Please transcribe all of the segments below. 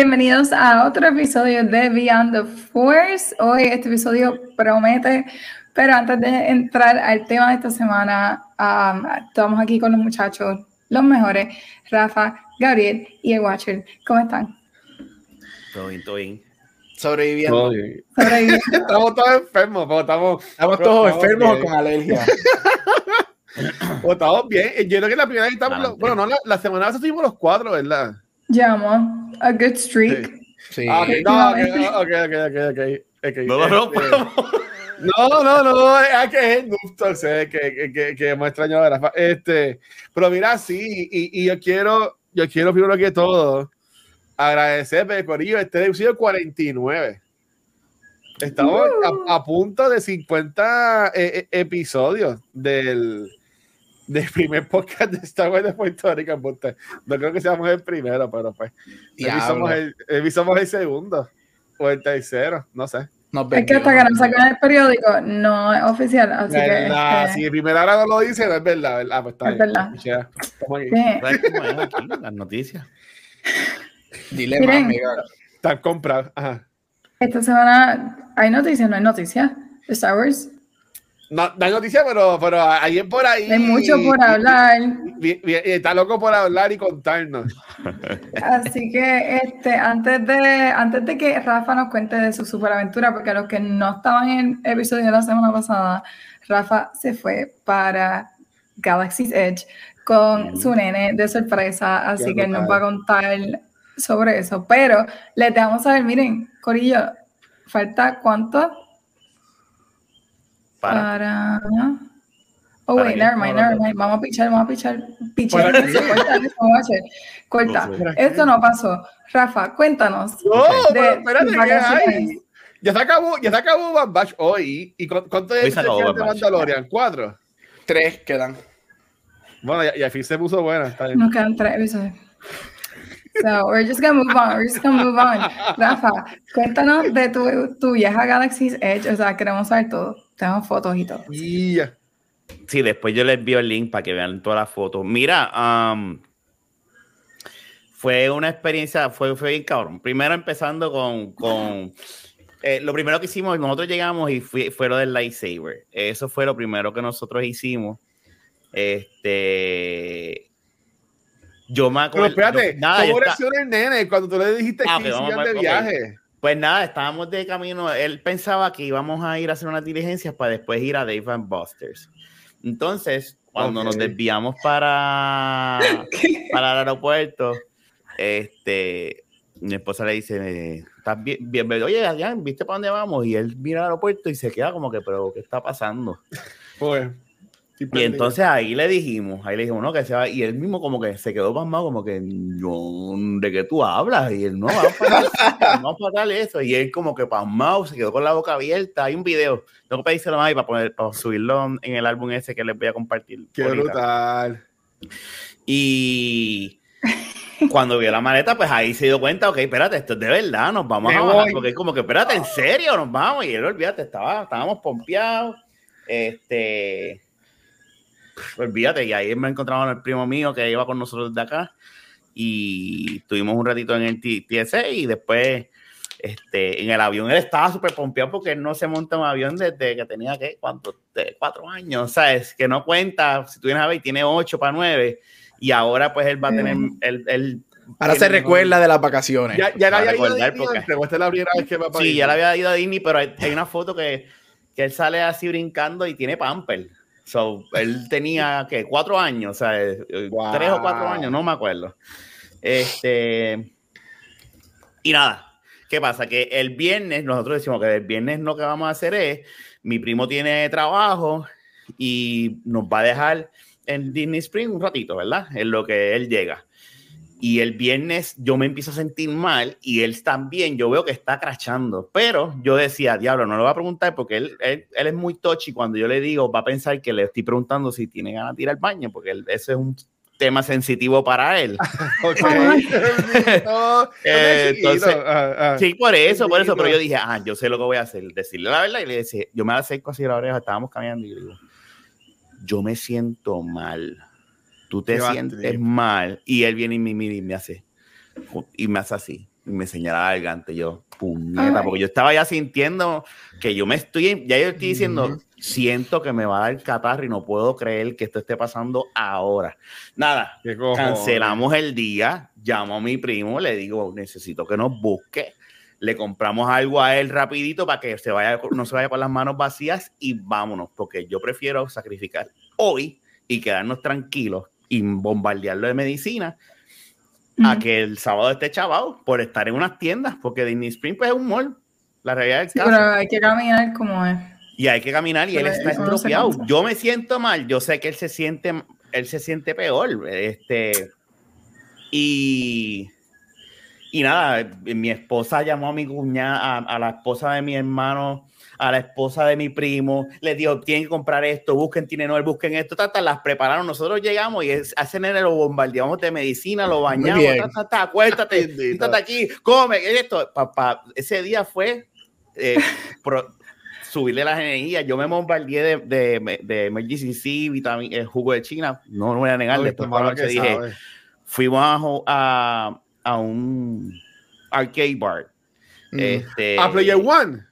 Bienvenidos a otro episodio de Beyond the Force. Hoy este episodio promete, pero antes de entrar al tema de esta semana, um, estamos aquí con los muchachos, los mejores, Rafa, Gabriel y el Watcher. ¿Cómo están? Todo bien, todo bien. Sobreviviendo. Todo bien. Sobreviviendo. Estamos todos enfermos, estamos, Estamos pero todos estamos enfermos bien. con alergia. pero estamos bien. Yo creo que la primera vez estamos, bueno, no, la, la semana pasada estuvimos los cuatro, ¿verdad? Llamo a good streak. Sí. Ah, ok, no, ok, ok, ok, ok, ok. No lo Este, rompamos. No, no, no, es que es Nuptor, sé que, que, que, que hemos extrañado a Rafa. Este, pero mira, sí, y, y yo quiero, yo quiero primero que todo agradecerme, Corillo, este episodio 49. Estamos a, a punto de 50 eh, eh, episodios del, del primer podcast de Star Wars de Puerto Rico. en Punta. No creo que seamos el primero, pero pues. maybe somos, el, maybe somos el segundo o el tercero, no sé. Nos Es que hasta que no sacan el periódico no es oficial, así que Verdad, este, si el primer hora no lo dice, no es verdad. ¿verdad? Ah, pues está Es bien. verdad. Sí. ¿Sabes cómo es aquí? Las noticias. Dile Miren. más, Megan. Están comprados. Ajá. esta semana hay noticias, no hay noticias de Star Wars. No, no hay noticia, pero, pero alguien por ahí. Hay mucho por hablar. Está loco por hablar y contarnos. Así que este, antes de, antes de que Rafa nos cuente de su superaventura, porque los que no estaban en el episodio de la semana pasada, Rafa se fue para Galaxy's Edge con su nene de sorpresa, así Qué que él nos va a contar sobre eso. Pero les dejamos saber, miren, Corillo, falta cuánto Para. para. Oh, ¿Para wait, never mind, never mind. Vamos a pichar, vamos a pichar. Pichar, corta, eso, vamos a hacer. Corta. No. Esto no pasó. Rafa, cuéntanos. No, pero De espérate, sus ¿qué hay? Ya se acabó, ya se acabó Bad Batch hoy. ¿Y cu- cuánto es acabó de. Mandalorian? ¿Cuatro? Tres quedan. Bueno, y, y al fin se puso buena. Está bien. Nos quedan tres episodios. So, we're just gonna move on. We're just gonna move on. Rafa, cuéntanos de tu, tu vieja Galaxy's Edge. O sea, queremos saber todo. Tenemos fotos y todo. Y ya. Sí, después yo les envío el link para que vean todas las fotos. Mira, am, fue una experiencia, fue, fue bien cabrón. Primero empezando con, con eh, lo primero que hicimos, nosotros llegamos y fue, fue lo del lightsaber. Eso fue lo primero que nosotros hicimos. Este, yo me Pero acuerdo. espérate, yo- nada, ¿cómo reaccionó el nene cuando tú le dijiste Ah, que ok, vamos hicieran a- de viaje? Pues nada, estábamos de camino. Él pensaba que íbamos a ir a hacer unas diligencias para después ir a Dave and Buster's. Entonces, cuando nos Ok. desviamos para, para el aeropuerto, este, mi esposa le dice, ¿estás bien? bien? Oye, Adrián, ¿viste para dónde vamos? Y él mira al aeropuerto y se queda como que, pero ¿qué está pasando? Pues. Y entonces ahí le dijimos, ahí le dijimos, no, que se va. Y él mismo como que se quedó pasmado, como que, ¿de qué tú hablas? Y él, no, vamos a parar, vamos a parar eso. Y él como que pasmado, se quedó con la boca abierta. Hay un video, tengo que pedírselo más para, poner, para subirlo en el álbum ese que les voy a compartir. Qué ahorita. brutal. Y cuando vio la maleta, pues ahí se dio cuenta, ok, espérate, esto es de verdad, nos vamos Me a bajar. voy. Porque es como que, espérate, ¿en serio? Nos vamos. Y él, olvídate, estaba, estábamos pompeados. Este. Olvídate, y ahí me encontramos con el primo mío que iba con nosotros de acá. Y estuvimos un ratito en el TSA y después este, en el avión él estaba súper pompeado porque él no se monta en un avión desde que tenía, ¿qué? ¿Cuánto? De cuatro años, ¿sabes? Que no cuenta, si tú vienes a ver, tiene ocho para nueve y ahora pues él va a tener, él, él- Ahora se recuerda de las vacaciones. Ya, ya Para había ido a Disney porque- antes, o esta es la primera vez que va para Sí, ya le había ido a Disney, pero hay, hay una foto que, que él sale así brincando y tiene pamper. So, él tenía, que Cuatro años, o sea, eh, Wow. tres o cuatro años, no me acuerdo. Este... Y nada, ¿qué pasa? Que el viernes, nosotros decimos que el viernes lo que vamos a hacer es, mi primo tiene trabajo y nos va a dejar en Disney Spring un ratito, ¿verdad? En lo que él llega. Y el viernes yo me empiezo a sentir mal y él también, yo veo que está crachando. Pero yo decía, diablo, no lo voy a preguntar porque él, él, él es muy touchy. Cuando yo le digo, va a pensar que le estoy preguntando si tiene ganas de ir al baño, porque él, ese es un tema sensitivo para él. No, Eh, entonces, Ah, ah. Sí, por eso, por eso. Pero yo dije, ah, yo sé lo que voy a hacer. Decirle la verdad y le decía, yo me acerco así a la oreja, estábamos caminando y le digo, yo me siento mal. Tú te Qué sientes mal. Y él viene y me mira y me hace, y me hace así. Y me señala la garganta. y Yo, puñeta, porque yo estaba ya sintiendo que yo me estoy, ya yo estoy diciendo, siento que me va a dar catarro y no puedo creer que esto esté pasando ahora. Nada. Cancelamos el día, llamo a mi primo, le digo, necesito que nos busque. Le compramos algo a él rapidito para que se vaya, no se vaya con las manos vacías y vámonos, porque yo prefiero sacrificar hoy y quedarnos tranquilos y bombardearlo de medicina a que el sábado esté chavado por estar en unas tiendas, porque Disney Spring pues, es un mall, la realidad del Sí, pero hay que caminar como es. Y hay que caminar y él está no estropeado. Yo me siento mal, yo sé que él se siente, él se siente peor. Este, y, y nada, mi esposa llamó a mi cuñada, a, a la esposa de mi hermano, a la esposa de mi primo, les dijo, tienen que comprar esto, busquen Tinenol, busquen esto, ta, ta, las prepararon. Nosotros llegamos y es- a ese nene lo bombardeamos de medicina, lo bañamos, ta, ta, ta, acuéstate, siéntate aquí, come, esto. Papá, ese día fue eh, pro- subirle las energías. Yo me bombardeé de, de, de vitamina, el jugo de China. No lo voy a negar. Después noche dije, sabe. fuimos a, a un arcade bar. Mm. Este, A Player One.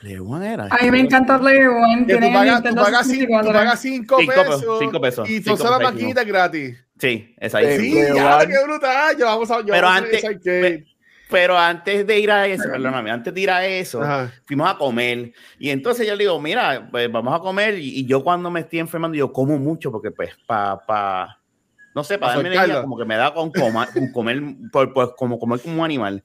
Player One era. A mí me encanta Player One. Que tú pagas, tú pagas, cinco, 64. tú pagas cinco Cinco pesos, cinco pesos, y todas las pesos, maquinitas gratis. Sí, esa ahí. Eh, Sí, ya, qué brutal. Yo vamos a, yo Pero vamos a antes- ese arcade. Pero antes de ir a eso, perdóname, antes de ir a eso, Ajá. fuimos a comer. Y entonces yo le digo, mira, pues vamos a comer. Y, y yo cuando me estoy enfermando, yo como mucho porque pues para, pa, no sé, para Pa darme energía, como que me da con, coma- con comer, por- pues como comer como un animal.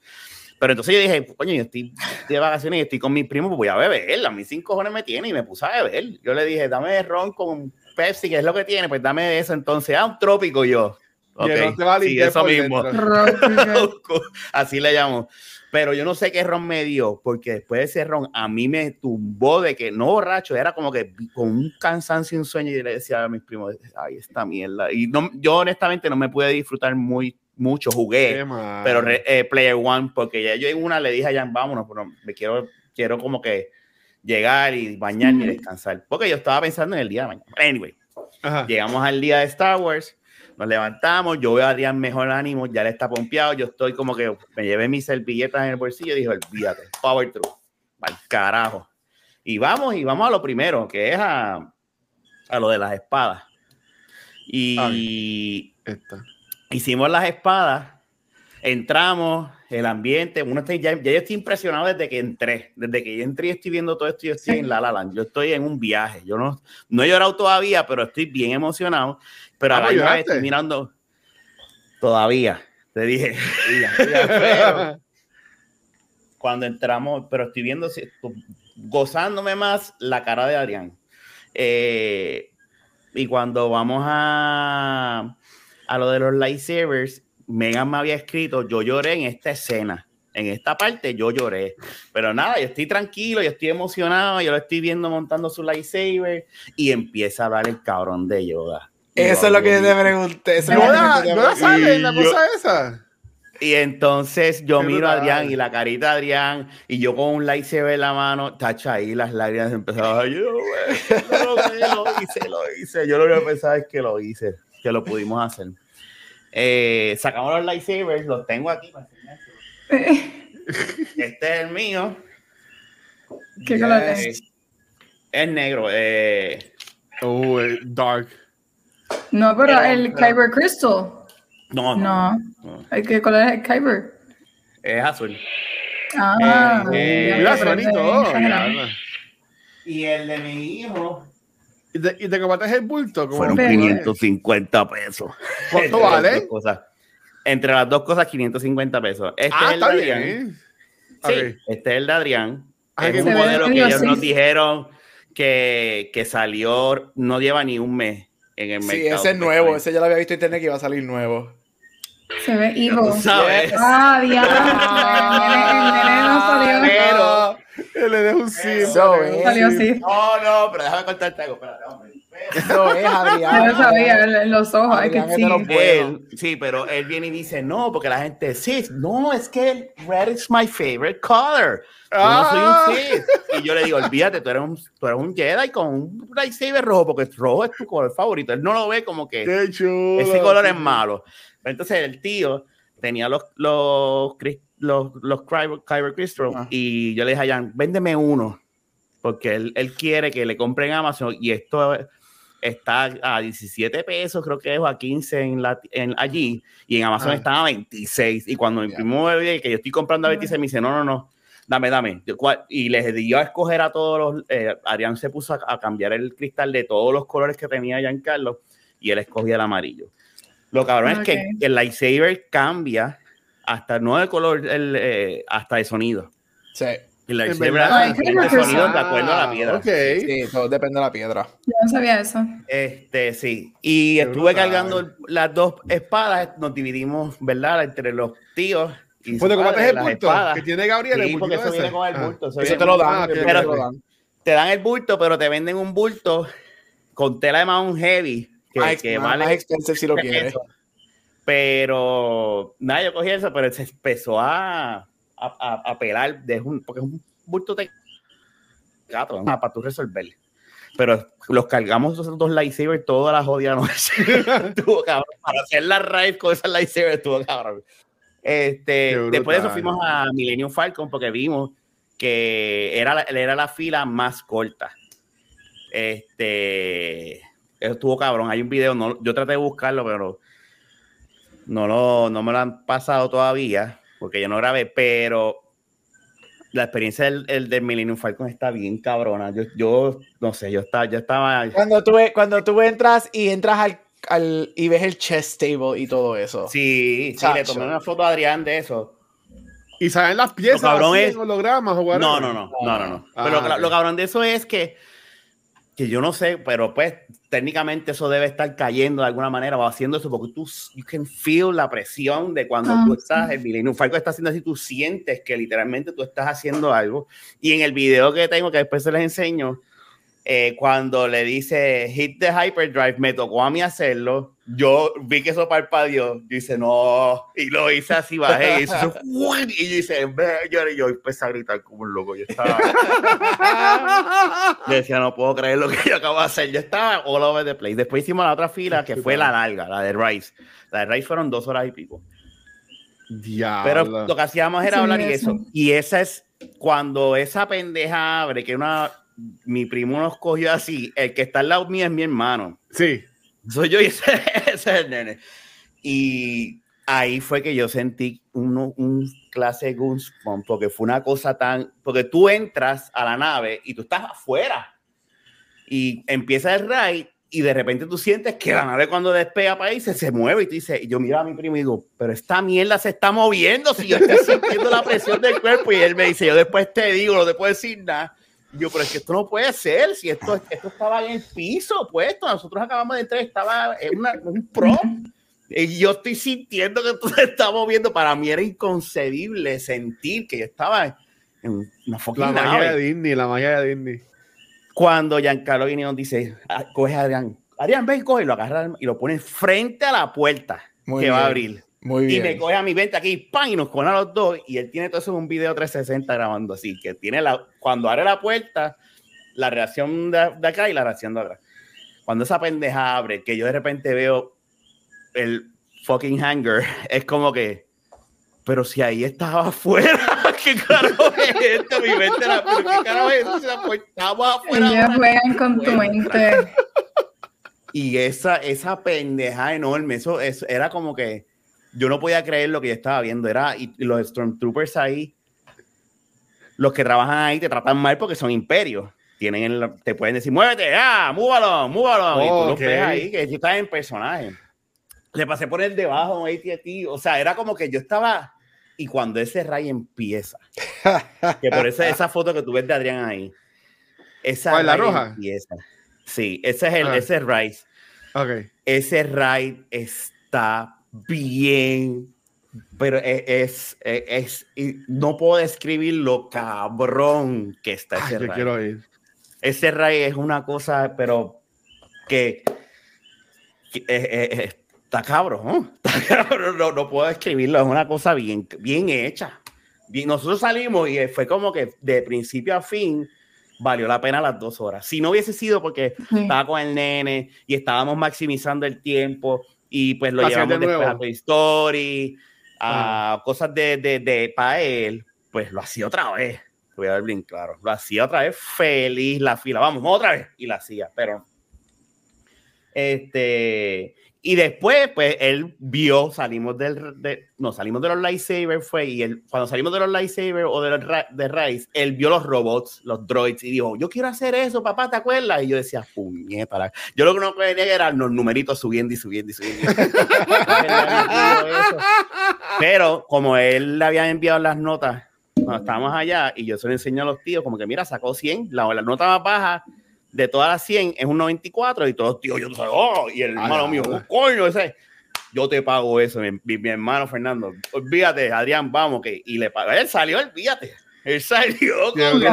Pero entonces yo dije, coño, yo estoy de vacaciones y estoy con mis primos, pues voy a beber. A mis cinco cojones me tiene y me puse a beber. Yo le dije, dame ron con Pepsi, que es lo que tiene, pues dame de eso. Entonces, ah, un trópico yo. Y el Ok, ron te va a sí, eso mismo. Así le llamo. Pero yo no sé qué ron me dio, porque después de ese ron a mí me tumbó de que no borracho, era como que con un cansancio y un sueño. Y yo le decía a mis primos, ay, esta mierda. Y no, yo honestamente no me pude disfrutar muy mucho, jugué, pero eh, Player One, porque ya yo en una le dije a Jan, vámonos, pero me quiero, quiero como que llegar y bañarme y descansar, porque yo estaba pensando en el día de mañana. Anyway, Ajá. Llegamos al día de Star Wars, nos levantamos, yo veo a Adrián mejor ánimo, ya le está pompeado, yo estoy como que me llevé mis servilletas en el bolsillo y dije, olvídate, power through, al carajo. Y vamos, y vamos a lo primero, que es a, a lo de las espadas. Y Esta. Hicimos las espadas, entramos, el ambiente, uno está, ya, ya yo estoy impresionado desde que entré, desde que yo entré y estoy viendo todo esto, yo estoy en La La Land, yo estoy en un viaje, yo no, no he llorado todavía, pero estoy bien emocionado, pero Ah, a la misma vez lloraste. estoy mirando, todavía, te dije, cuando entramos, pero estoy viendo, gozándome más la cara de Adrián. Eh, y cuando vamos a, a lo de los lightsabers, Megan me había escrito, yo lloré en esta escena. En esta parte yo lloré. Pero nada, yo estoy tranquilo, yo estoy emocionado, yo lo estoy viendo montando su lightsaber y empieza a hablar el cabrón de Yoda. Y Eso es lo que yo- te pregunté. eso es ¿No lo que la, yo- cosa esa? Y entonces yo Qué miro a. Adrián y la carita de Adrián y yo con un lightsaber en la mano, tacha ahí las lágrimas empezaron a yo, güey, no lo sé, lo hice, lo hice. Yo lo que pensaba es que lo hice, que lo pudimos hacer. Eh, sacamos los lightsabers, los tengo aquí para. Este es el mío. ¿Qué color Yes. es? Es negro. Eh, Oh, eh, dark. No, pero el Kyber Crystal. no, no, No. no, ¿El ¿Qué color es el Kyber? es azul. Ah, Eh, Mira, ya. Y el de mi hijo ¿Y te, y te compraste el bulto? como- fueron Pero- 550 pesos. ¿Cuánto Entre las vale? dos cosas. Entre las dos cosas, 550 pesos. Este Ah, es el de está Adrián. bien. Sí, Ok. este es el de Adrián. Ah, es un modelo que ellos así. nos dijeron que, que salió, no lleva ni un mes en el Sí, mercado. ese es nuevo. Ese ya lo había visto en internet que iba a salir nuevo. Se ve tú sabes. Ah, diablo. El nene no salió. Pero- Él le dejo un sí. Eso es. Salió así. No, no, pero déjame contarte algo. Espérate, hombre. Eso es, Adrián. Yo no sabía en los ojos. Que sí. Él, pero él viene y dice, no, porque la gente, sí, no, es que red is my favorite color. Yo no soy Ah. un Sith. Y yo le digo, olvídate, tú eres un, tú eres un Jedi con un lightsaber rojo, porque el rojo es tu color favorito. Él no lo ve como que Qué chulo. ese color es malo. Entonces el tío tenía los, los, los, los Kyber, Kyber Crystal Ah. y yo le dije a Jan, véndeme uno, porque él, él quiere que le compre en Amazon y esto está a 17 pesos, creo que es, o a 15 en la, en, allí, y en Amazon Ah. estaba a 26. Y cuando mi primo que yo estoy comprando a 26, me dice, no, no, no, dame, dame. Yo. Y les dio a escoger a todos los, eh, Arián se puso a, a cambiar el cristal de todos los colores que tenía Giancarlo y él escogía el amarillo. Lo cabrón es Ok. que el lightsaber cambia hasta no de color, el, eh, hasta de sonido. Sí, verdad. qué diferentes cosa. sonidos de acuerdo a la piedra. Ok. sí, todo depende de la piedra. Yo no sabía eso. Este, sí. Y Qué estuve brutal. cargando las dos espadas, nos dividimos, ¿verdad? Entre los tíos. Y Pues padre, el bulto espadas. que tiene Gabriel. Sí, el porque eso viene con el Ah. bulto. eso te lo dan. Ah, te dan. Te dan el bulto, pero te venden un bulto con tela de Mount Heavy. Que, que más- vale más expensive si lo quieres. eso. Pero nada, yo cogí eso, pero se empezó a, a, a- a pelar, de un, porque es un bulto de gato, ¿no? para tú resolver. Pero los cargamos esos dos lightsabers toda la jodida noche. estuvo cabrón. Para hacer la raid con esos lightsabers estuvo cabrón. Este, después de eso fuimos a Millennium Falcon porque vimos que era la, era la fila más corta. Este, eso estuvo cabrón. Hay un video, no, yo traté de buscarlo, pero no, lo, no me lo han pasado todavía porque yo no grabé, pero la experiencia del, el del Millennium Falcon está bien cabrona. Yo, yo no sé, yo estaba, yo estaba Cuando tú, cuando tú entras y entras al, al- y ves el chess table y todo eso. Sí, sí, le tomé una foto a Adrián de eso. Y saben las piezas Lo cabrón así es- en hologramas o whatever? No, no, no, no, no, no. Ah, Pero lo, lo cabrón de eso es que, que yo no sé, pero pues técnicamente eso debe estar cayendo de alguna manera o haciendo eso porque tú, you can feel la presión de cuando Ah, tú estás, el Millennium Falcon está haciendo así, tú sientes que literalmente tú estás haciendo algo. Y en el video que tengo, que después se les enseño, eh, cuando le dice hit the hyperdrive, me tocó a mí hacerlo. Yo vi que eso parpadeó. Yo dice, no. Y lo hice así, bajé. Y, hizo, y yo dice, "Ve", yo, yo empecé a gritar como un loco. Yo estaba. yo decía, no puedo creer lo que yo acabo de hacer. Yo estaba all over the place. Después hicimos la otra fila, que fue la larga, la de Rice. La de Rice fueron dos horas y pico. Diablo. Pero lo que hacíamos era Sí, hablar y eso. eso. Y esa es cuando esa pendeja abre, que una mi primo nos cogió así, el que está al lado mío es mi hermano. Sí. Soy yo y ese, es el nene. Y ahí fue que yo sentí uno, un clase goosebump, porque fue una cosa tan... Porque tú entras a la nave y tú estás afuera. Y empieza el ride y de repente tú sientes que la nave cuando despega para ahí se, se mueve y tú dices, yo miro a mi primo y digo, pero esta mierda se está moviendo si yo estoy sintiendo la presión del cuerpo y él me dice, yo después te digo, no te puedo decir nada. Y yo, pero es que esto no puede ser, si esto, esto estaba en el piso puesto, nosotros acabamos de entrar, estaba en una, un prop. Y yo estoy sintiendo que esto se está moviendo. Para mí era inconcebible sentir que yo estaba en una La nave. magia de Disney, la magia de Disney. Cuando Giancarlo nos dice, "Ah, coge a Adrián, Adrián, ven, coge, y lo agarra y lo pone frente a la puerta Muy que bien. va a abrir. Muy Y bien. me coge a mi venta aquí, ¡pam! Y nos pone a los dos. Y él tiene todo eso en un video 360 grabando así, que tiene la, cuando abre la puerta, la reacción de, de acá y la reacción de acá. Cuando esa pendeja abre, que yo de repente veo el fucking hanger, es como que, pero si ahí estaba afuera, ¿qué carajo es esto? Mi mente era, pero ¿qué carajo es esto? Si la puerta- Estamos afuera. Ellos ahora". juegan con tu mente. Y esa, esa pendeja enorme, eso, eso era como que yo no podía creer lo que yo estaba viendo. Era, y, y los Stormtroopers ahí, los que trabajan ahí te tratan mal porque son imperios. Tienen el- te pueden decir, muévete, ah, múvalo, múvalo. y tú los Ok. ves ahí, que tú estás en personaje. Le pasé por el debajo, un AT&T, o sea, era como que yo estaba. Y cuando ese ray empieza, que por eso esa foto que tú ves de Adrián ahí, esa ¿Cuál, la roja? empieza. Sí, ese es el, Ah. ese es Rise Ok. ese ride está bien, pero e, es, es, es- y no puedo describir lo cabrón que está Ay, ese yo ride. quiero ir. Ese ride es una cosa, pero que, que, eh, está cabrón, ¿no? Está cabrón, no, no puedo describirlo, es una cosa bien, bien hecha. Bien, nosotros salimos y fue como que de principio a fin valió la pena las dos horas. Si no hubiese sido porque Sí. estaba con el nene y estábamos maximizando el tiempo y pues lo llevamos de después a. Toy Story, a cosas de, de, de para él, pues lo hacía otra vez. Te Voy a dar bien claro. Lo hacía otra vez feliz la fila. Vamos, otra vez. Y la hacía, pero. Este. Y después, pues él vio, salimos del. De, no, salimos de los lightsabers, fue. Y él, cuando salimos de los lightsabers o de los de Rise, él vio los robots, los droids, y dijo: Yo quiero hacer eso, papá, ¿te acuerdas? Y yo decía: Puñeta. la-". Yo lo que no quería eran los numeritos subiendo y subiendo y subiendo. Pero como él le había enviado las notas cuando estábamos allá y yo se lo enseñé a los tíos, como que mira, sacó 100, la, la nota más baja de todas las 100 es un 94 y todos tíos, yo sé, oh, y el Ah, hermano no, mío. "Oh, coño, ese, yo te pago eso, mi, mi- mi hermano Fernando, olvídate, Adrián, vamos, que, y le pagó, él salió, olvídate, él salió Tío, con el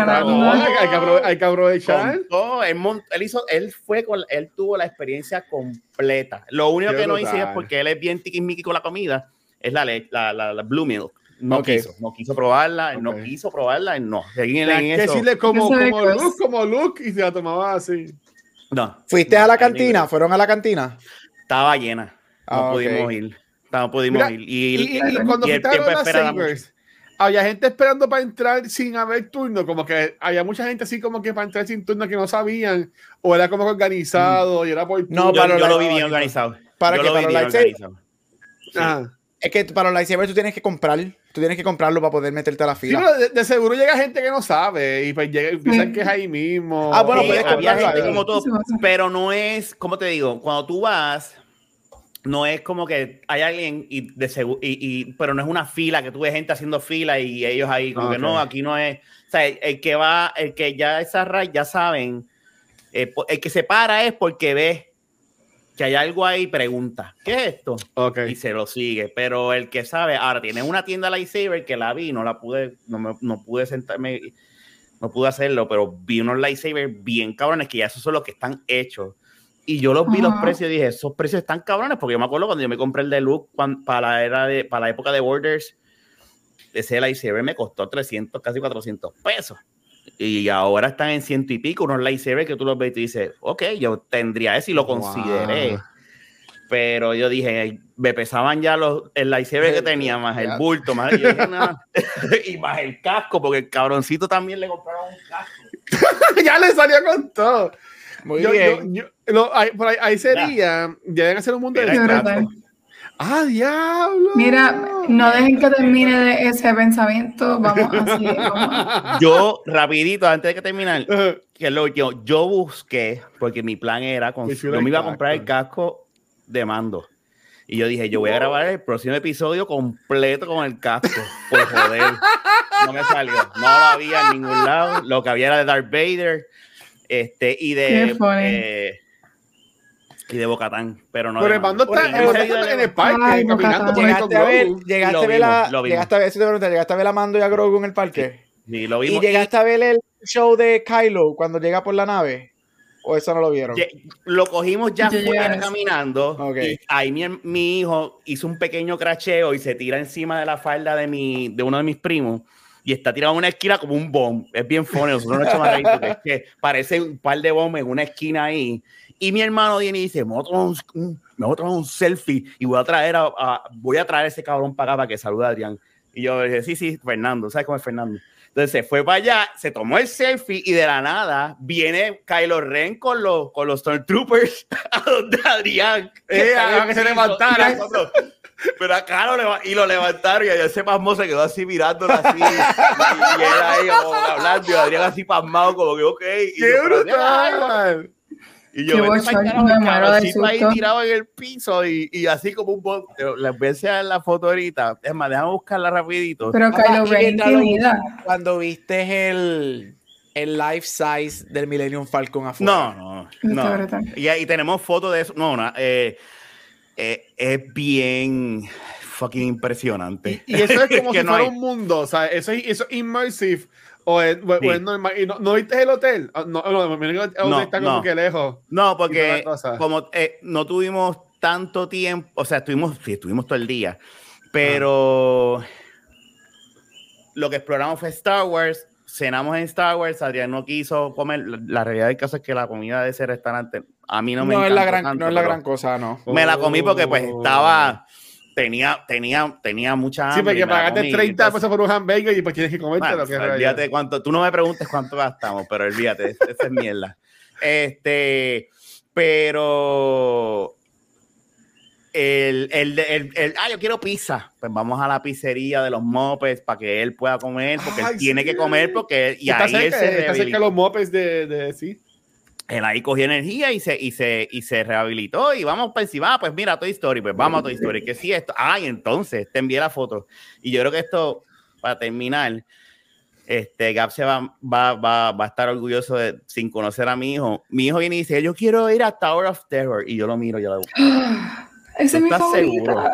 hay, que aprovechar. Todo, él, mont- él hizo, él fue con, él tuvo la experiencia completa. Lo único Qué que no hice es brutal. porque él es bien tiquismiqui con la comida, es la, la, la, la Blue Milk. No quiso, no quiso probarla, no quiso probarla, no. Seguí en, eso. decirle como, como como Luke, y se la tomaba así. No, ¿Fuiste no, a la cantina? ¿Fueron a la cantina? Estaba llena, no Ah, pudimos ir. No pudimos Mira, ir. Y, Y, y- y cuando espera era Sabers, había gente esperando para entrar sin haber turno, como que había mucha gente así como que para entrar sin turno que no sabían, o era como que organizado, y era por No, yo, para yo los lo light- vi bien organizado. ¿Para yo qué? lo ¿Para vi los lightsabers? Sí. Ajá. Es que para los lightsabers tú tienes que comprar. Tú tienes que comprarlo para poder meterte a la Sí, fila. pero de, de seguro llega gente que no sabe y pues llega, piensan Sí. que es ahí mismo. Ah, bueno, Sí, puedes había gente como todo, Sí, pero no es, como te digo, cuando tú vas, no es como que hay alguien y de segu- y, y- pero no es una fila que tú ves gente haciendo fila y ellos ahí como que no, aquí no es, o sea, el, el que va, el que ya esa raíz ya saben, eh, el que se para es porque ve que hay algo ahí, pregunta, ¿qué es esto? Y se lo sigue. Pero el que sabe, ahora tiene una tienda lightsaber que la vi, no la pude, no, me, no pude sentarme, no pude hacerlo, pero vi unos lightsabers bien cabrones que ya esos son los que están hechos. Y yo los vi los precios y dije, esos precios están cabrones, porque yo me acuerdo cuando yo me compré el de Luke cuan- para la era de, para la época de Borders, ese lightsaber me costó 300, casi 400 pesos. Y ahora están en ciento y pico, unos lightsabers que tú los ves y tú dices, ok, yo tendría ese y lo Wow. consideré. Pero yo dije, me pesaban ya los, el lightsaber que tenía, más el bulto, más, yo dije, "No". y más el casco, porque el cabroncito también le compraron un casco. ya le salió con todo. Muy Yo- bien. yo- yo- lo- ahí, por ahí, ahí sería, ya deben hacer un mundo de ¡Ah, diablo! Mira, no dejen que termine de ese pensamiento. Vamos así. Vamos. Yo, rapidito, antes de que terminar, Ajá. que lo último, yo busqué, porque mi plan era, con, yo me iba a comprar el casco de mando. Y yo dije, yo voy a grabar el próximo episodio completo con el casco. Por joder. No me salió. No lo había en ningún lado. Lo que había era de Darth Vader. Este, y de. Y de Bocatán. Pero no. Pero el mando está, el no mando está en el parque, Ay, caminando por Llegaste a ver, Grogu. llegaste a ver la, llegaste a ver, eso te llegaste a ver a Mando y a Grogu en el parque. Sí, lo Y vimos. llegaste a ver el show de Kylo cuando llega por la nave. ¿O eso no lo vieron? Ye- Lo cogimos ya fuera caminando. Y ahí mi, mi hijo hizo un pequeño cracheo y se tira encima de la falda de, mi, de uno de mis primos. Y está tirado en una esquina como un bomb. Es bien funny. Nosotros echamos porque es que parece un par de bombas en una esquina ahí. Y mi hermano viene y dice: Me voy a tomar un, me voy a tomar un selfie y voy a traer a, a- voy a traer a ese cabrón para acá para que salude a Adrián. Y yo dije: Sí, sí, Fernando. ¿Sabes cómo es Fernando? Entonces se fue para allá, se tomó el selfie y de la nada viene Kylo Ren con los, con los Stormtroopers a donde Adrián. Eh, a que se levantara. Pero acá lo, leva- y lo levantaron y ese pasmo se quedó así mirándolo así. y, y él ahí como hablando y Adrián así pasmado como que ok. Y ¡Qué yo, brutal! Y yo, vete carajo, ahí tirado en el piso y, y así como un bo- pero Les voy a la foto ahorita. Es más, déjame buscarla rapidito. Pero Kylo y Ren intimida. Cuando viste el, el life size del Millennium Falcon afuera. No, no, no. Y ahí tenemos fotos de eso. No, no, eh, eh, es bien fucking impresionante. Y, y eso es como Que si no fuera hay. un mundo, o sea, eso es, eso es immersive. O es, o- o Sí. es normal. ¿Y no, ¿no viste el hotel? Ah, No, no, No, está como no. que lejos. No, porque como eh, no tuvimos tanto tiempo, o sea, estuvimos, sí, estuvimos todo el día, pero lo que exploramos fue Star Wars, cenamos en Star Wars, Adrián no quiso comer, la, realidad del caso es que la comida de ese restaurante a mí no No, me es la encantó gran, tanto, no es la gran cosa, no. Me la comí porque pues Oh. estaba, tenía, tenía, tenía mucha Sí, hambre y porque pagaste comí, 30 entonces- pesos por un hamburger y pues tienes que comerte lo que olvídate cuánto, tú no me preguntes cuánto gastamos, pero olvídate, es- esa es mierda. Este, pero el, el, el, el- ah, yo quiero pizza. Pues vamos a la pizzería de los mopes para que él pueda comer, porque Ay, él tiene sí. que comer, porque y está ahí él se está cerca de los mopes de, de sí. Él ahí cogió energía y se, y se, y se rehabilitó y vamos para encima. Ah, pues mira, Toy Story, pues vamos a Toy Story. Que sí, esto. Ay, entonces te envié la foto. Y yo creo que esto, para terminar, este, Gab se va, va, va, va a estar orgulloso de, sin conocer a mi hijo. Mi hijo viene y dice, yo quiero ir a Tower of Terror. Y yo lo miro, yo lo Esa es mi ¿Estás favorita. seguro?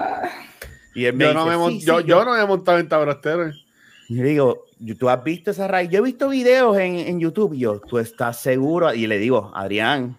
Y él me Yo dice, no, me "Sí, sí, yo, yo no me he montado en Tabrastero. Y yo digo, ¿tú has visto esa raíz? Yo he visto videos en, en YouTube. Y yo, ¿tú estás seguro? Y le digo, Adrián,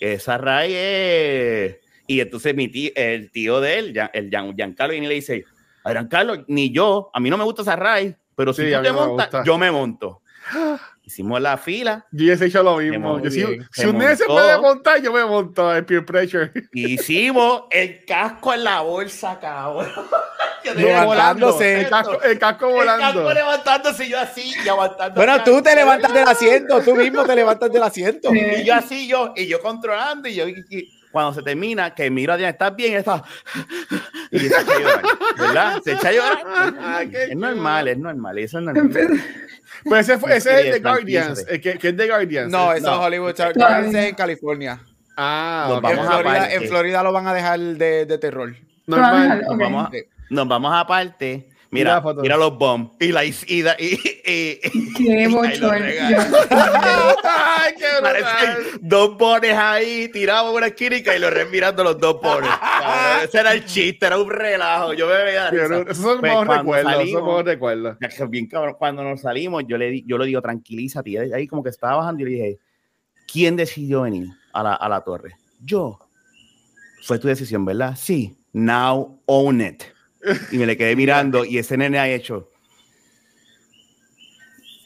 esa raíz es... Y entonces mi tío, el tío de él, el Gian- Giancarlo, viene y le dice, Adrián Carlos, ni yo, a mí no me gusta esa raíz, pero si Sí, tú te montas, yo me monto. Hicimos la fila, Yo hubiese hecho lo mismo. Yo, si un nene se puede montar, yo me monto en peer pressure. hicimos el casco en la bolsa, cabrón. Yo Levantándose. el, casco, el casco El volando. casco levantándose y yo así y aguantando. Bueno, tú te levantas del asiento, tú mismo te levantas del asiento. Y yo así, yo, y yo controlando, y yo, y- y cuando se termina, que miro a Diana, ¿estás bien? Está, y se echa a llorar, ¿verdad? Se echa a llorar. Ay, qué Es normal, es normal, eso es normal. Pues ese, fue, ese es el de Guardians. El que, que es de Guardians. No, eso No. es Hollywood. Star. Wars es en California. Ah, Nos ok. En vamos Florida, aparte. en Florida lo van a dejar de, de terror. Normal. Nos vamos, a, nos vamos aparte. Mira Mira, la foto. mira los bombs. Y la y, y, y, y- Qué lo bochorno. dos bones ahí tirados en una esquina y los res mirando los dos bones. Cabrón, Ese era el chiste, era un relajo. Yo me veía. Esos son Pues, cuando recuerdos. Salimos- son recuerdos. Bien cabrón, cuando nos salimos, yo le, di- yo le digo, tranquilízate. Y ahí como que estaba bajando y le dije, ¿quién decidió venir a la, a la torre? Yo. Fue tu decisión, ¿verdad? Sí. Now own it. Y me le quedé mirando y ese nene ha hecho.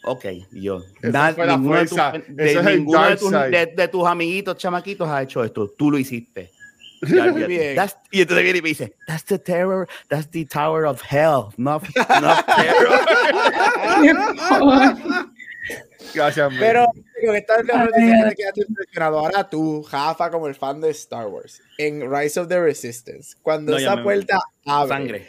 Ok, y yo. Esa "Nada- fue la ninguno de tus- fuerza. de, Ese es el ninguno de dark tus, side. de- de tus amiguitos chamaquitos ha hecho esto. Tú lo hiciste. Bien. Y entonces viene y me dice, that's the terror, that's the tower of hell, not, not terror. Gracias, man. Pero que impresionado. Ahora tú, Jafa, como el fan de Star Wars, en Rise of the Resistance, cuando No, esa me- puerta abre Sangre.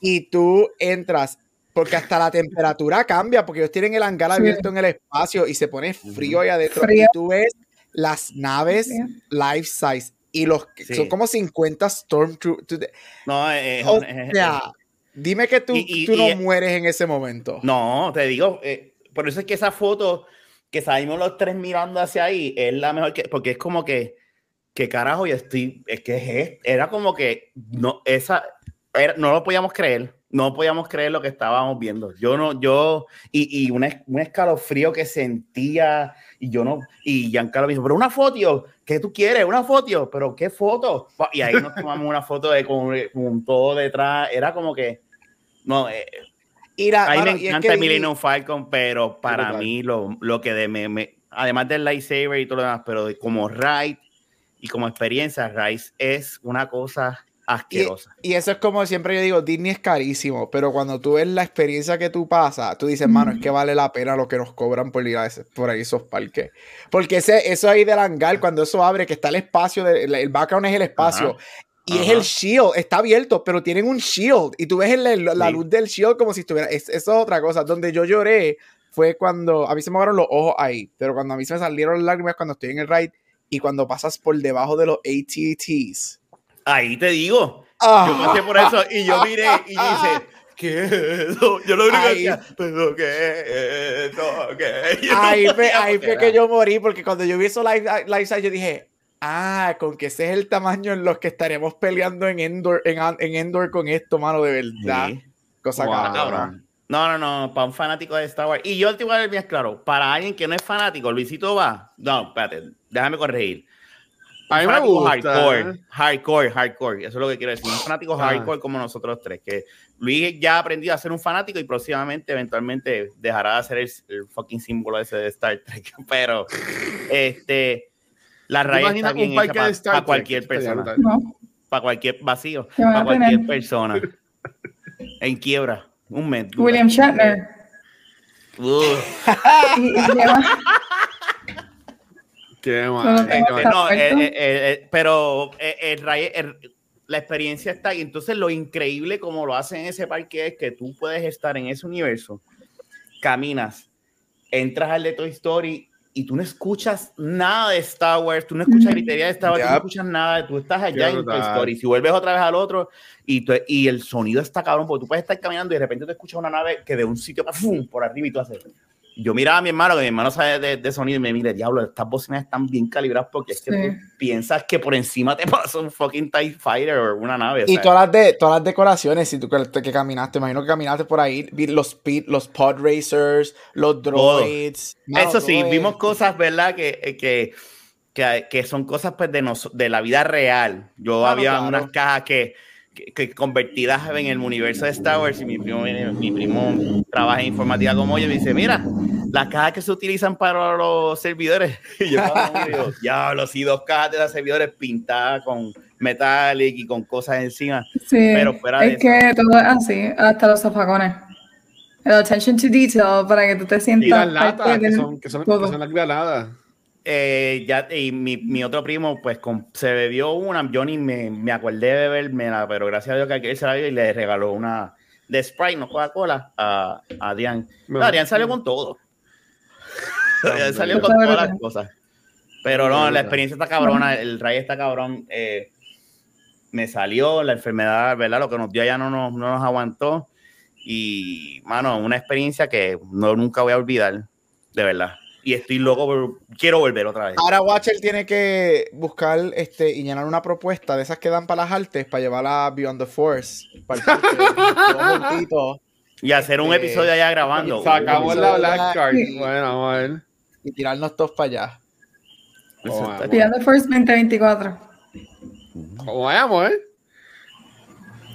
y tú entras, porque hasta la temperatura cambia, porque ellos tienen el hangar Sí. abierto en el espacio y se pone frío ahí adentro. Frío. Y tú ves las naves Frío. life size y los Sí. son como 50 Stormtroopers. No, eh, O eh, sea, dime que tú, Y- y- tú no y- mueres en ese momento. no, te digo, eh, por eso es que esa foto que salimos los tres mirando hacia ahí es la mejor que, porque es como que, que carajo, yo estoy, es que es, era como que, no, esa, era- no lo podíamos creer, no podíamos creer lo que estábamos viendo. Yo no, yo, y, y un, un escalofrío que sentía, y yo no, y Giancarlo me dijo, pero una foto, ¿qué tú quieres? Una foto, pero ¿qué foto? Y ahí nos tomamos una foto de con, con todo detrás, era como que, no, eh, Y la- a mí me y es encanta que- Millennium Falcon, pero para brutal. mí lo, lo que de me, me- además del lightsaber y todo lo demás, pero de- como ride y como experiencia, Rise es una cosa asquerosa. Y eso es como siempre yo digo, Disney es carísimo, pero cuando tú ves la experiencia que tú pasas, tú dices, mano, es que vale la pena lo que nos cobran por ir a ese- por ahí esos parques. Porque ese, eso ahí del hangar, cuando eso abre, que está el espacio, de- el, el background es el espacio. Y es Ajá. el shield, está abierto, pero tienen un shield. Y tú ves el- el- la Sí. luz del shield como si estuviera. es- eso es otra cosa. Donde yo lloré fue cuando. A mí se me abrieron los ojos ahí. Pero cuando a mí se me salieron las lágrimas cuando estoy en el ride y cuando pasas por debajo de los ATTs. Ahí te digo, Ah. yo pasé por eso y yo miré y dice, ¿qué es eso? Yo lo único que Ay. decía, ¿pero qué es eso? ¿Qué? Yo no Ahí fue, ahí fue que yo morí, porque cuando yo vi eso live, live size, yo dije, Ah, con que ese es el tamaño en los que estaremos peleando en Endor, en, en Endor con esto, mano, de verdad. Sí. Cosa Wow. Cabrón. No, no, no, para un fanático de Star Wars. Y yo te voy a ver bien claro, para alguien que no es fanático, Luisito va. No, espérate, déjame corregir. A mí Un me fanático gusta. hardcore, hardcore, hardcore. Eso es lo que quiero decir. Un fanático Ah. hardcore como nosotros tres. Que Luis ya ha aprendido a ser un fanático y próximamente, eventualmente, dejará de ser el, el fucking símbolo ese de Star Trek. Pero, este, la ¿Te raya está bien un parque hecha para, cualquier persona. No, Para cualquier vacío. ¿Qué van Para cualquier tener? persona. En quiebra. Un mes. dura. William Shatner. Lleva- Qué mal. no, Eh, eh, eh, eh, pero el ray- el- la experiencia está ahí. Entonces, lo increíble como lo hacen en ese parque es que tú puedes estar en ese universo, caminas, entras al de Toy Story y tú no escuchas nada de Star Wars, tú no escuchas gritería de Star Wars, tú no Yep. escuchas nada, tú estás allá Qué en Toy. Story. Si vuelves otra vez al otro y, tú- y el sonido está cabrón, porque tú puedes estar caminando y de repente te escuchas una nave que de un sitio ¡fum! por arriba y tú haces. Yo miraba a mi hermano, que mi hermano sabe de, de sonido, y me mira, diablo, estas bocinas están bien calibradas porque es que Sí. tú piensas que por encima te pasa un fucking TIE Fighter o una nave. Y todas las, de, todas las decoraciones, si tú que, que caminaste, imagino que caminaste por ahí, vi los, speed, los pod racers, los droids. Mano, Eso sí, todo vimos cosas, ¿verdad? Que, que, que, que son cosas pues, de, nos, de la vida real. Yo no, había claro. unas cajas que, que, que convertidas en el universo de Star Wars y mi primo, mi primo trabaja en informática como yo y me dice, mira, las cajas que se utilizan para los servidores. Y yo digo, diablo, sí, dos cajas de los servidores pintadas con metallic y con cosas encima. Sí, Pero fuera de es que todo es así, hasta los zafacones. El attention to detail para que tú te Y sientas las latas, que son, que son, todo. que son las granadas. Eh, ya, y mi, mi otro primo, pues con- se bebió una. Yo ni me, me acordé de bebérmela, pero gracias a Dios que aquel se la dio y le regaló una de Sprite, no Coca-Cola, a, a Adrián. No, Adrián salió con todo. Adrián salió con todas las cosas. Pero no, la experiencia está cabrona, el ray está cabrón. eh, me salió la enfermedad, ¿verdad? Lo que nos dio allá no nos, no nos aguantó. Y, mano, una experiencia que no nunca voy a olvidar, de verdad. Y estoy loco, por- quiero volver otra vez. Ahora Watcher tiene que buscar este, y llenar una propuesta de esas que dan para las artes para llevarla a Beyond the Force. Para Y hacer un Este, episodio allá grabando. Sacamos la Black Card. Bueno, vamos a ver. y tirarnos todos para allá. Oh. Beyond the Force 2024. ¿Cómo vamos, eh?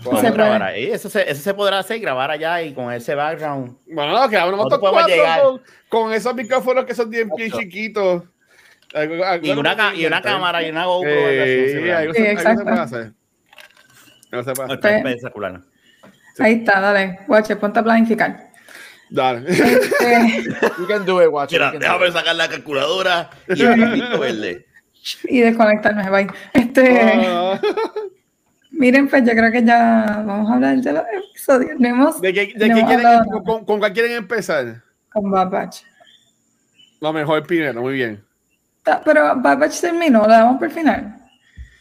Podemos Se grabar ahí. Eso se, eso se podrá hacer, grabar allá y con ese background. Bueno, no, quedamos Nosotros nosotros podemos llegar. con, con esos micrófonos que son bien, bien chiquitos. Y una, que y una cámara y una GoPro. Eh, no sí, algo Sí, se- exacto. puede hacer. Algo se puede hacer. Está espectacular. Ahí está, dale. Watcher, ponte a planificar. Dale. Eh, You can do it, Watcher. Mira, déjame sacar la calculadora y el papito verde. y desconectarme, bye. Este, Ah, miren, pues yo creo que ya vamos a hablar de los episodios. No hemos ¿De qué, de No qué hemos quieren, hablado con, cuál quieren empezar? con Bad Batch. Lo mejor primero, muy bien. Ta- Pero Bad Batch terminó, lo damos por el final.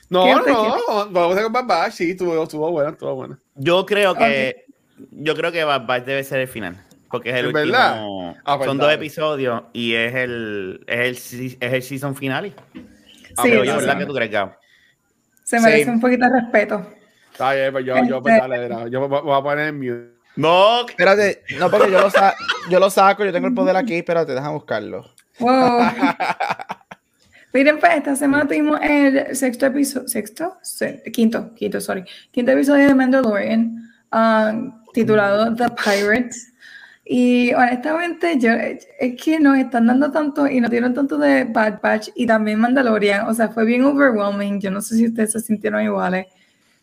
No, ¿Qué te no, vamos a con Bad Batch, sí, estuvo, estuvo bueno, estuvo bueno. Yo creo que yo creo que Bad Batch debe ser el final. Porque es el ¿Es último. verdad? Ah, pues son dos episodios y es el, es el, es el season final. Ah, Sí, pues yo, sí, ¿verdad sí. que tú crees, Gab? Se merece Sí. un poquito de respeto. Está bien, pues yo, yo, pues dale, dale, yo me voy a poner en mute. No, Espérate, no, porque yo lo, sa- yo lo saco, yo tengo el poder aquí, espérate, déjame buscarlo. Wow. Miren, pues esta semana tuvimos el sexto episodio, sexto, Se- quinto, quinto, sorry, quinto episodio de Mandalorian, um, titulado The Pirates. Y honestamente, yo, es que nos están dando tanto y nos dieron tanto de Bad Batch y también Mandalorian. O sea, fue bien overwhelming. Yo no sé si ustedes se sintieron iguales,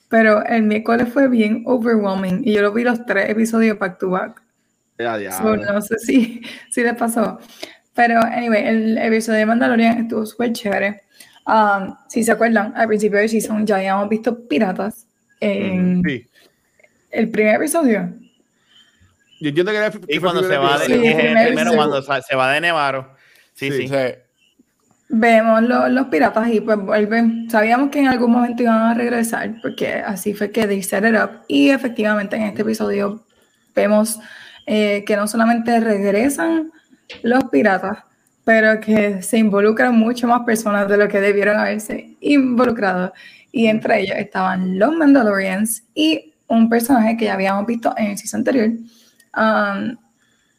pero el miércoles fue bien overwhelming y yo lo vi los tres episodios back to back. Ya, So, ya. no sé si, si les pasó. Pero, anyway, el episodio de Mandalorian estuvo súper chévere. Um, si se acuerdan, al principio del season ya habíamos visto piratas en Sí. el primer episodio. Yo entiendo que era que y cuando el se va de, Sí, es el primero segundo. cuando se va de Nevaro. Sí, sí. Sí. Sí. Vemos lo- los piratas y pues vuelven. Sabíamos que en algún momento iban a regresar, porque así fue que they set it up. Y efectivamente en este episodio vemos eh, que no solamente regresan los piratas, pero que se involucran mucho más personas de lo que debieron haberse involucrado. Y entre ellos estaban los Mandalorians y un personaje que ya habíamos visto en el season anterior, um,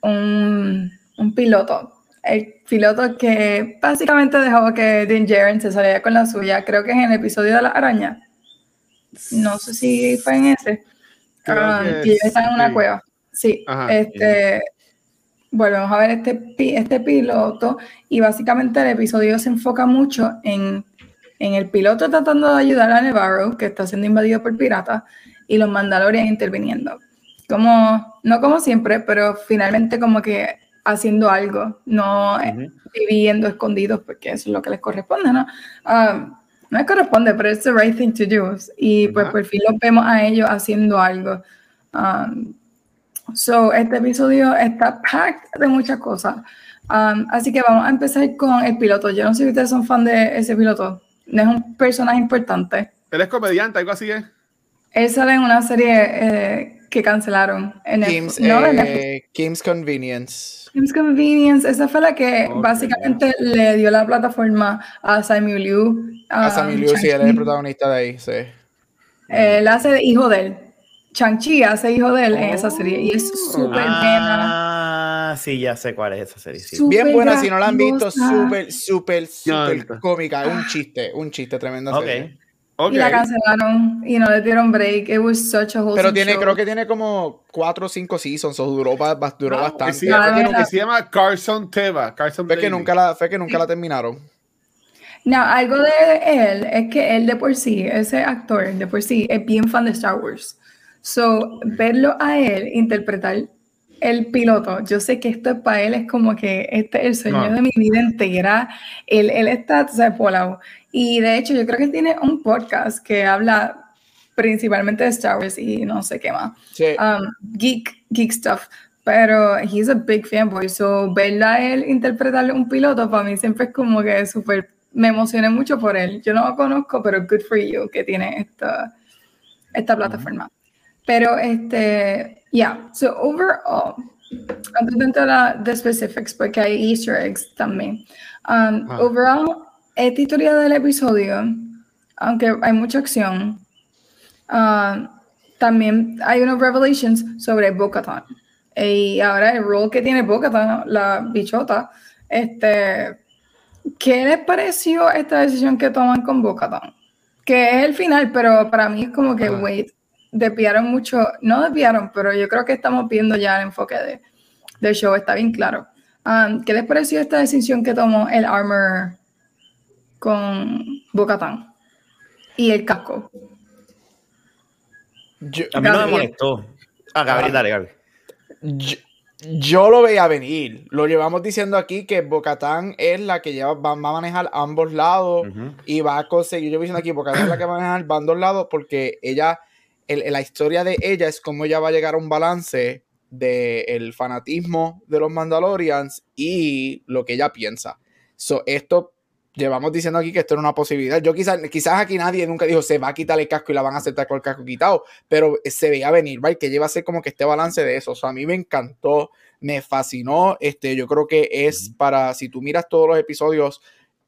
un, un, piloto. El piloto que básicamente dejó que Din Djarin se saliera con la suya, creo que es en el episodio de la araña. No sé si fue en ese. Um, y están en una cueva. Sí, este, volvemos a ver este, este piloto y básicamente el episodio se enfoca mucho en, en el piloto tratando de ayudar a Nevarro, que está siendo invadido por piratas, y los Mandalorian interviniendo. Como, no como siempre, pero finalmente como que haciendo algo, no viviendo escondidos, porque eso es lo que les corresponde, ¿no? Um, no les corresponde, pero es the right thing to do. Y pues por fin los vemos a ellos haciendo algo. Um, So, este episodio está packed de muchas cosas. Um, así que vamos a empezar con el piloto. Yo no sé si ustedes son fan de ese piloto. No es un personaje importante. Él es comediante, algo así es. Él sale en una serie eh, que cancelaron. En Kim's, eh, Kim's Convenience. Kim's Convenience. Esa fue la que básicamente le dio la plataforma a Samuel Liu. A, Samuel Liu, sí, él es el protagonista de ahí, sí. Él hace de hijo de él. Chang-Chi hace hijo de él en esa serie y es oh. súper buena. Ah, sí, ya sé cuál es esa serie. Bien buena, si no la han visto, súper, súper, súper cómica. Un chiste, un chiste tremendo. Okay. Y la cancelaron y no le dieron break. It was such a Pero tiene, creo que tiene como cuatro o cinco seasons, o duró, duró bastante. Sí, que se llama Carson Teva. Carson fue, que nunca la, fue que nunca la terminaron. No, algo de él es que él de por sí, ese actor de por sí, es bien fan de Star Wars. So, verlo a él interpretar el piloto, yo sé que esto para él es como que este es el sueño de mi vida entera. Él, él está, ¿sabes? Polao. Y de hecho, yo creo que tiene un podcast que habla principalmente de Star Wars y no sé qué más. Um, geek, geek stuff. Pero he's a big fanboy. So, verla él interpretarle un piloto, para mí siempre es como que súper. Me emocioné mucho por él. Yo no lo conozco, pero good for you que tiene esta, esta plataforma. Pero, este, yeah, so overall, antes de entrar a specifics, porque hay easter eggs también. Um, ah. Overall, esta historia del episodio, aunque hay mucha acción, uh, también hay unos revelations sobre Bo-Katan. Y ahora el rol que tiene Bo-Katan, la bichota, este, ¿qué les pareció esta decisión que toman con Bo-Katan? Que es el final, pero para mí es como que, wait, desviaron mucho, no desviaron, pero yo creo que estamos viendo ya el enfoque de, del show, está bien claro. Um, ¿Qué les pareció esta decisión que tomó el Armor con Bocatán y el casco? a mí no me molestó. Ah, Gabriel, dale, Gabriel. Yo, lo veía venir. Lo llevamos diciendo aquí que Bocatán es la que lleva, va, a manejar ambos lados y va a conseguir. Yo diciendo aquí, Bocatán es la que va a manejar ambos lados porque ella la historia de ella es cómo ella va a llegar a un balance del fanatismo de los Mandalorians y lo que ella piensa. So, esto llevamos diciendo aquí que esto era una posibilidad. Yo quizás, quizás aquí nadie nunca dijo se va a quitar el casco y la van a aceptar con el casco quitado, pero se veía venir, ¿vale? Que lleva a ser como que este balance de eso. a mí me encantó, me fascinó. Este, yo creo que es para, si tú miras todos los episodios,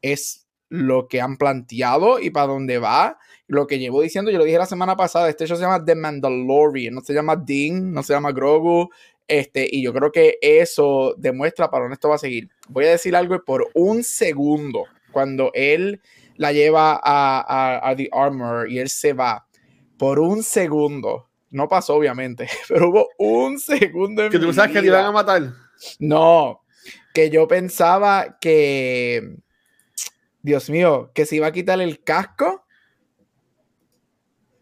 es lo que han planteado y para dónde va lo que llevo diciendo, yo lo dije la semana pasada, este show se llama The Mandalorian, no se llama Dean, no se llama Grogu, este, y yo creo que eso demuestra para dónde esto va a seguir. Voy a decir algo por un segundo, cuando él la lleva a, a, The Armor y él se va, por un segundo, no pasó obviamente, pero hubo un segundo en ¿Que tú sabes que le iban a matar? No, que yo pensaba que, Dios mío, que se iba a quitar el casco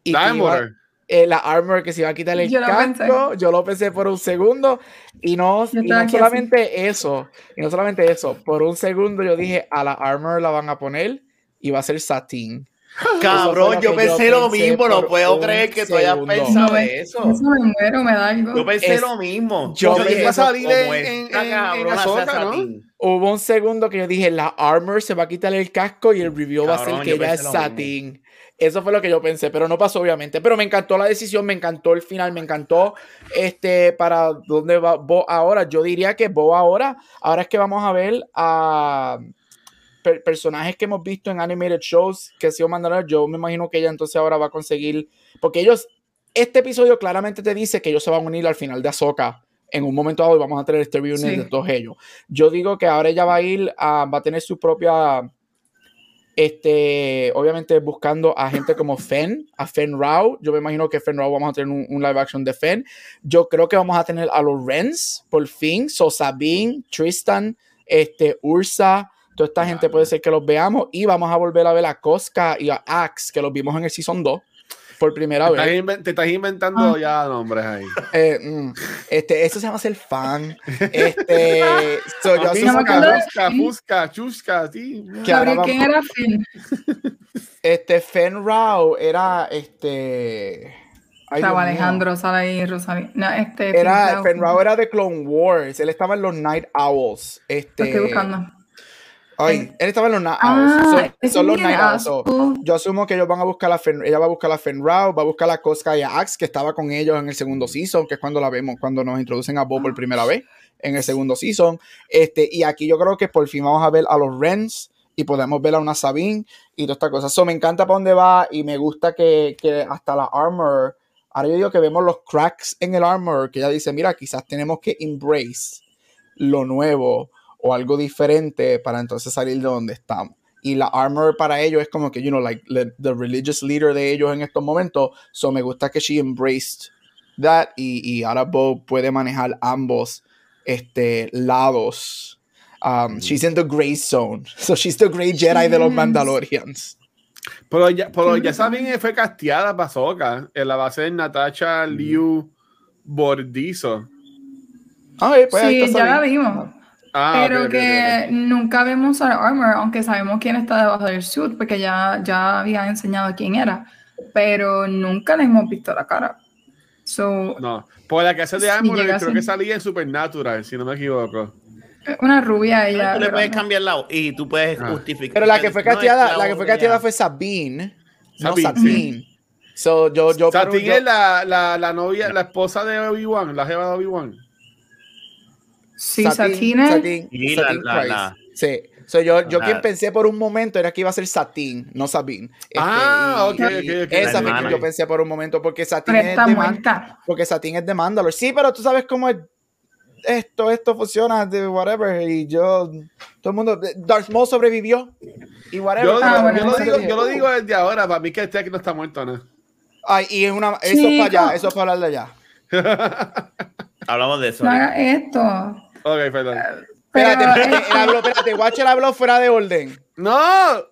la eh, la armor que se iba a quitar el casco, yo lo pensé por un segundo y no, solamente eso, y no solamente eso, por un segundo yo dije a la armor la van a poner y va a ser satín. Cabrón, yo pensé, lo mismo, no puedo creer que tú hayas pensado eso. Eso me muero, me da algo. Yo pensé lo mismo. Yo pensé salir en, en, en, ¿no? hubo un segundo que yo dije, la armor se va a quitar el casco y el review va a ser Cabrón, que yo ella es satín. Eso fue lo que yo pensé, pero no pasó obviamente. Pero me encantó la decisión, me encantó el final, me encantó este para dónde va Bo ahora. Yo diría que Bo ahora, ahora es que vamos a ver a per- personajes que hemos visto en animated shows que ha sido Mandalorian. Yo me imagino que ella entonces ahora va a conseguir, porque ellos, este episodio claramente te dice que ellos se van a unir al final de Ahsoka. En un momento dado y vamos a tener este reunion Sí. de todos ellos. Yo digo que ahora ella va a ir a, va a tener su propia este, obviamente buscando a gente como Fen, a Fen Rao. Yo me imagino que Fen Rao vamos a tener un, un live action de Fen. Yo creo que vamos a tener a los Rens, por fin, So Sabine, Tristan, este, Ursa. Toda esta gente puede ser que los veamos. Y vamos a volver a ver a Cosca y a Axe, que los vimos en el Season 2 por primera Te estás, vez. te estás inventando Ah. ya nombres ahí. Eh, mm, este, eso se llama ser fan. Este, so, yo Fusca, Fusca, Chusca, sí. Que ahora Gabriel, ¿quién era Finn? este Fen Rao era este. ay, Estaba. Alejandro, sale ahí, Rosalía. No, este. Era, Fen Rao era de Clone Wars. Él estaba en los Night Owls. Lo Este, estoy buscando. Ay, él estaba en los Night Ah, Owls. Son- los Night Owls. so, asco. yo asumo que ellos van a buscar a Fen, ella va a buscar a Fen Rao, va a buscar a Cosca y a Axe, que estaba con ellos en el segundo season, que es cuando la vemos, cuando nos introducen a Bo por primera vez en el segundo season. Este, y aquí yo creo que por fin vamos a ver a los Rens y podemos ver a una Sabine y todas estas cosas. So, me encanta para dónde va y me gusta que, que hasta la armor. Ahora yo digo que vemos los cracks en el armor, que ella dice, mira, quizás tenemos que embrace lo nuevo o algo diferente para entonces salir de donde estamos. Y la armor para ellos es como que, you know, like le- the religious leader de ellos en estos momentos. So me gusta que she embraced that y, y ahora Bo puede manejar ambos este, lados. Um, she's in the gray zone. So she's the gray Jedi de los Yes. Mandalorians. Pero ya, pero ya sí. saben, fue casteada para Soca en la base de Natasha Liu Bordizo. Ay, pues ahí Sí, ya la vimos. Ah, pero que nunca vemos a Armor, aunque sabemos quién está debajo del suit, porque ya, ya había enseñado quién era. Pero nunca le hemos visto la cara. So, No, por la que hace de Armor, creo que salía en Supernatural, si no me equivoco. una rubia ella. tú le pero puedes no. cambiar la y tú puedes Ah. justificar. Pero la que fue No, casteada, la que fue ella. fue Sabine. No Sabine, Sabine. So, yo, yo, pero es la, la, la novia, la esposa de Obi-Wan, la jeva de Obi-Wan. Sí, Satine. Satin- Sí, la- la- la- Sí. So, yo, yo quien pensé por un momento era que iba a ser Satin, no Sabine. Este, Ah, y- ok, y ok, ok. Esa La fue que yo pensé por un momento, porque Satin Pero es está de muerta. porque Satin es de Mandalore. Sí, pero tú sabes cómo es esto, esto funciona de whatever. Y yo, todo el mundo, Darth Maul sobrevivió. Y whatever. Yo, lo Ah, digo- bueno, yo lo digo, dije, yo lo digo desde ahora, para mí que este aquí no está muerto, ¿no? Ay, y es una, eso Chico. es para allá, eso es para hablar de allá. Hablamos de eso. No haga esto. Ok, perdón. Pero, Espérate, espérate, él habló, espérate, Watcher habló fuera de orden. ¡No!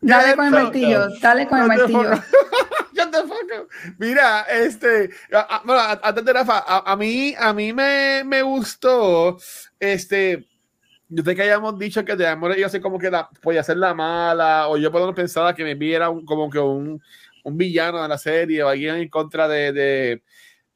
dale con el martillo, dale con el martillo. the fuck up. Mira, este, a- bueno, a- antes de Rafa, a, a mí, a mí me, me gustó, este, yo sé que hayamos dicho que de amor yo sé como que la, podía ser la mala, o yo por lo menos pensaba que me viera un, como que un, un villano de la serie, o alguien en contra de, de,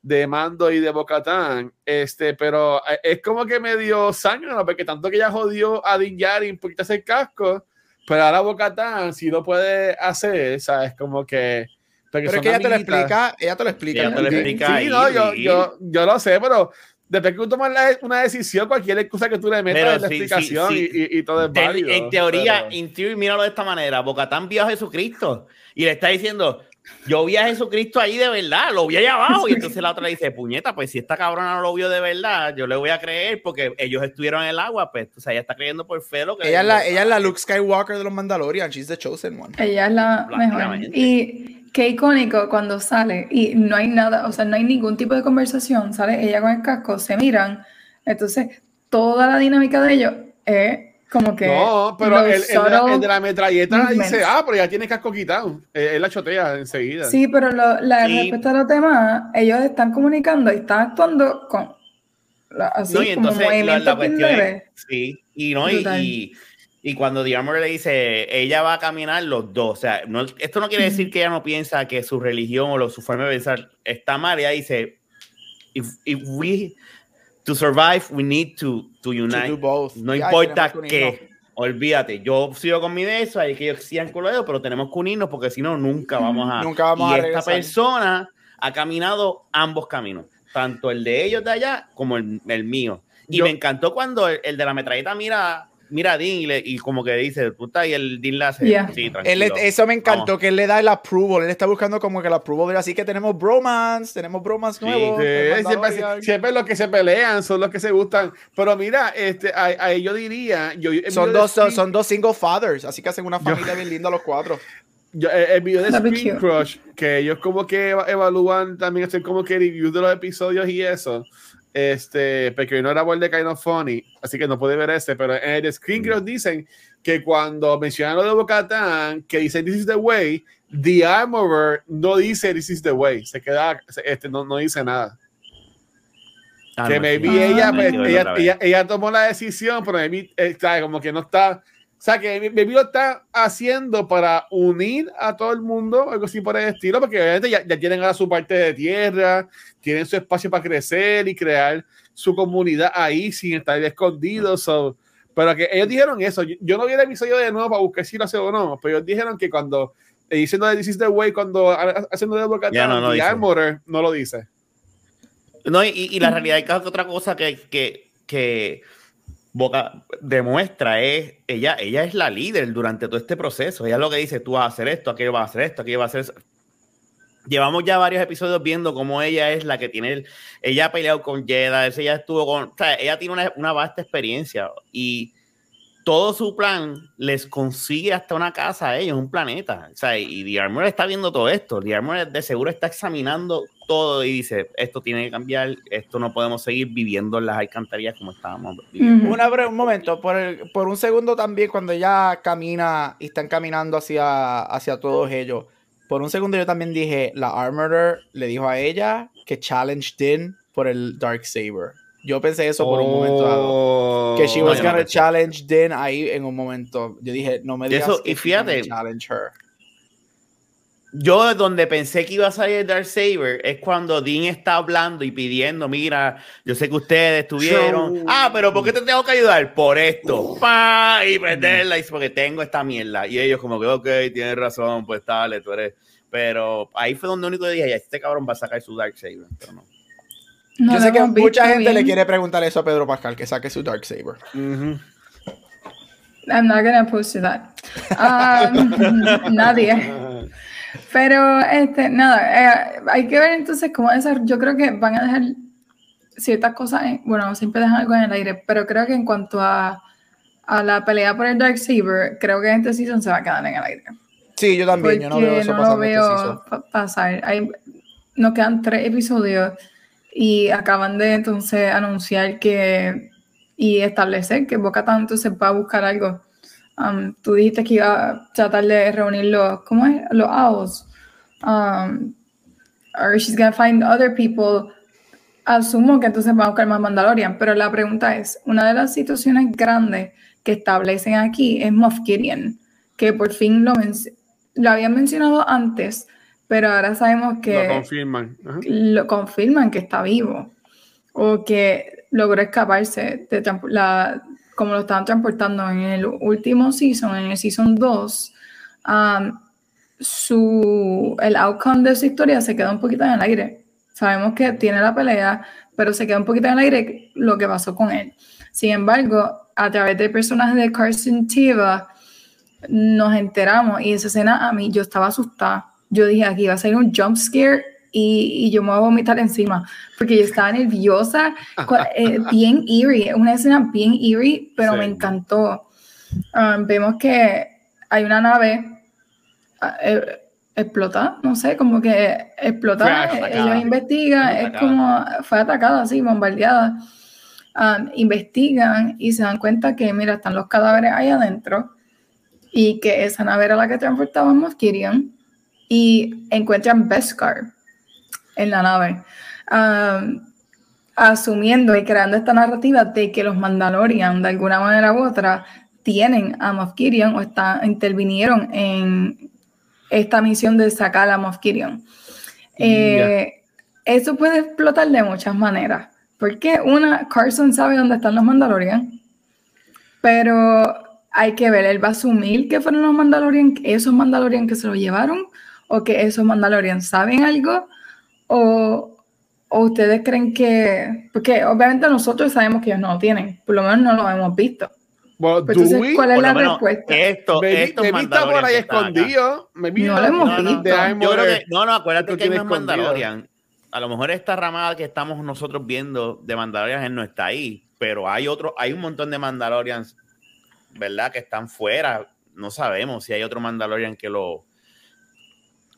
de Mando y de Bocatán, este, pero eh, es como que me dio sangre, ¿no? porque tanto que ella jodió a Din Djarin por quitarse el casco, pero ahora Bocatán, si lo puede hacer, ¿sabes? Como que. Pero es que ella te lo explica, ella te lo explica. Ella te lo explica. Sí, ahí, no, yo, sí. yo, yo lo sé, pero después que tú tomas la- una decisión, cualquier excusa que tú le metas Pero es la sí, sí, explicación sí. Y, y- y todo es válido. en teoría, pero- en theory, míralo de esta manera. Bocatán vio a Jesucristo y le está diciendo, yo vi a Jesucristo ahí de verdad, lo vi allá abajo. Y entonces la otra le dice, puñeta, pues si esta cabrona no lo vio de verdad, yo le voy a creer porque ellos estuvieron en el agua, pues, o sea, ella está creyendo por fe lo que... Ella es, la, ella es la Luke Skywalker de los Mandalorian, she's the chosen one. Ella es la mejor. Y qué icónico cuando sale y no hay nada, o sea, no hay ningún tipo de conversación, sale ella con el casco, se miran, entonces toda la dinámica de ellos es como que... No, pero el, el la, el de la metralleta movements. dice, ah, pero ya tiene casco quitado. Eh, Él la chotea enseguida. Sí, pero lo, la, Sí. respecto a los demás, ellos están comunicando y están actuando con la- así No, y como entonces la, movimientos la bien cuestión es, sí, y no, y, y, y cuando Armor le dice, ella va a caminar los dos, o sea, no, esto no quiere decir que ella no piensa que su religión o lo- su forma de pensar está mal, ella dice, if, if we, to survive, we need to, to unite. do both. No importa qué. Olvídate, yo sigo con mi de eso, hay que ellos sigan con lo de ellos, pero tenemos que unirnos porque si no, nunca vamos a. Nunca vamos y a esta regresar. persona ha caminado ambos caminos, tanto el de ellos de allá como el, el mío. Y Yo- me encantó cuando el, el de la metralleta mira, mira a Dean y, le- y como que dice, puta, y el Dean le hace, Yeah. sí, Él tranquilo. le- eso me encantó, Vamos. que él le da el approval. Él está buscando como que el approval. Así que tenemos bromance, tenemos bromance Sí, nuevos. Sí, siempre, siempre los que se pelean son los que se gustan. Pero mira, este, a, a- yo diría, yo, Son dos, son, Screen- son dos single fathers, así que hacen una familia bien linda los cuatro. yo- eh, el video de Screen. Crush, que ellos como que eva- evalúan también hacer como que reviews de los episodios y eso. Este, porque hoy no era de Kind of Funny, así que no puede ver ese, pero en el Screen Crush dicen que cuando mencionan lo de Bocatan, que dicen This is the way, The Armorer no dice This is the way, se queda, este, no, no dice nada. Ah, que no, maybe sí, ella, hay pues, ella, eh, ella, ella tomó la decisión, pero maybe, eh, sabe, como que no está, o sea, que maybe lo está haciendo para unir a todo el mundo, algo así por el estilo, porque obviamente ya, ya tienen ahora su parte de tierra, tienen su espacio para crecer y crear su comunidad ahí sin estar escondidos. so- pero que ellos dijeron eso. Yo, yo no vi el episodio de nuevo para buscar si lo hace o no, pero ellos dijeron que cuando eh, diciendo de This is the Way, cuando ha- haciendo de Boca Ya no, no The. Armorer no lo dice. No, y, y la realidad es que otra cosa que, que, que Boca demuestra es, ella, ella es la líder durante todo este proceso. Ella es lo que dice, tú vas a hacer esto, aquello vas a hacer esto, aquello vas a hacer eso. Llevamos ya varios episodios viendo cómo ella es la que tiene, el, ella ha peleado con Jedi, ella estuvo con, ella tiene una, una vasta experiencia y todo su plan les consigue hasta una casa a ellos, un planeta. O sea, y The Armor está viendo todo esto. The Armor de seguro está examinando todo y dice, esto tiene que cambiar, esto no podemos seguir viviendo en las alcantarillas como estábamos viviendo. Una un momento, por, el- por un segundo también, cuando ella camina y están caminando hacia, hacia todos ellos, por un segundo yo también dije, la Armorer le dijo a ella que challenge Din por el Dark Saber. Yo pensé eso por un momento dado. Oh. Que she No, was no gonna challenge Din ahí en un momento. Yo dije, no me digas Eso, que y fíjate, challenge her. Yo donde pensé que iba a salir Dark Saber es cuando Dean está hablando y pidiendo, mira, yo sé que ustedes estuvieron, Show. ah, pero ¿por qué te tengo que ayudar? Por esto, pa, y meterla, y porque tengo esta mierda. Y ellos como que, ok, tienes razón, pues dale, tú eres... Pero ahí fue donde único dije, ya, este cabrón va a sacar su Dark Saber, pero no. No Yo sé que mucha gente le quiere preguntar eso a Pedro Pascal, que saque su Dark Saber. Ujú. I'm not gonna post to that. Um, nadie. Pero, este, nada, eh, hay que ver entonces cómo esa, yo creo que van a dejar ciertas cosas, en- bueno, siempre dejan algo en el aire, pero creo que en cuanto a, a la pelea por el Dark Saber, creo que este season se va a quedar en el aire. Sí, yo también, yo no veo eso no lo este veo pa- pasar. Hay, nos quedan tres episodios y acaban de entonces anunciar que y establecer que Boca entonces va a buscar algo. Um, tú dijiste que iba a tratar de reunir los, ¿cómo es? Los owls. Um, or she's gonna find other people. Asumo que entonces va a buscar más Mandalorian, pero la pregunta es, una de las situaciones grandes que establecen aquí es Moff Gideon, que por fin lo, lo habían mencionado antes, pero ahora sabemos que Lo confirman. Ajá. lo confirman que está vivo o que logró escaparse de la, como lo estaban transportando en el último season, en el season 2, um, su, el outcome de su historia se queda un poquito en el aire. Sabemos que tiene la pelea, pero se queda un poquito en el aire lo que pasó con él. Sin embargo, a través del personaje de Carson Tiva, nos enteramos y esa escena a mí yo estaba asustada. Yo dije aquí va a ser un jump scare y, y yo me voy a vomitar encima porque yo estaba nerviosa, eh, bien eerie, una escena bien eerie, pero Sí. me encantó. Um, vemos que hay una nave ah, eh, explota, no sé, como que explota, ellos investigan, es como, fue atacada, así, bombardeada. Um, investigan y se dan cuenta que, mira, están los cadáveres ahí adentro y que esa nave era la que transportaba a Moff Gideon y encuentran Beskar en la nave. Um, asumiendo y creando esta narrativa de que los Mandalorian, de alguna manera u otra, tienen a Moff Gideon o está, intervinieron en esta misión de sacar a Moff Gideon. Eh, Eso puede explotar de muchas maneras, Porque una, Carson sabe dónde están los Mandalorian, pero hay que ver, él va a asumir que fueron los Mandalorian, esos Mandalorian que se lo llevaron, o que esos Mandalorian saben algo, o, o ustedes creen que, porque obviamente nosotros sabemos que ellos no lo tienen, por lo menos no lo hemos visto. Well, Pues entonces, we? ¿cuál es Por la respuesta? esto, Maybe, estos está por ahí escondido. Maybe No lo hemos the- visto. Motor- que, no, no, acuérdate que hay más. Mandalorian. A lo mejor esta ramada que estamos nosotros viendo de Mandalorian él no está ahí, pero hay otro, hay un montón de Mandalorians, ¿verdad? Que están fuera. No sabemos si hay otro Mandalorian que lo.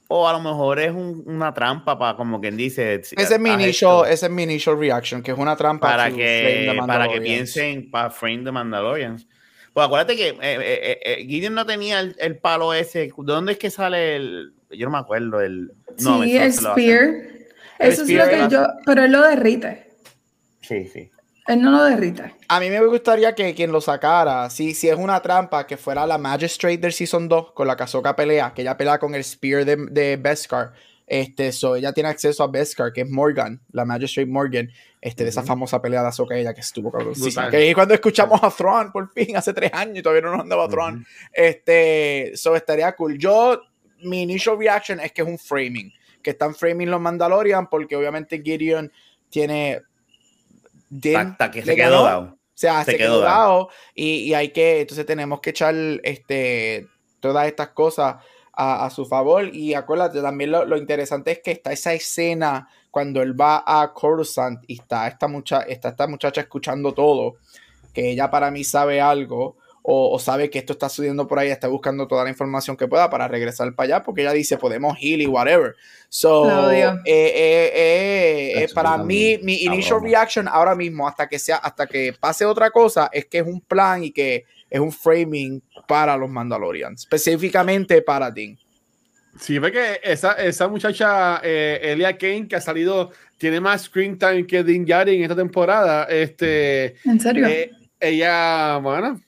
O a lo mejor es un- una trampa para, como quien dice. Ese es mi initial, ese es mi initial reaction, que es una trampa para que, para que piensen para frame the Mandalorians. Pues acuérdate que eh, eh, eh, Gideon no tenía el, el palo ese. ¿De dónde es que sale el.? Yo no me acuerdo. El, no, sí, el. Spear. El Eso Spear es lo que yo, pero él lo derrite. Sí, sí. Él no lo derrite. A mí me gustaría que quien lo sacara, si, si es una trampa, que fuera la Magistrate del Season 2 con la Kazoka pelea, que ella pelea con el Spear de, de Beskar. Este, so ella tiene acceso a Beskar, que es Morgan, la Magistrate Morgan, este, de esa famosa pelea de Ahsoka ella que estuvo cabrón. Sí, Brutal. que es cuando escuchamos a Thrawn por fin, hace tres años y todavía no nos andaba Thrawn. Este, so estaría cool. Yo, mi initial reaction es que es un framing, que están framing los Mandalorian, porque obviamente Gideon tiene. Hasta que se quedó dado. O sea, Se se, quedó quedó dado y, y hay que, entonces tenemos que echar este, todas estas cosas a, a su favor. Y acuérdate, también lo, lo interesante es que está esa escena cuando él va a Coruscant y está esta, mucha, está esta muchacha escuchando todo, que ella para mí sabe algo. O, o sabe que esto está sucediendo por ahí, está buscando toda la información que pueda para regresar para allá, porque ella dice podemos heal y whatever. So, eh, eh, eh, eh, para mí, mi initial broma. reaction ahora mismo, hasta que sea, hasta que pase otra cosa, es que es un plan y que es un framing para los Mandalorians, específicamente para Dean. Sí, ve que esa, esa muchacha, eh, Elia Kane, que ha salido, tiene más screen time que Din Djarin en esta temporada. Este, ¿En serio? Ella, bueno,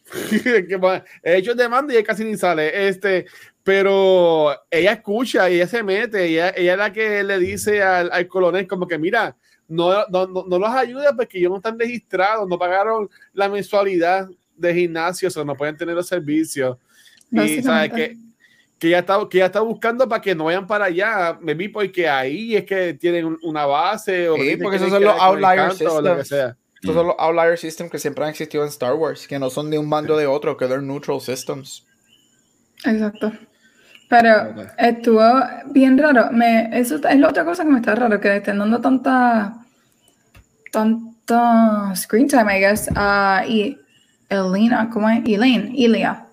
he hecho demanda y ella casi ni sale. Este, pero ella escucha y ella se mete. Ella, ella es la que le dice al, al coronel, como que, mira, no, no, no, no los ayuda porque ellos no están registrados, no pagaron la mensualidad de gimnasio, o sea, no pueden tener los servicios. Y sabes que que ya está que ya está buscando para que no vayan para allá, me vi porque ahí es que tienen un- una base o Sí, porque que esos son los ver con outlier Encanto o lo que sea. Estos son los outlier systems que siempre han existido en Star Wars, que no son de un bando de otro, que they're neutral systems. Exacto. Pero Ok. estuvo bien raro. Me, eso es la otra cosa que me está raro, que estén dando tanta, tanta screen time, I guess, a y Elena, ¿cómo es? Elaine, Ilia.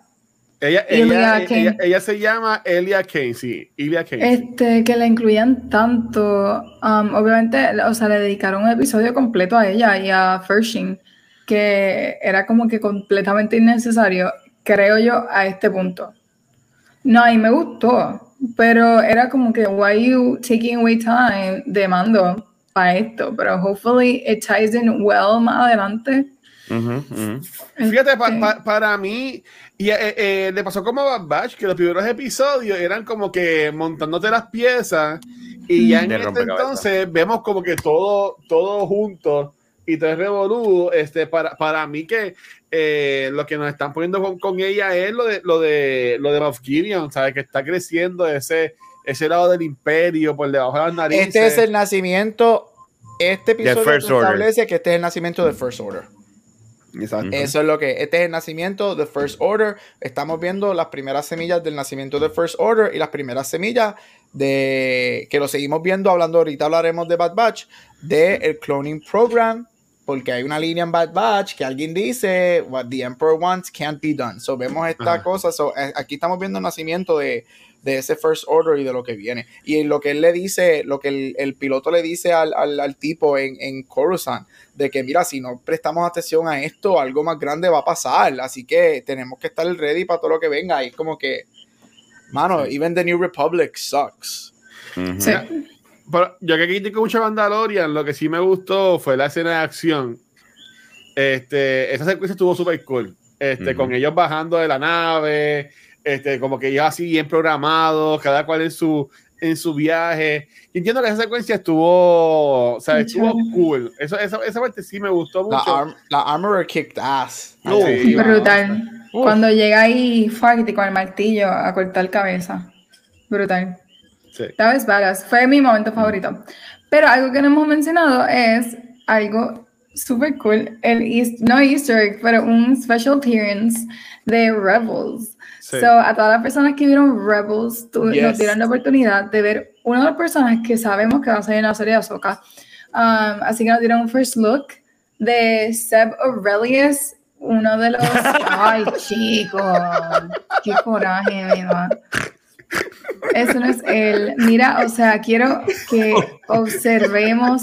Ella, ella, ella, ella se llama Elia Kane, sí, Elia Kane. Este, que la incluían tanto. um, obviamente, o sea, le dedicaron un episodio completo a ella y a Fershing, que era como que completamente innecesario, creo yo, a este punto. No, y me gustó, pero era como que, why you taking away time de mando para esto? Pero hopefully it ties in well más adelante. Ujú, ujú. Fíjate, pa- pa- para mí, y, eh, eh, le pasó como a Bad Batch, que los primeros episodios eran como que montándote las piezas, y ya en De este entonces vemos como que todo, todo junto y todo es revolú. Este, para, para mí que eh, lo que nos están poniendo con, con ella es lo de lo de lo de Moff Gideon, ¿sabes? Que está creciendo ese, ese lado del imperio por debajo de las narices. Este es el nacimiento, este episodio establece que este es el nacimiento de First Order. Exacto. Eso es lo que, este es el nacimiento de First Order. Estamos viendo las primeras semillas del nacimiento de First Order y las primeras semillas de, que lo seguimos viendo, hablando ahorita hablaremos de Bad Batch, de el cloning program, porque hay una línea en Bad Batch que alguien dice, what the Emperor wants can't be done. So vemos esta Ajá. cosa, so, aquí estamos viendo el nacimiento de, de ese First Order y de lo que viene. Y lo que él le dice, lo que el, el piloto le dice al, al, al tipo en, en Coruscant, de que mira, si no prestamos atención a esto, algo más grande va a pasar. Así que tenemos que estar ready para todo lo que venga. Y es como que, mano, even the New Republic sucks. Ujú. sí. Pero yo que critico mucho a Mandalorian, lo que sí me gustó fue la escena de acción. Este, esa secuencia estuvo súper cool. Este, con ellos bajando de la nave, este, como que ellos así bien programados, cada cual en su, en su viaje. Y entiendo que esa secuencia estuvo, o sea, estuvo cool. Eso, esa, esa parte sí me gustó La, mucho. arm- la Armorer kicked ass. No, Sí, Brutal. Uf. Cuando llega ahí Farty con el martillo a cortar cabeza. Brutal. Sí. That was. Fue mi momento favorito. Pero algo que no hemos mencionado es algo super cool. El Eas- no Easter egg, pero un special appearance de Rebels. Sí. So, a todas las personas que vieron Rebels, tu- Yes. nos dieron la oportunidad de ver una de las personas que sabemos que va a salir en la serie de Ahsoka. Um, así que nos dieron un first look de Seb Aurelius, uno de los. Ay, chicos, qué coraje da. Eso no es él. Mira, o sea, quiero que observemos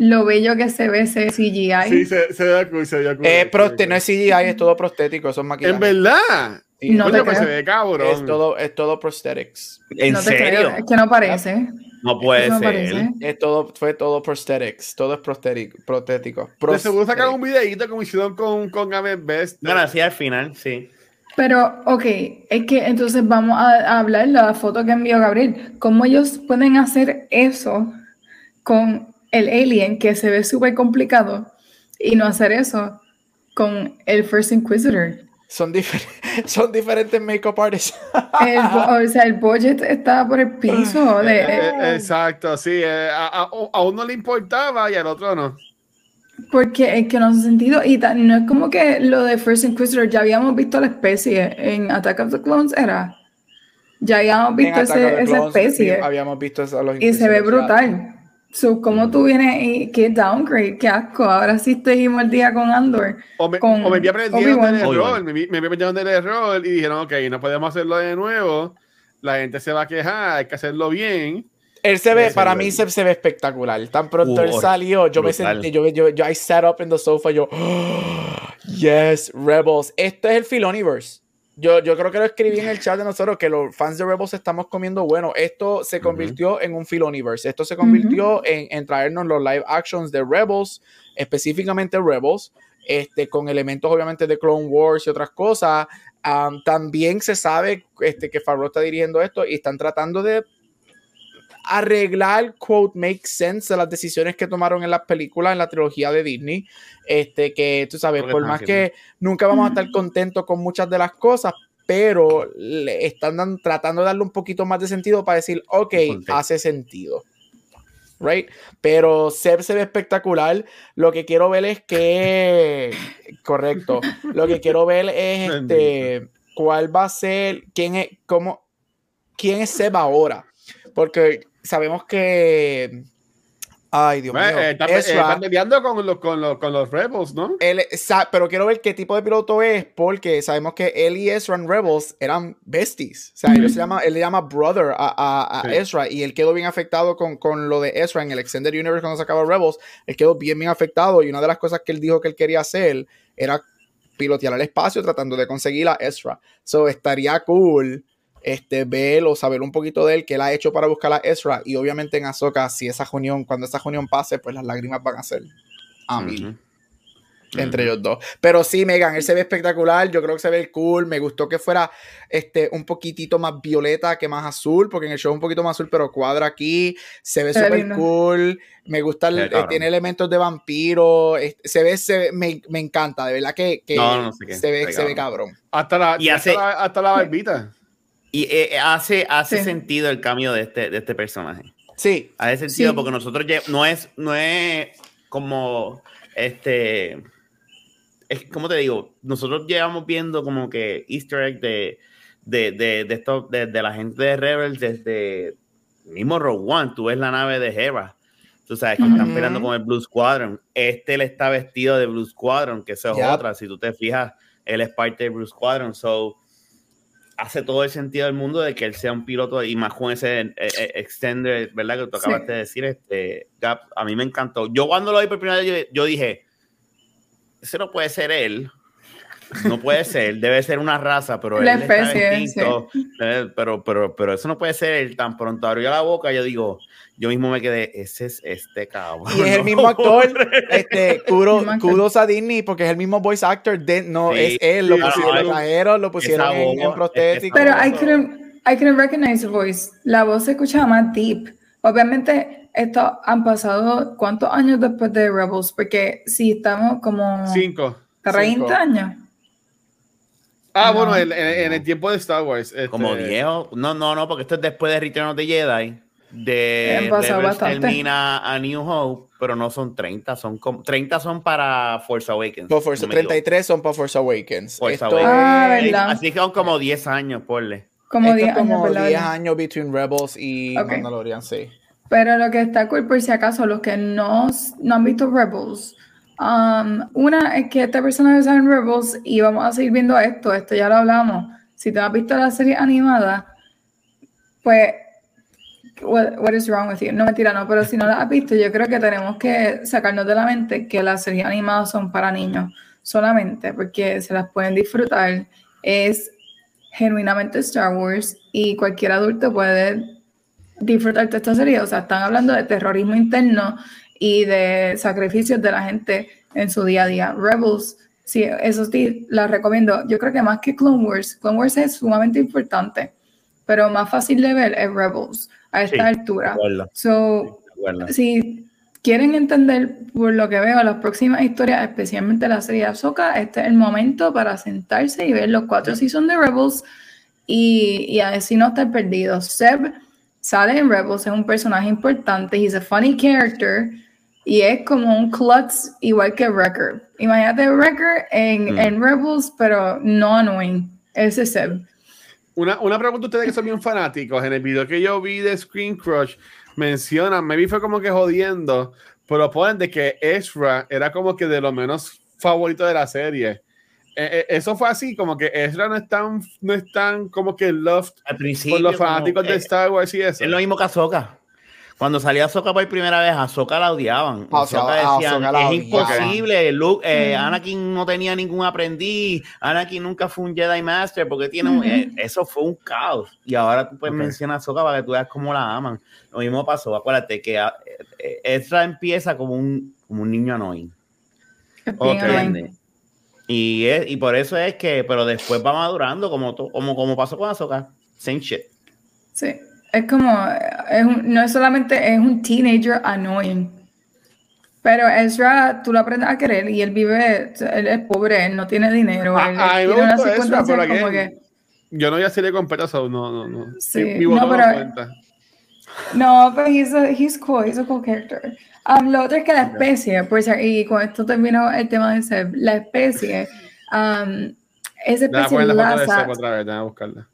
lo bello que se ve ese CGI. Sí, se, se ve cool, se ve cool. Eh, proste- no es CGI, es todo prostético, son cool. maquillajes. En verdad. Sí, No Coño, te pues creo. se ve cabrón. es todo, es todo prosthetics. ¿En no serio? es que no parece. No puede Eso no ser. Es todo, fue todo prosthetics, todo es prostético, protético. De seguro sacaron un Prosthetic. videíto como hicieron con, con Game Best. Bueno, así al final, sí. Pero, ok, es que entonces vamos a, a hablar de la foto que envió Gabriel. ¿Cómo ellos pueden hacer eso con el alien que se ve súper complicado y no hacer eso con el First Inquisitor? Son, difer- son diferentes makeup artists. El o sea, el budget está por el piso. De, Eh, eh, exacto, sí. eh, a, a- a uno le importaba y al otro no. porque es que no hace sentido. Y no es como que lo de First Inquisitor, ya habíamos visto la especie en Attack of the Clones, era. Ya habíamos visto ese- esa especie. sí, habíamos visto eso a los Y se ve brutal. So, ¿Cómo tú vienes y qué downgrade? Qué asco. Ahora sí seguimos el día con Andor. O me, Con o me vi aprendieron del error, me, vi- me vi aprendieron del error y dijeron, ok, no podemos hacerlo de nuevo, la gente se va a quejar, hay que hacerlo bien. Él se ve, para mí se, se ve espectacular. Tan pronto Uh, él salió, yo me brutal. sentí, yo, yo, yo, I sat up in the sofa, yo, yes, Rebels. Este es el Filoniverse. Yo, yo creo que lo escribí en el chat de nosotros que los fans de Rebels estamos comiendo bueno. Esto se convirtió en un Filoniverse. Esto se convirtió en, en traernos los live actions de Rebels, específicamente Rebels, este, con elementos obviamente de Clone Wars y otras cosas. Am, también se sabe este, que Favreau está dirigiendo esto y están tratando de arreglar, quote, make sense de las decisiones que tomaron en las películas, en la trilogía de Disney. Este, que tú sabes, por más que nunca vamos a estar contentos con muchas de las cosas, pero le están dan- tratando de darle un poquito más de sentido para decir, ok, hace sentido. Right? Pero Seb se ve espectacular. Lo que quiero ver es que. Correcto. Lo que quiero ver es este. ¿Cuál va a ser? ¿Quién es? ¿Cómo? ¿Quién es Seb ahora? Porque sabemos que. Ay, Dios Bueno, mío. eh, están, eh, peleando con los, con, los, con los Rebels, ¿no? él, pero quiero ver qué tipo de piloto es, porque sabemos que él y Ezra en Rebels eran besties. O sea, ellos se llama, él le llama brother a, a- a Sí. Ezra y él quedó bien afectado con, con lo de Ezra en el Extended Universe cuando se acabó Rebels. Él quedó bien, bien afectado y una de las cosas que él dijo que él quería hacer era pilotear el espacio tratando de conseguir a Ezra. So, estaría cool este, ver o saber un poquito de él, que él ha hecho para buscar a Ezra y obviamente en Ahsoka, si esa unión, cuando esa unión pase, pues las lágrimas van a ser a Ujú. entre ellos dos. Pero sí, Megan, él se ve espectacular. Yo creo que se ve cool. Me gustó que fuera este, un poquitito más violeta que más azul, porque en el show es un poquito más azul, pero cuadra aquí. Se ve súper cool. Me gusta, el- eh, tiene elementos de vampiro. Se ve, se ve- me, me encanta, de verdad que, que No, no sé qué, se, ve, se se ve ve cabrón. Hasta la, Y hasta hace- la, hasta la barbita. Y eh, eh, hace, hace Sí. sentido el cambio de este, de este personaje. Sí, Hace sentido Sí. porque nosotros lle- no es, no es como este. Es, ¿Cómo te digo? Nosotros llevamos viendo como que Easter egg de, de, de, de, esto, de, de la gente de Rebels desde mismo Rogue One. Tú ves la nave de Hera. Tú sabes que están Ujú. peleando con el Blue Squadron. Este él está vestido de Blue Squadron, que eso es Yep. otra. Si tú te fijas, él es parte de Blue Squadron. So, hace todo el sentido del mundo de que él sea un piloto y más con ese eh, eh, extender, ¿verdad? Que tú Sí. acabaste de decir, este, Gap, a mí me encantó. Yo cuando lo vi por primera vez, yo, yo dije, ese no puede ser él. No puede ser, debe ser una raza, pero La él está especie, distinto. Eh, pero, pero, pero eso no puede ser él. Tan pronto abrió la boca, yo digo, yo mismo me quedé, ese es este cabrón. y es el mismo actor. Este, actor. kudos a Disney porque es el mismo voice actor. De, no, Sí. es él. Lo Sí, pusieron, sí, lo trajeron, lo pusieron en, voz, en prostético. Pero I couldn't, I can recognize the voice. La voz se escucha más deep. Obviamente, esto han pasado cuántos años después de Rebels, porque si estamos como Cinco. 30 Cinco. años. Ah, No. bueno, en, en- en el tiempo de Star Wars. este, Como 10 o- No, no, no, porque esto es después de Return of the Jedi. De pasado Rebels bastante. termina a New Hope, pero no son 30, son como 30 son para Force Awakens. Para Force, no me equivoco. 33 son para Force Awakens. Force Esto Awakens. Ah, es- ¿verdad? Así que son como 10 años, porle. Como esto 10 es años, como ¿verdad? 10 años between Rebels y Ok. Mandalorian, sí. Pero lo que está cool, por si acaso, los que no, no han visto Rebels, um, una es que este personaje sale en Rebels y vamos a seguir viendo esto, esto ya lo hablamos. Si te has visto la serie animada, pues, what, what is wrong with you? No, mentira, no, pero si no la has visto, yo creo que tenemos que sacarnos de la mente que las series animadas son para niños solamente, porque se las pueden disfrutar. Es genuinamente Star Wars y cualquier adulto puede disfrutar de esta serie. O sea, están hablando de terrorismo interno y de sacrificios de la gente en su día a día. Rebels, sí, eso sí, la recomiendo. Yo creo que más que Clone Wars, Clone Wars es sumamente importante, pero más fácil de ver es Rebels a esta Sí, altura. So, acuerdo. si quieren entender por lo que veo las próximas historias, especialmente la serie de Ahsoka, este es el momento para sentarse y ver los cuatro seasons de Rebels y, y así no estar perdidos. Seb sale en Rebels, es un personaje importante, he's a funny character y es como un klutz igual que Wrecker. Imagínate Wrecker en, Mm. en Rebels, pero no annoying. Ese es Seb. Una, una pregunta a ustedes que son bien fanáticos. En el video que yo vi de Screen Crush, mencionan, maybe fue como que jodiendo, pero ponen de que Ezra era como que de lo menos favorito de la serie. Eh, eh, eso fue así, como que Ezra no es tan, no es tan como que loved Al principio. por los como, fanáticos de eh, Star Wars y eso. Es lo mismo que Ahsoka. Cuando salía Ahsoka por primera vez, Ahsoka la odiaban. Ah, Ahsoka a decían, Ahsoka la es imposible. Luke, eh, Mm. Anakin no tenía ningún aprendiz. Anakin nunca fue un Jedi Master porque tiene eh, eso fue un caos. Y ahora tú puedes mencionar a Ahsoka para que tú veas cómo la aman. Lo mismo pasó. Acuérdate que ah, eh, Ezra empieza como un, como un niño annoying. Es bien Ok. annoying. ¿entiendes? Y, es, y por eso es que, pero después va madurando como, to- como, como pasó con Ahsoka. Same shit. Sí, es como, es un- no es solamente, es un teenager annoying. Pero Ezra, tú lo aprendes a querer y él vive, él es pobre, él no tiene dinero. Él tiene Ezra, pero como que, Yo no voy a serie completa, so no, no, no. Sí, Mi- mi voto no, pero- no, pero he's, a- he's cool, he's a cool character. Um, lo otro es que la especie, pues, y con esto termino el tema de Seb, la especie, um, esa especie poner la foto de Lhasa- Seb otra vez, buscarla.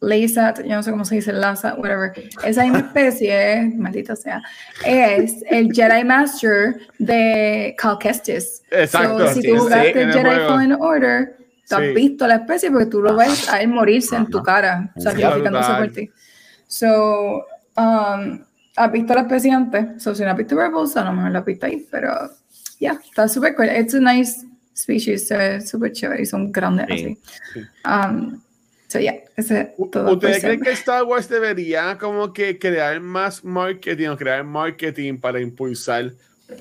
Yo no sé cómo se dice Lhasa, whatever. Esa misma especie, maldita sea, es el Jedi Master de Cal Kestis. Exacto. So, si sí, tú sí, jugaste el Jedi. Fallen Order, tú Sí. has visto la especie porque tú lo ves a él morirse en tu cara, sacrificándose Brutal. por ti. So, um, has visto la especie antes. So, si no has visto Rebels, a lo mejor la has visto ahí, pero ya, está súper cool. It's a nice species, súper chévere y son grandes Sí. así. Um, so, yeah, ese es todo. ¿Ustedes creen que Star Wars debería como que crear más marketing o crear marketing para impulsar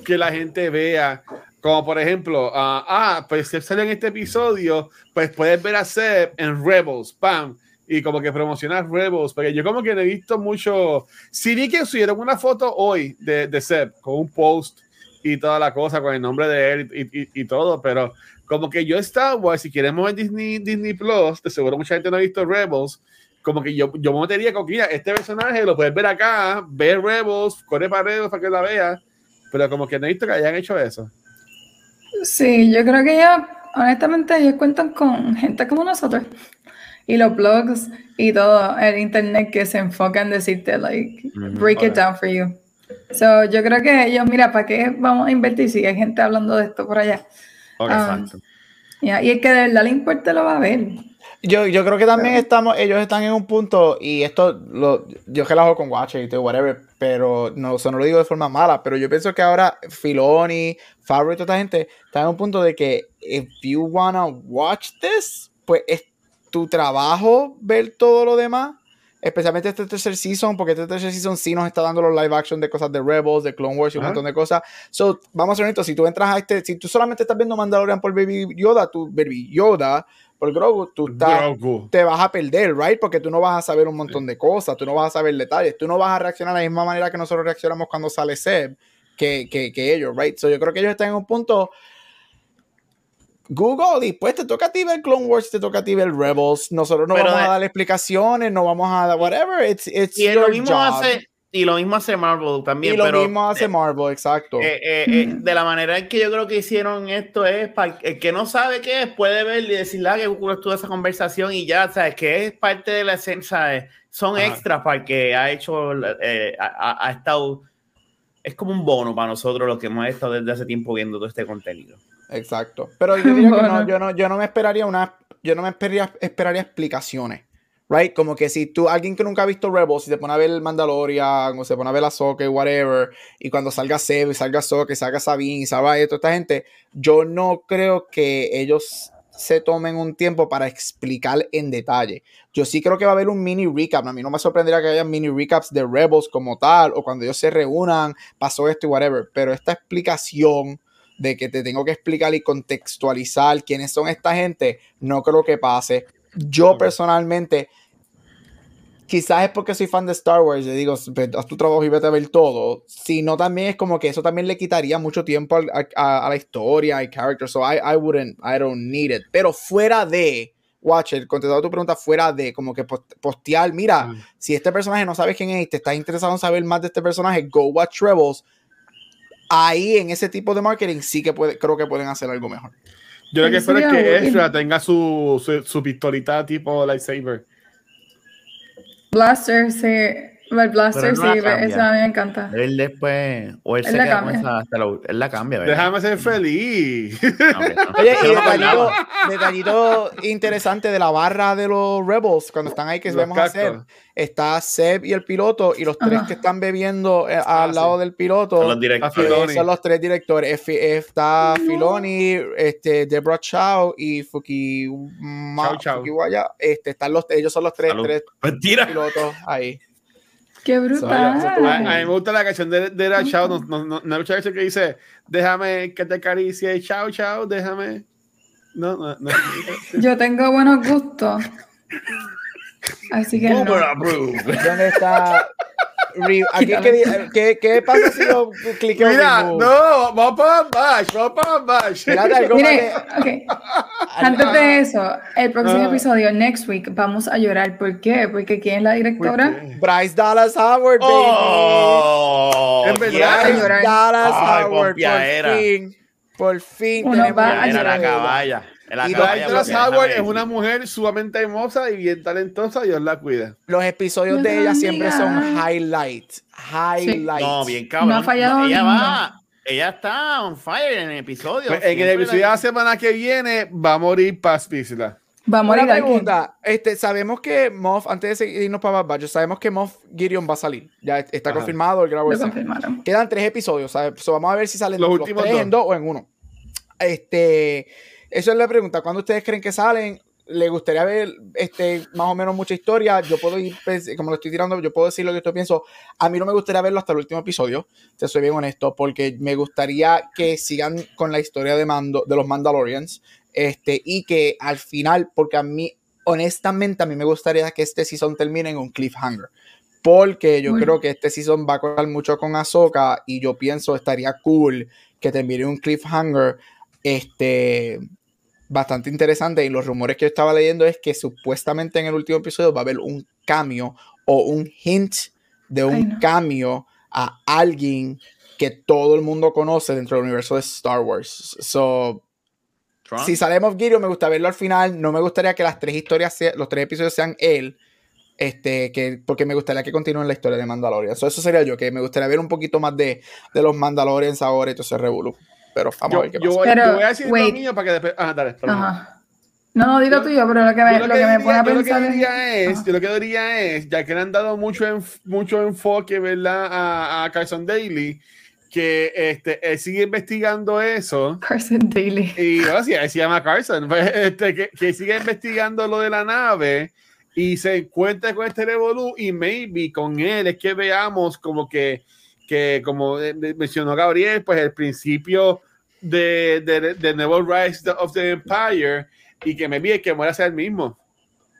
que la gente vea? Como por ejemplo, ah, ah, pues Seb sale en este episodio, pues puedes ver a Seb en Rebels, pam, y como que promocionar Rebels, porque yo como que no he visto mucho, sí vi que subieron una foto hoy de, de Seb con un post y toda la cosa con el nombre de él y, y- y todo, pero como que yo Star Wars, si queremos ver Disney, Disney Plus, de seguro mucha gente no ha visto Rebels, como que yo, yo me metería con que este personaje lo puedes ver acá, ver Rebels, corre para Rebels para que la veas, pero como que no he visto que hayan hecho eso. Sí, yo creo que ya, honestamente, ellos cuentan con gente como nosotros. Y los blogs y todo el internet que se enfoca en decirte, like, break it down for you. So, yo creo que ellos, mira, ¿para qué vamos a invertir si hay gente hablando de esto por allá? Ah, exacto. Y el que de verdad le importe lo va a ver. Yo, yo creo que también estamos, ellos están en un punto, y esto lo, yo relajo con Watcher y todo, whatever, pero no, eso no lo digo de forma mala, pero yo pienso que ahora Filoni, Favreau y toda esta gente están en un punto de que if you wanna watch this, pues es tu trabajo ver todo lo demás, especialmente este tercer season, porque este tercer season sí nos está dando los live action de cosas de Rebels, de Clone Wars y un Ajá. montón de cosas. So, vamos a ser honestos, si tú entras a este, si tú solamente estás viendo Mandalorian por Baby Yoda, tu Baby Yoda, por Grogu, tú estás, Grogu. te vas a perder, right? Porque tú no vas a saber un montón de cosas, tú no vas a saber detalles, tú no vas a reaccionar de la misma manera que nosotros reaccionamos cuando sale Seb que, que, que ellos, right? So yo creo que ellos están en un punto. Google, después te toca a ti ver Clone Wars, te toca a ti ver Rebels. Nosotros no Pero vamos de- a dar explicaciones, no vamos a dar whatever. It's, it's Y lo mismo job. hace, y lo mismo hace Marvel también. y lo pero, mismo hace Marvel, exacto. eh, eh, eh, de la manera en que yo creo que hicieron esto es para el que no sabe qué es, puede ver y decirle ah, que Goku estuvo esa conversación y ya, sabes que es parte de la esencia, son Ajá. extras para el que ha hecho, eh, ha estado, es como un bono para nosotros los que hemos estado desde hace tiempo viendo todo este contenido. Exacto. Pero yo diría que no, yo no, yo no me esperaría una, yo no me esperaría, esperaría explicaciones. Right? Como que si tú, alguien que nunca ha visto Rebels, si se pone a ver el Mandalorian, o se pone a ver la Soca, whatever, y cuando salga Seb, salga Soca, salga Sabine, y salga toda esta gente, yo no creo que ellos se tomen un tiempo para explicar en detalle. Yo sí creo que va a haber un mini recap. A mí no me sorprendería que haya mini recaps de Rebels como tal, o cuando ellos se reúnan, pasó esto y whatever. Pero esta explicación de que te tengo que explicar y contextualizar quiénes son esta gente, no creo que pase. Yo personalmente, quizás es porque soy fan de Star Wars, le digo, "Ve, haz tu trabajo y vete a ver todo. sino también es como que eso también le quitaría mucho tiempo a, a- a la historia, al character, so I, I wouldn't, I don't need it. Pero fuera de, Watcher, contestando tu pregunta, fuera de, como que post- postear, mira, Mm. si este personaje no sabes quién es y te estás interesado en saber más de este personaje, go watch Rebels. Ahí en ese tipo de marketing sí que puede, creo que pueden hacer algo mejor. Yo lo que espero es que. Ezra tenga su, su, su pistolita tipo lightsaber. Blaster, sí. El Blaster, no sí, cambia. eso a mí me encanta. Él después, o él, Él se la queda con cambia. esa, hasta él la cambia, ¿verdad? Déjame ser feliz. No, hombre, no. Oye, y detallito, interesante de la barra de los Rebels, cuando están ahí, que Los vemos a Seb. cactos. Está Seb y el piloto, y los tres Ajá. que están bebiendo eh, Ah, al sí. lado del piloto. Son los eh, directores. Filoni. son los tres directores. Está Filoni, este, Deborah Chow y Fukiwa- Chow Chow. Fukiwaya. Este, están los, ellos son los tres, Salud. tres Mentira. pilotos ahí. Qué A, a mí brutal. me gusta la canción de, de la Chao. No, no, no, no escuché eso que dice: Déjame que te acaricie. Chao, chao. Déjame. No, no, no. Yo tengo buenos gustos. Así que no. ¿Dónde está? Aquí que di- ¿qué, ¿Qué pasa si yo cliqueo Mira, no, vamos para Bash, vamos para Bash. Mire, Antes de eso, el próximo Ah. episodio, next week, vamos a llorar. ¿Por qué? Porque ¿quién es la directora? Bryce Dallas Howard, baby. Oh, En verdad, llorar. Dallas Ay, Howard, por fin. Por fin Uno va a la caballa. La Y Bryce Howard es una mujer sumamente hermosa y bien talentosa. Dios la cuida. Los episodios Dios de ella siempre son highlights. Highlights. No, bien cabrón. No ha fallado ella va. Ella está on fire en el episodio. Pues, en el episodio de la- semana que viene va a morir Paz Vizsla. Va a morir Una pregunta, este, sabemos que Moff, antes de seguirnos para Bad Batch, sabemos que Moff Gideon va a salir. Ya está Ajá. confirmado el grabo Lo ese. confirmaron. Quedan tres episodios, ¿sabes? So, vamos a ver si salen Los los, últimos tres dos. en dos o en uno. Este, eso es la pregunta. ¿Cuándo ustedes creen que salen? ¿Le gustaría ver este, más o menos mucha historia? Yo puedo ir, pues, como lo estoy tirando, yo puedo decir lo que yo pienso. A mí no me gustaría verlo hasta el último episodio, te soy bien honesto, porque me gustaría que sigan con la historia de, Mando, de los Mandalorians este, y que al final, porque a mí, honestamente, a mí me gustaría que este season termine en un cliffhanger. Porque yo creo que este season va a contar mucho con Ahsoka y yo pienso estaría cool que termine un cliffhanger este, bastante interesante. Y los rumores que yo estaba leyendo es que supuestamente en el último episodio va a haber un cambio o un hint de un Ay, no. cambio a alguien que todo el mundo conoce dentro del universo de Star Wars. So, Trump. si sale Moff Gideon, me gusta verlo al final. No me gustaría que las tres historias, sea- los tres episodios sean él. Este, que, porque me gustaría que continúen la historia de Mandalorian. So, eso sería yo, que me gustaría ver un poquito más de, de los Mandalorians ahora y todo ese revolú. Pero vamos a Yo, ver qué yo pasa. voy, Pero, yo voy a decir lo wait. mío para que después. Ah, dale, perdón. Ajá. No, no, dilo Yo- tuyo, pero lo que me, Yo lo lo que que me diría- pone a yo lo que pensar es. diría es, Ajá. yo lo que diría es, ya que le han dado mucho, enf- mucho enfoque, ¿verdad? A, a Carson Daly, que este, él sigue investigando eso. Carson Daly. Y bueno, sí, él se llama Carson, pues, este, que, que sigue investigando lo de la nave y se encuentra con este revolú y maybe con él es que veamos como que, que como eh, mencionó Gabriel, pues el principio de, de, de nuevo Rise of the Empire y que me vi que muera sea el mismo.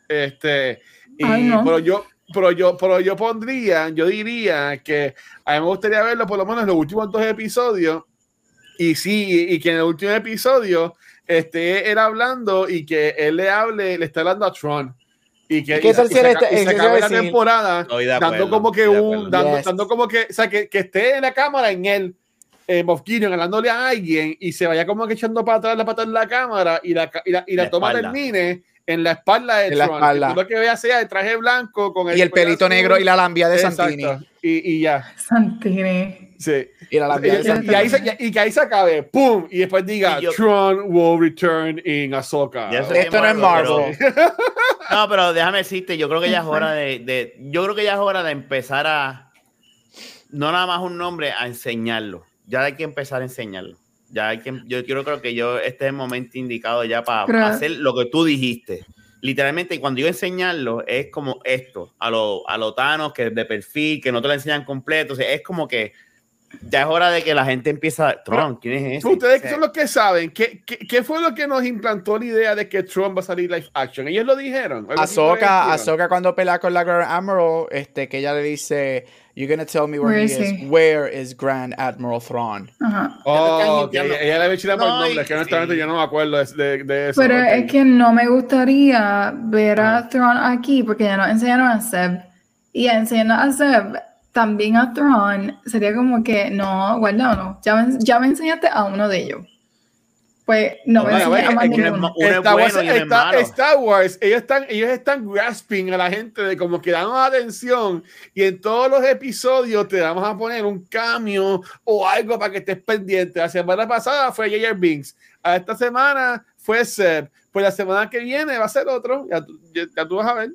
Este, y, Ay, no. pero yo, pero yo, pero yo pondría, yo diría que a mí me gustaría verlo por lo menos en los últimos dos episodios. Y sí, y que en el último episodio esté él hablando y que él le hable, le está hablando a Tron. Y que, ¿Qué y se- tal y si se está- y se acabe la temporada dando como que un dando, Yes. dando como que o sea que, que esté en la cámara en él eh, Moff Gideon hablándole a alguien y se vaya como que echando para atrás la pata en la cámara y la, y la, y la La toma espalda. termine en la espalda de En la espalda. Que tú lo que veas sea el traje blanco con Y el pelito negro y la lambia de Exacto. Santini. Y, y ya. Santini. Sí. Y la Y, lambia de y- Santini. y ahí se, y que ahí se acabe, ¡pum! Y después diga, Y yo- Tron will return in Ahsoka. Esto no es Marvel, Marvel. pero- No, pero déjame decirte, yo creo que ya es hora de, de- yo creo que ya es hora de empezar a no nada más un nombre, a enseñarlo. Ya hay que empezar a enseñarlo. Ya hay que, yo, yo creo que yo este es el momento indicado ya para Pero- hacer lo que tú dijiste. Literalmente, cuando yo enseñarlo, es como esto, a los a lo Thanos, que es de perfil, que no te lo enseñan completo. O sea, es como que ya es hora de que la gente empieza. Tron, ¿quién es ese? Ustedes son los que saben, ¿qué, qué, qué fue lo que nos implantó la idea de que Tron va a salir live action? Ellos lo dijeron. estilo. Ahsoka cuando pelea con la Grand Admiral, este, que ella le dice, You're gonna tell me where, Where he is he?" Where is Grand Admiral Thrawn? Ajá. Oh, ok, limpiando. ella le mencionado por No, nombre, y- que honestamente sí. yo no me acuerdo de, de- eso. Pero es que no me gustaría ver Ah. a Thrawn aquí porque ya nos enseñaron a Seb. Y enseñando a Seb también a Thrawn sería como que no, guarda ya me, ya me enseñaste a uno de ellos. Pues no me más es que ninguno. uno es Star Wars, bueno y uno es está-. Star Wars, ellos están, ellos están grasping a la gente de como que damos atención y en todos los episodios te vamos a poner un cambio o algo para que estés pendiente. La semana pasada fue J.J. Binks, a esta semana fue Seb, pues la semana que viene va a ser otro, ya, tú- ya- ya tú vas a ver.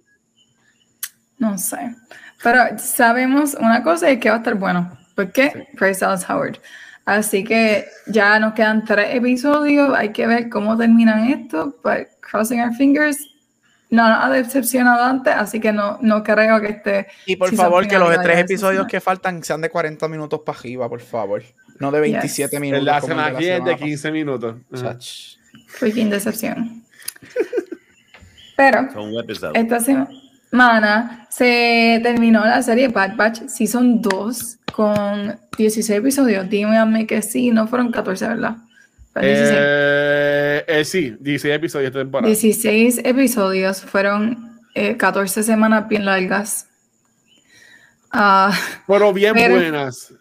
No sé. Pero sabemos una cosa y que va a estar bueno. ¿Por qué? Bryce Dallas Howard. Así que ya nos quedan tres episodios. Hay que ver cómo terminan esto. But crossing our fingers. No nos ha decepcionado antes, así que no, no creo que esté. Y por favor, que los tres episodios que faltan sean de 40 minutos para arriba, por favor. No de 27 Yes. minutos. La semana que viene de semana 15 minutos. Ajá. Chach. Freaking decepción. Pero Son un episodio. esta semana se terminó la serie Bad Batch Season 2 con 16 episodios. Díganme que sí, no fueron 14, ¿verdad? Pero 16. Eh, eh, sí, 16 episodios de temporada. 16 episodios, fueron eh, 14 semanas bien largas. Ah, Pero bien Pero- buenas.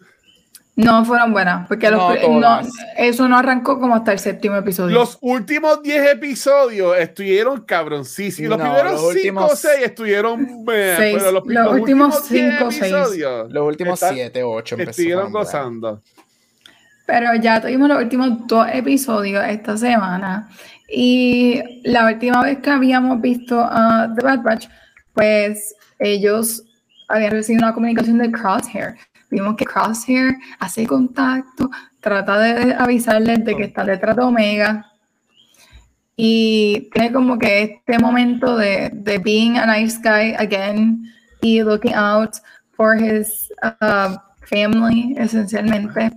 No fueron buenas, porque los No pri- no, todas. eso no arrancó como hasta el séptimo episodio. Los últimos 10 episodios estuvieron cabroncísimos. Los No, primeros los 5 últimos- o 6 estuvieron meh, Seis. pero los, Los los últimos últimos 10 cinco o seis. episodios Los últimos están- 7, 8 estuvieron gozando. Pero ya tuvimos los últimos dos episodios esta semana. Y la última vez que habíamos visto a The Bad Batch, pues ellos habían recibido una comunicación de Crosshair. Vimos que Crosshair hace contacto, trata de avisarles de que está detrás de Omega. Y tiene como que este momento de, de being a nice guy again y looking out for his uh, family, esencialmente.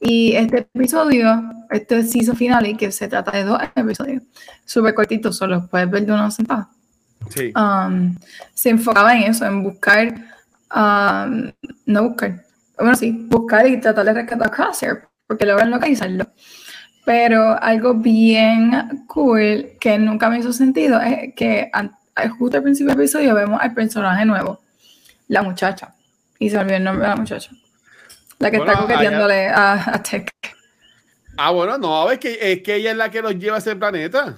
Y este episodio, este season final, y que se trata de dos episodios, súper cortitos, solo puedes ver de una sentada. Sí. Um, se enfocaba en eso, en buscar, um, no buscar, bueno, sí, buscar y tratar de rescatar a Crosshair, porque logran localizarlo. Pero algo bien cool que nunca me hizo sentido es que an- justo al principio del episodio vemos al personaje nuevo, la muchacha, y se olvidó el nombre de la muchacha, la que Bueno, está coqueteándole a, a Tech. Ah, bueno, no, es que, es que ella es la que nos lleva a ese planeta.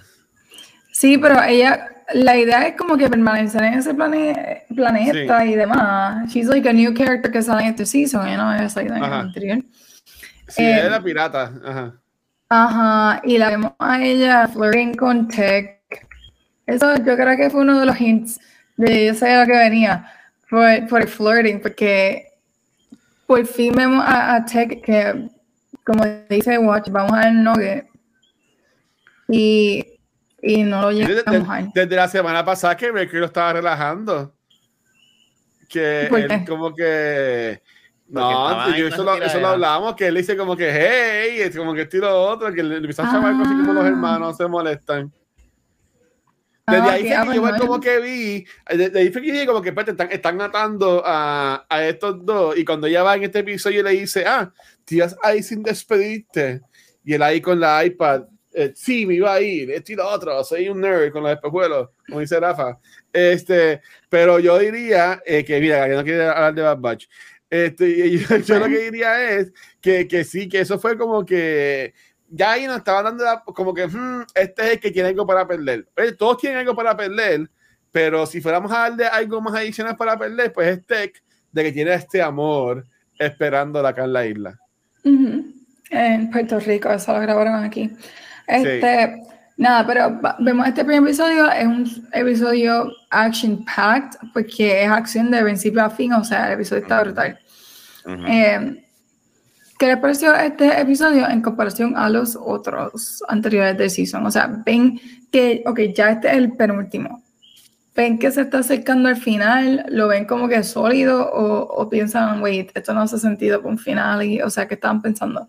Sí, pero ella, la idea es como que permanecer en ese plane- planeta y demás. She's like a new character que sale en este season, you know, había salido en el anterior. Sí, Eh, es la pirata. Ajá. Ajá, y la vemos a ella flirting con Tech. Eso yo creo que fue uno de los hints de yo sabía lo que venía por, por el flirting, porque por fin vemos a, a Tech que, como dice Watch, vamos a ver Nugget y, y no lo Desde, llegamos a ver. desde la semana pasada que Mercury lo estaba relajando. Que ¿Por él como que. No, yo eso, lo, eso lo hablamos, que él dice como que, hey, es como que estilo otro, que le empieza a llamar cosas como los Ah. hermanos se molestan. Desde Ah, ahí fue que yo como que vi, desde ahí fue que vi como que pues, están, están atando a, a estos dos y cuando ella va en este episodio le dice, ah, te ibas ahí sin despedirte y él ahí con la iPad, eh, sí, me iba a ir, esto y lo otro, soy un nerd con los espejuelos, como dice Rafa. Este, pero yo diría eh, que, mira, que no quiere hablar de Bad Batch. Este, yo, yo lo que diría es que, que sí, que eso fue como que ya ahí nos estaban dando la- como que "Hmm, este es el que tiene algo para perder. Oye, todos tienen algo para perder, pero si fuéramos a darle algo más adicional para perder, pues es Tech de que tiene este amor esperándola acá en la isla. Ujú. En Puerto Rico, eso lo grabaron aquí. Este, Nada, pero vemos este primer episodio, es un episodio action-packed, porque es acción de principio a fin, o sea, el episodio está brutal. Ujú. Eh, ¿Qué les pareció este episodio en comparación a los otros anteriores de season? O sea, ven que, ok, ya este es el penúltimo. ¿Ven que se está acercando al final? ¿Lo ven como que sólido? ¿O, o piensan, wait, esto no hace sentido con un final? Y, o sea, ¿qué estaban pensando?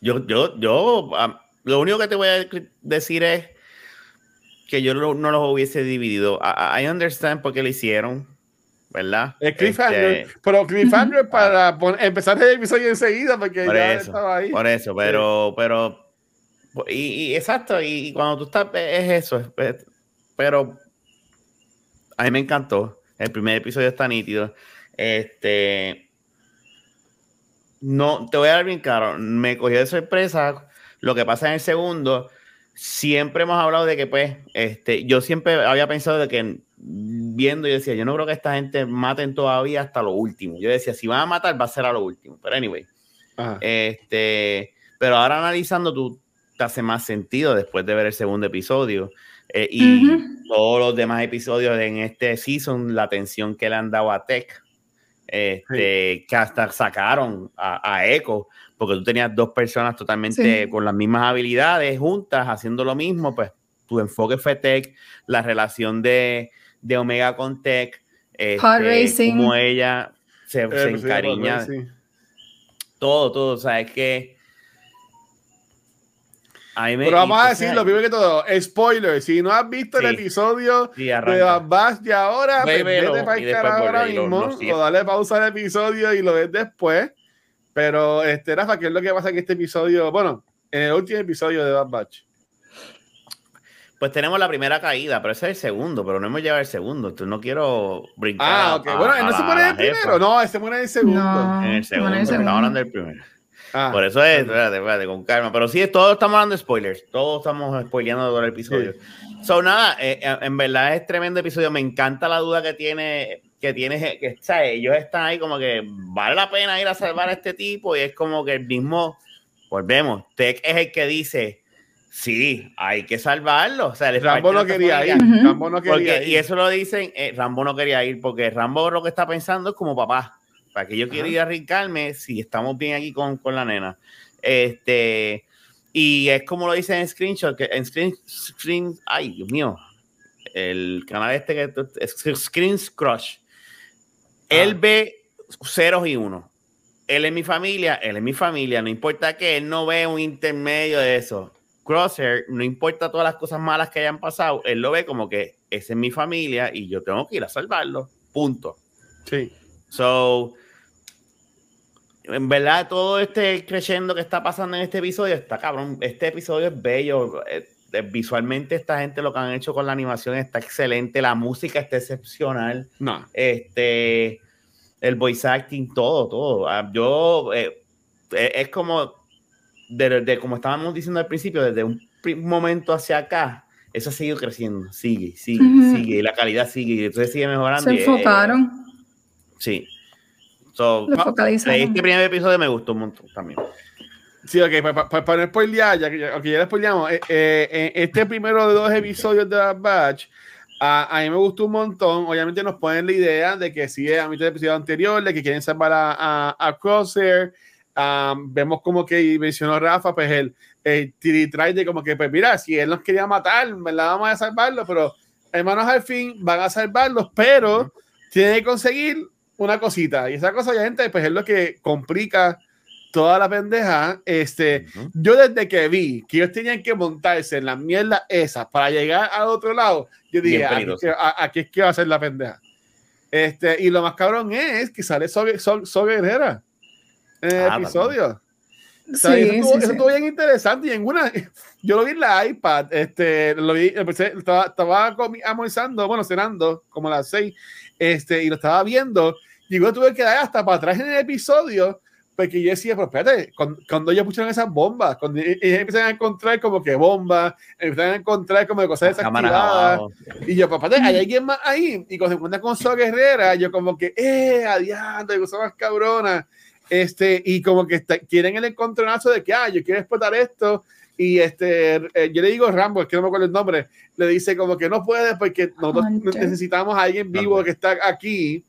Yo, yo, yo, lo único que te voy a decir es que yo no, no los hubiese dividido. I, I understand por qué lo hicieron, ¿verdad? Es cliffhanger, Este, pero cliffhanger para empezar el episodio enseguida, porque por ya eso, estaba ahí. por eso, pero, pero, y, y exacto, y, cuando tú estás, es eso, es- es- pero a mí me encantó. El primer episodio está nítido. Este, no, te voy a dar bien claro, me cogió de sorpresa lo que pasa en el segundo. Siempre hemos hablado de que, pues, este, yo siempre había pensado de que viendo, yo decía, yo no creo que esta gente maten todavía hasta lo último. Yo decía, si van a matar, va a ser a lo último. Pero anyway, Ajá. este, pero ahora analizando, tú te hace más sentido después de ver el segundo episodio. eh, y todos los demás episodios en este season, la atención que le han dado a Tech, este, que hasta sacaron a, a Echo, porque tú tenías dos personas totalmente Sí. con las mismas habilidades juntas, haciendo lo mismo, pues tu enfoque fue Tech, la relación de, de Omega con Tech, este, como ella se, Eh, se pues, sí, encariña, sí. todo, todo, o sea, es que me- Pero vamos y, a decir lo primero que todo, spoiler, si no has visto el episodio sí, de. Bad Batch de ahora, Velo vete para y el después carajo ahora y mismo, o dale pausa al episodio y lo ves después. Pero, este, Rafa, ¿qué es lo que pasa en este episodio? Bueno, en el último episodio de Bad Batch. Pues tenemos la primera caída, pero ese es el segundo, pero no hemos llegado al segundo. Entonces no quiero brincar. Ah, a- ok. a- Bueno, a él no se la- muere a en el primero, no, se muere en el segundo. No. En el segundo, en el segundo. estamos hablando del primero. Ah, Por eso es, espérate, espérate, con calma. Pero sí, todos estamos hablando de spoilers. Todos estamos spoileando todo el episodio. So, nada, eh, eh, en verdad es tremendo episodio. Me encanta la duda que tiene, que tiene, que o sea, ellos están ahí como que vale la pena ir a salvar a este tipo y es como que el mismo, volvemos, Tech es el que dice, sí, hay que salvarlo. O sea, Rambo no quería ir. Rambo no quería Porque, ir. y eso lo dicen, eh, Rambo no quería ir porque Rambo lo que está pensando es como papá. ¿Para que yo quiero Ajá. ir a si estamos bien aquí con, con la nena? Este, y es como lo dice en Screenshot, que en Screen, Screen ay, Dios mío, el canal este que es Screen Crush. Él Ah. ve ceros y unos. Él es mi familia, él es mi familia, no importa que él no ve un intermedio de eso. Crosshair, no importa todas las cosas malas que hayan pasado, él lo ve como que esa es mi familia y yo tengo que ir a salvarlo. Punto. Sí. So, en verdad, todo este creciendo que está pasando en este episodio está cabrón. Este episodio es bello. eh, eh, Visualmente, esta gente lo que han hecho con la animación está excelente. La música está excepcional. No. Este, el voice acting, todo, todo. Ah, Yo, eh, es como, de, de- como estábamos diciendo al principio, desde un momento hacia acá, eso ha seguido creciendo. Sigue, sigue, sigue. Y la calidad sigue. Y entonces sigue mejorando. Se eh, enfocaron, Sí. So, no, este primer episodio me gustó un montón también. Sí, ok, para, para, para no spoilear, ya que ya, ok, ya lo spoileamos, eh, eh, este primero de dos episodios de Bad Batch, a, a mí me gustó un montón. Obviamente nos ponen la idea de que sí, a mitad del episodio anterior, de que quieren salvar a, a, a Crosshair. Um, vemos como que mencionó Rafa, pues el, el tiritray de como que, pues mira, si él nos quería matar, ¿verdad? Vamos a salvarlo, pero hermanos al fin van a salvarlos, pero tienen que conseguir una cosita. Y esa cosa, obviamente, pues es lo que complica toda la pendeja. Este, Ujú. yo desde que vi que ellos tenían que montarse en la mierda esa para llegar al otro lado, yo dije, Bien aquí, es que- a- aquí es que va a ser la pendeja. Este, y lo más cabrón es que sale Sol, Sol, Sol Guerrera en el Ah, episodio. O Sí, sea, eso, estuvo, sí, eso sí. estuvo bien interesante y en una yo lo vi en la iPad este lo vi empecé, estaba, estaba almorzando bueno cenando como a las seis este y lo estaba viendo y luego tuve que dar hasta para atrás en el episodio porque yo decía pero espérate cuando, cuando ellos pusieron esas bombas cuando e- ellos empiezan a encontrar como que bombas empiezan a encontrar como que cosas desactivadas y yo, papá, hay alguien más ahí. Y cuando se encuentra con Sol Guerrera, yo como que, eh, adiante, cosa más cabrona. Este, y como que está- quieren el encontronazo de que, ah, yo quiero explotar esto. Y este, eh, yo le digo Rambo, es que no me acuerdo el nombre, le dice como que no puede porque nosotros Hunter. necesitamos a alguien vivo que está aquí.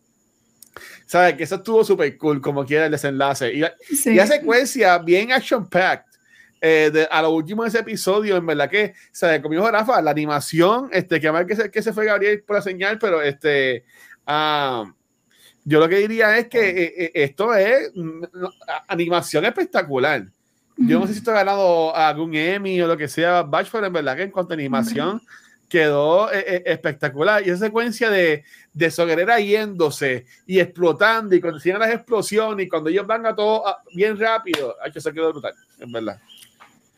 ¿Sabes? Que eso estuvo súper cool, como quiera el desenlace. Y, la- Sí. y la secuencia bien action-packed. eh, de- a lo último de ese episodio, en verdad que, o sea, conmigo Rafa, la animación, este, que a ver que se, que se fue Gabriel por la señal, pero este, ah, yo lo que diría es que eh, eh, esto es mm, no, animación espectacular. Yo no sé si esto ha ganado algún Emmy o lo que sea, Batch, pero en verdad que en cuanto a animación quedó eh, eh, espectacular. Y esa secuencia de, de Soguerera yéndose y explotando y cuando siguen las explosiones y cuando ellos van a todo ah, bien rápido, ay, que se quedó brutal, en verdad.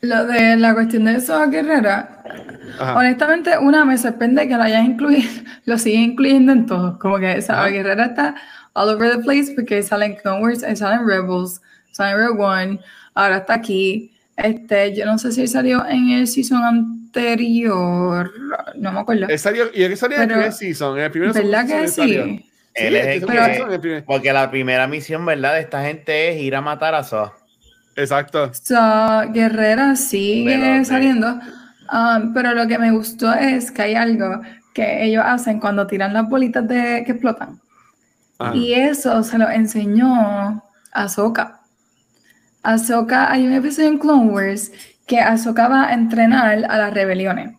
Lo de la cuestión de eso, Guerrera, Ajá. honestamente, una me sorprende que lo hayas incluido, lo siguen incluyendo en todo. Como que Ajá. Guerrera está all over the place porque sale en Clone eh, sale en Rebels, sale en Rogue One, ahora está aquí. Este, yo no sé si salió en el season anterior, no me acuerdo. Él salió, y él salió en el primer season, en el primer ¿Verdad season que sí? Él es el que- Porque la primera misión, ¿verdad? De esta gente es ir a matar a Saw. Exacto. So, Guerrera sigue Pero, saliendo, um, pero lo que me gustó es que hay algo que ellos hacen cuando tiran las bolitas de, que explotan. Ajá. Y eso se lo enseñó Ahsoka. Ahsoka, hay un episodio en Clone Wars que Ahsoka va a entrenar a las rebeliones.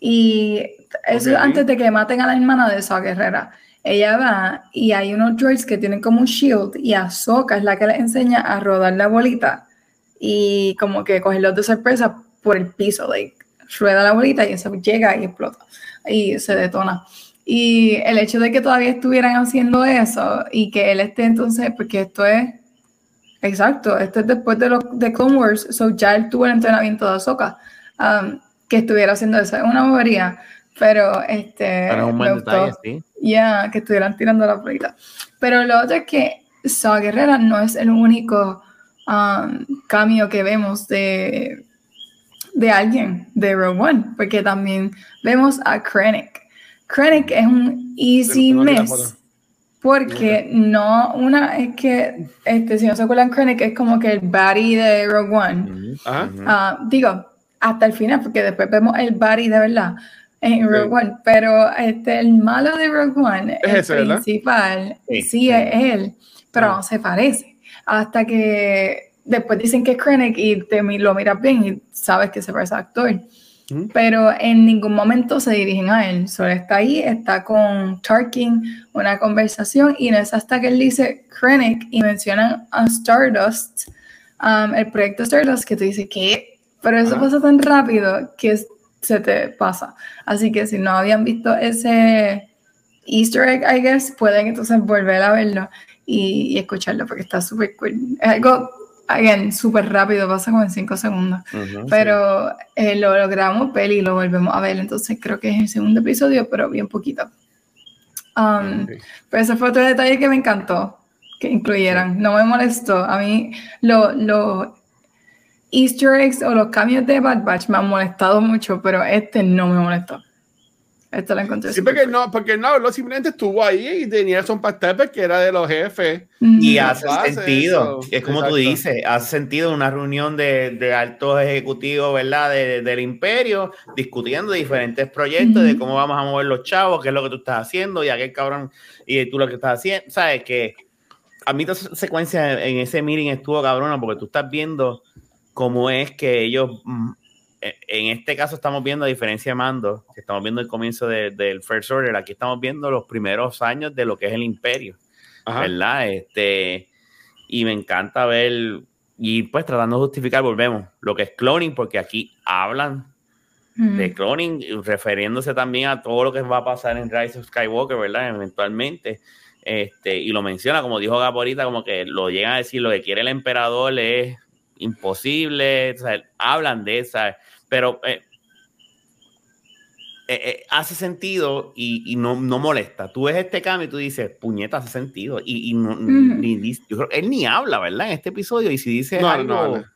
Y eso es Ok. antes de que maten a la hermana de esa guerrera. Ella va y hay unos droids que tienen como un shield y Ahsoka es la que le enseña a rodar la bolita y como que cogerlos de sorpresa por el piso. Like, rueda la bolita y eso llega y explota y se detona. Y el hecho de que todavía estuvieran haciendo eso y que él esté entonces, porque esto es, exacto, esto es después de, los de Clone Wars, so ya él tuvo el entrenamiento de Ahsoka, um, que estuviera haciendo eso, es una bobería, pero este, Pero es un me buen gustó. detalle, sí. Ya, que estuvieran tirando la bolita. Pero lo otro es que Saw Guerrera no es el único um, cambio que vemos de, de alguien de Rogue One, porque también vemos a Krennic. Krennic es un easy Tengo aquí la miss. foto. Porque no, una es que, este, si no se acuerdan, Krennic es como que el baddie de Rogue One. Ajá. Ah, digo, hasta el final, porque después vemos el body de verdad en Rogue. One, pero este, el malo de Rogue One, Es el ese, ¿verdad? principal, Sí, es él, pero Ah. no se parece. Hasta que después dicen que es Krennic y te lo miras bien y sabes que se parece al actor. Pero en ningún momento se dirigen a él. Solo está ahí, está con Tarkin, una conversación, y no es hasta que él dice Krennic y mencionan a Stardust, um, el proyecto Stardust, que tú dices, ¿qué? Pero eso pasa tan rápido que se te pasa. Así que si no habían visto ese Easter egg, I guess, pueden entonces volver a verlo y, y escucharlo porque está súper cool. Es algo, again, súper rápido, pasa como en 5 segundos. Pero eh, lo logramos ver y lo volvemos a ver. Entonces creo que es el segundo episodio, pero bien poquito. Um. Pero ese fue otro detalle que me encantó que incluyeran. No me molestó. A mí lo- los Easter eggs o los cambios de Bad Batch me han molestado mucho, pero este no me molestó. Este lo encontré. Sí, porque cool. no, porque no habló, simplemente estuvo ahí y tenía son pastel que era de los jefes. Ujú. Y hace sentido, eso. es como tú Exacto. dices, hace sentido una reunión de, de altos ejecutivos, ¿verdad? De- del imperio, discutiendo diferentes proyectos de Ujú. cómo vamos a mover los chavos, qué es lo que tú estás haciendo, y aquel cabrón, y tú lo que estás haciendo, ¿sabes? Que a mí toda esa secuencia en ese meeting estuvo cabrona, porque tú estás viendo cómo es que ellos, mm, en este caso estamos viendo, a diferencia de Mando, que estamos viendo el comienzo de- del First Order, aquí estamos viendo los primeros años de lo que es el imperio. Ajá. ¿verdad? Este, y me encanta ver y pues tratando de justificar, volvemos, lo que es cloning, porque aquí hablan Mm. de cloning, refiriéndose también a todo lo que va a pasar en Rise of Skywalker, ¿verdad? Eventualmente. Este, y lo menciona, como dijo Gaporita, como que lo llegan a decir, lo que quiere el emperador es imposible, o sea, hablan de esa, pero eh, eh, eh, hace sentido y, y no, no molesta. Tú ves este cambio y tú dices, puñeta, hace sentido. Y, y no, ni dice- yo creo- él ni habla, ¿verdad? En este episodio. Y si dice No, algo, no habla.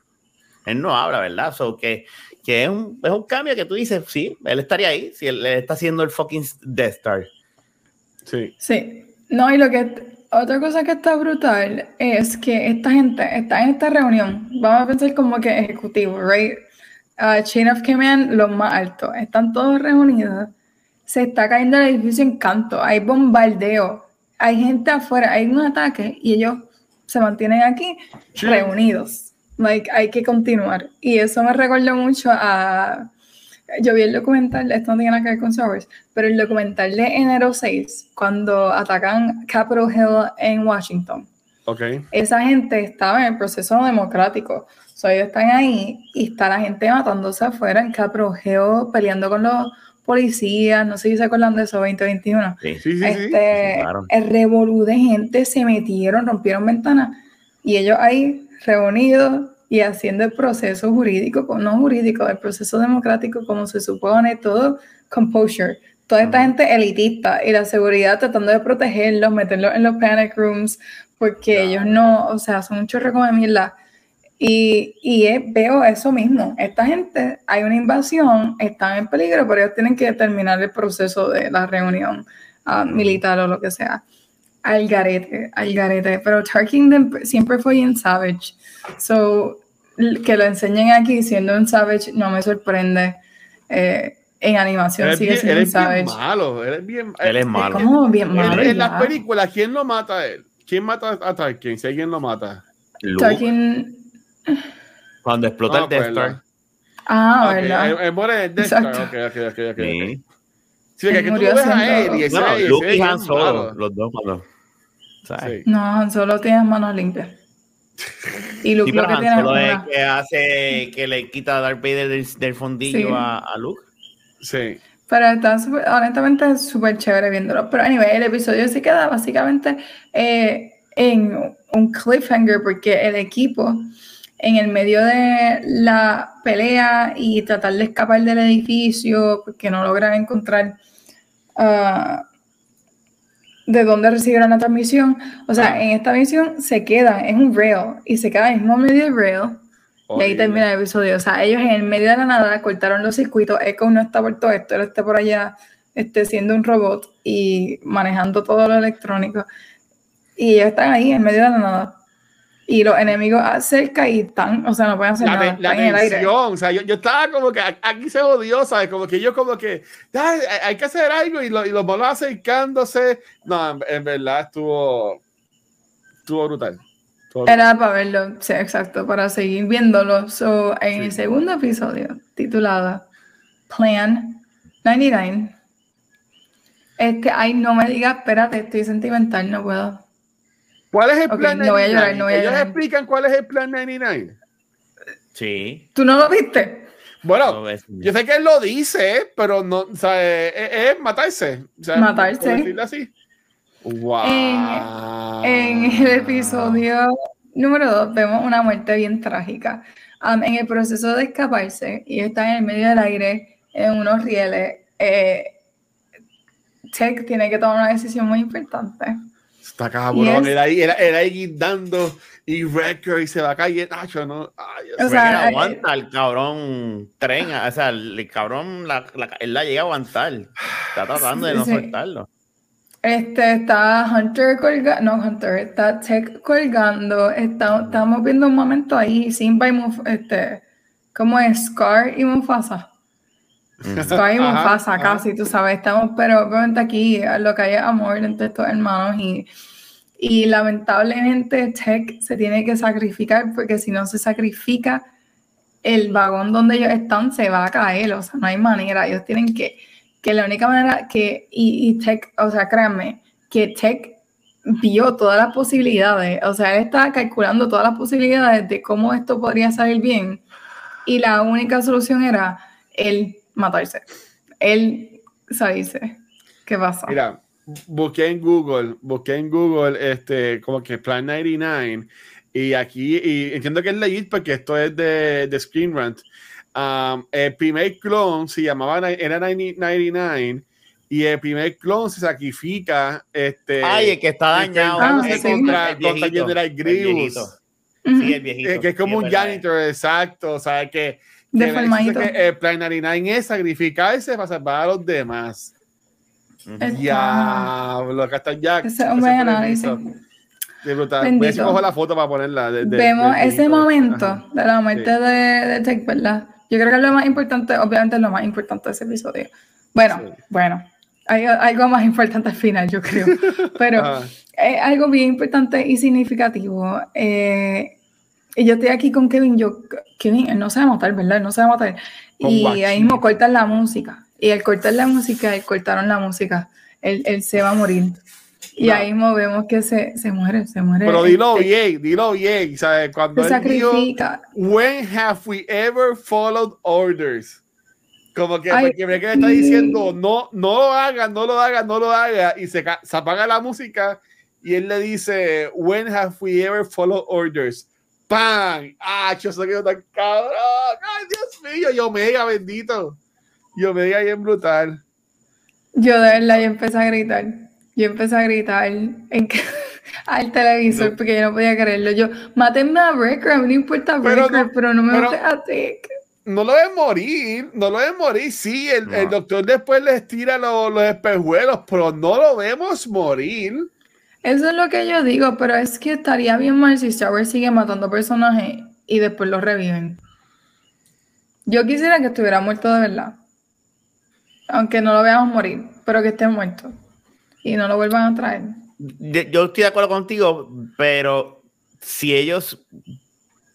él no habla, ¿verdad? So, que, que es, un, es un cambio que tú dices, sí, él estaría ahí, si él, él está haciendo el fucking Death Star. Sí. Sí, no, y lo que otra cosa que está brutal es que esta gente está en esta reunión, vamos a pensar como que ejecutivo, right? Uh, Chain of Command, los más altos, están todos reunidos, se está cayendo el edificio en canto, hay bombardeo, hay gente afuera, hay un ataque y ellos se mantienen aquí Sí. reunidos. Like, hay que continuar. Y eso me recordó mucho a. Yo vi el documental, esto no tiene nada que ver con Star Wars, pero el documental de enero 6, cuando atacan Capitol Hill en Washington. Ok. Esa gente estaba en el proceso democrático. O sea, ellos están ahí y está la gente matándose afuera en Hill, peleando con los policías. No sé si se acuerdan de eso, 2021 Sí. Sí, sí, este, Sí, claro. el revolú de gente se metieron, rompieron ventanas y ellos ahí reunidos y haciendo el proceso jurídico, co- no jurídico, el proceso democrático como se supone, todo composure. Toda esta gente elitista y la seguridad tratando de protegerlos, meterlos en los panic rooms, porque ellos no, o sea, son un chorro como de mierda. Y, y veo eso mismo. Esta gente, hay una invasión, están en peligro, pero ellos tienen que terminar el proceso de la reunión ah, militar o lo que sea. Al garete, al garete. Pero Tarkin siempre fue bien savage. So, que lo enseñen aquí siendo un savage no me sorprende. Eh, en animación Él es sigue bien, siendo él es bien malo. Él es bien. Él es Es malo. como bien En- malo. en las películas, ¿quién lo mata a él? ¿Quién mata a Tarkin? Si alguien lo mata. Luke, Tarkin. cuando explota No el Death. Star. Ah, Ok, ¿verdad? él- él muere en el Death Star. Exacto. Ok, ok, ok, ok, ok. Sí. Sí, que, tú murió ves a él y ese, No, ese Luke es y Han Solo, malo. los dos cuando. Sí. No, Han Solo tiene manos limpias. Y Luke Sí, lo que Han tiene es Solo es una. que hace que le quita a Darth Vader del, del fondillo Sí. a, a Luke. Sí. Pero está súper- honestamente es súper chévere viéndolo. Pero anyway, el episodio se queda básicamente eh, en un cliffhanger porque el equipo en el medio de la pelea y tratar de escapar del edificio porque no logran encontrar ah, de dónde recibieron la transmisión. O sea, en esta misión se queda, es un rail y se queda en el mismo medio del rail. Y ahí Horrible. termina el episodio. O sea, ellos en el medio de la nada cortaron los circuitos. Echo no está por todo esto, él está por allá este, siendo un robot y manejando todo lo electrónico. Y ellos están ahí en medio de la nada. Y los enemigos cerca y están, o sea, no pueden hacer la, nada. la están en el aire. tensión, o sea, yo, yo estaba como que aquí se odió, ¿sabes? Como que yo como que "Ya, hay, que hacer algo y, lo, y los malos acercándose. No, en, en verdad estuvo estuvo brutal. Era para verlo, sí, exacto, para seguir viéndolo. So, en Sí. el segundo episodio, titulado Plan 99, este, ay, no me digas, espérate, estoy sentimental, no puedo. ¿Cuál es el plan no voy a 99? llorar, no voy a Ellos llorar. explican cuál es el plan 99. Sí. ¿Tú no lo viste? Bueno, No ves- yo sé que él lo dice, pero no, o sea, es, es- es matarse. O sea, Matarse. por decirlo así. Wow. En el episodio número 2 vemos una muerte bien trágica. Um, en el proceso de escaparse, y está en el medio del aire, en unos rieles, eh, Tech tiene que tomar una decisión muy importante. Está cabrón. Él ahí, él ahí guindando y Wrecker y se va a caer. Ah, no. Ay, O sea, aguanta el cabrón tren, o sea, el cabrón, la, la- él la llega a aguantar. Está tratando de no Sí. soltarlo. Este, está Hunter colgando, no Hunter, está Tech colgando, está- estamos viendo un momento ahí, Simba y Muf, este, ¿cómo es? Scar y Mufasa. Scar y Mufasa ajá. casi, tú sabes, estamos, pero obviamente aquí lo que hay es amor entre estos hermanos y, y lamentablemente Tech se tiene que sacrificar porque si no se sacrifica, el vagón donde ellos están se va a caer, o sea, no hay manera, ellos tienen que, que la única manera que, y, y Tech, o sea, créanme, que Tech vio todas las posibilidades, o sea, él estaba calculando todas las posibilidades de cómo esto podría salir bien y la única solución era él matarse, él salirse. ¿Qué pasa? Mira, busqué en Google, busqué en Google este, como que Plan 99 y aquí, y entiendo que es legit porque esto es de, de Screen Rant. Um, el primer clon se llamaba, era 99 y el primer clon se sacrifica. Este, Ay, el que está dañado. Ah, el, sí. contra, el contra viejito, General el Grievous. viejito. Ujú. Sí, el viejito. Eh, que es como Sí, un verdad. janitor, exacto. O sea, que, que Deformadito. que el Plan 99 es sacrificarse para salvar a los demás. Ujú. Es- Diablo, acá está Jack. Ese es un buen análisis. De brutal. Voy a cojo la foto para ponerla. de- de- Vemos del ese momento Ajá. de la muerte Sí. de, de Jake, ¿verdad? Yo creo que es lo más importante, obviamente es lo más importante de ese episodio. Bueno, Sí. bueno, hay algo más importante al final, yo creo. Pero es algo bien importante y significativo. Eh, y yo estoy aquí con Kevin, yo, Kevin, él no se va a matar, ¿verdad? Él no se va a matar. Con Y ahí mismo cortan la música. Y al cortar la música, cortaron la música, él, él se va a morir. Y No. ahí mismo vemos que se, se muere, se muere. Pero dilo bien, dilo bien. ¿sabes? Cuando Se él dijo, sacrifica. When have we ever followed orders? Como que Ay, que le está diciendo, no, no lo haga, no lo haga, no lo haga, y se, se apaga la música y él le dice, When have we ever followed orders? ¡Pam! ¡Ah, yo quedó tan cabrón! ¡Ay, Dios mío! Yo mega bendito. Yo mega bien brutal. Yo de verdad, yo empecé a gritar. Yo empecé a gritar en al televisor No. porque yo no podía creerlo. Yo, mátenme a Breaker, a mí no importa Pero Breaker, no- pero no me maten a Tick. No lo ven morir, no lo ven morir. Sí, el, No. el doctor después les tira los, los espejuelos, pero no lo vemos morir. Eso es lo que yo digo, pero es que estaría bien mal si Star Wars sigue matando personajes y después los reviven. Yo quisiera que estuviera muerto de verdad. Aunque no lo veamos morir, pero que esté muerto. Y no lo vuelvan a traer. Yo estoy de acuerdo contigo, pero si ellos,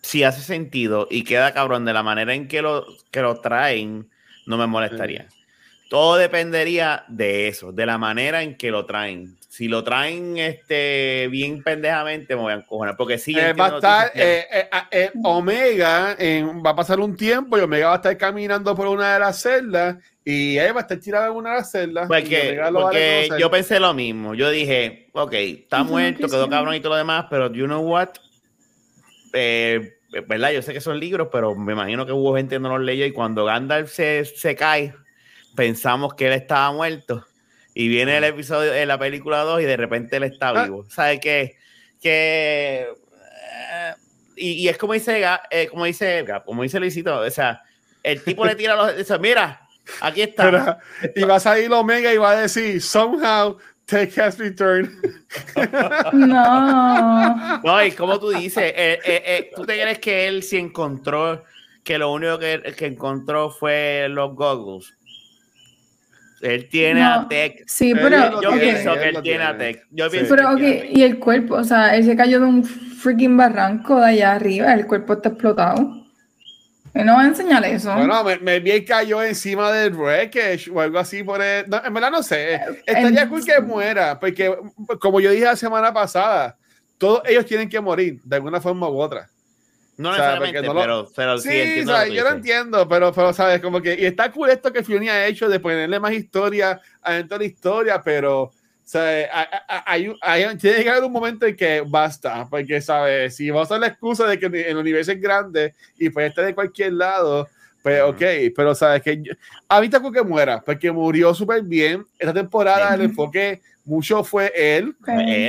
si hace sentido y queda cabrón de la manera en que lo, que lo traen, no me molestaría. Todo dependería de eso, de la manera en que lo traen. Si lo traen este, bien pendejamente, me voy a encojonar. Porque sí, Eh, va a estar eh, eh, ah, eh, Omega, va a pasar un tiempo y Omega va a estar caminando por una de las celdas y él va a estar tirado en una de las celdas. y Porque, porque yo pensé lo mismo. Yo dije, ok, está muerto, quedó cabrón y todo lo demás, pero you know what? Eh, ¿Verdad? Yo sé que son libros, pero me imagino que hubo gente que no los leyó y cuando Gandalf se, se cae, pensamos que él estaba muerto. Y viene el episodio de la película 2 y de repente él está Ah. vivo. ¿Sabes qué? Que... eh, y, y es como dice, eh, como dice, como dice Luisito, o sea, el tipo le tira los... dice, Mira, aquí está. Pero- y va a salir Omega y va a decir, somehow, Tech has returned. No. No, y como tú dices, eh, eh, eh, ¿tú te crees que él sí encontró, que lo único que, que encontró fue los goggles? Él tiene No. a Tech. Sí, pero. Yo pienso que él tiene a. Tech. Yo Sí. pienso Pero, ok, y el cuerpo, o sea, él se cayó de un freaking barranco de allá arriba, el cuerpo está explotado. No va a enseñar eso. Bueno, me, me vi cayó encima del wreckage o algo así por el... no, en verdad no sé. Estaría en- cool que muera, porque como yo dije la semana pasada, todos ellos tienen que morir de alguna forma u otra. No o sea, necesariamente, porque no lo- pero, pero sí, Sí, entiendo o sea, lo yo lo entiendo, pero, pero sabes, como que, y está cool esto que Fioni ha hecho de ponerle más historia adentro de la historia, pero, sea, hay, hay- hay- tiene que haber un momento en que basta, porque, sabes, si vamos a usar la excusa de que el universo es grande y puede estar de cualquier lado, pues, ok, pero, sabes, que yo- a mí está cool que muera, porque murió súper bien. Esta temporada el enfoque mucho fue él,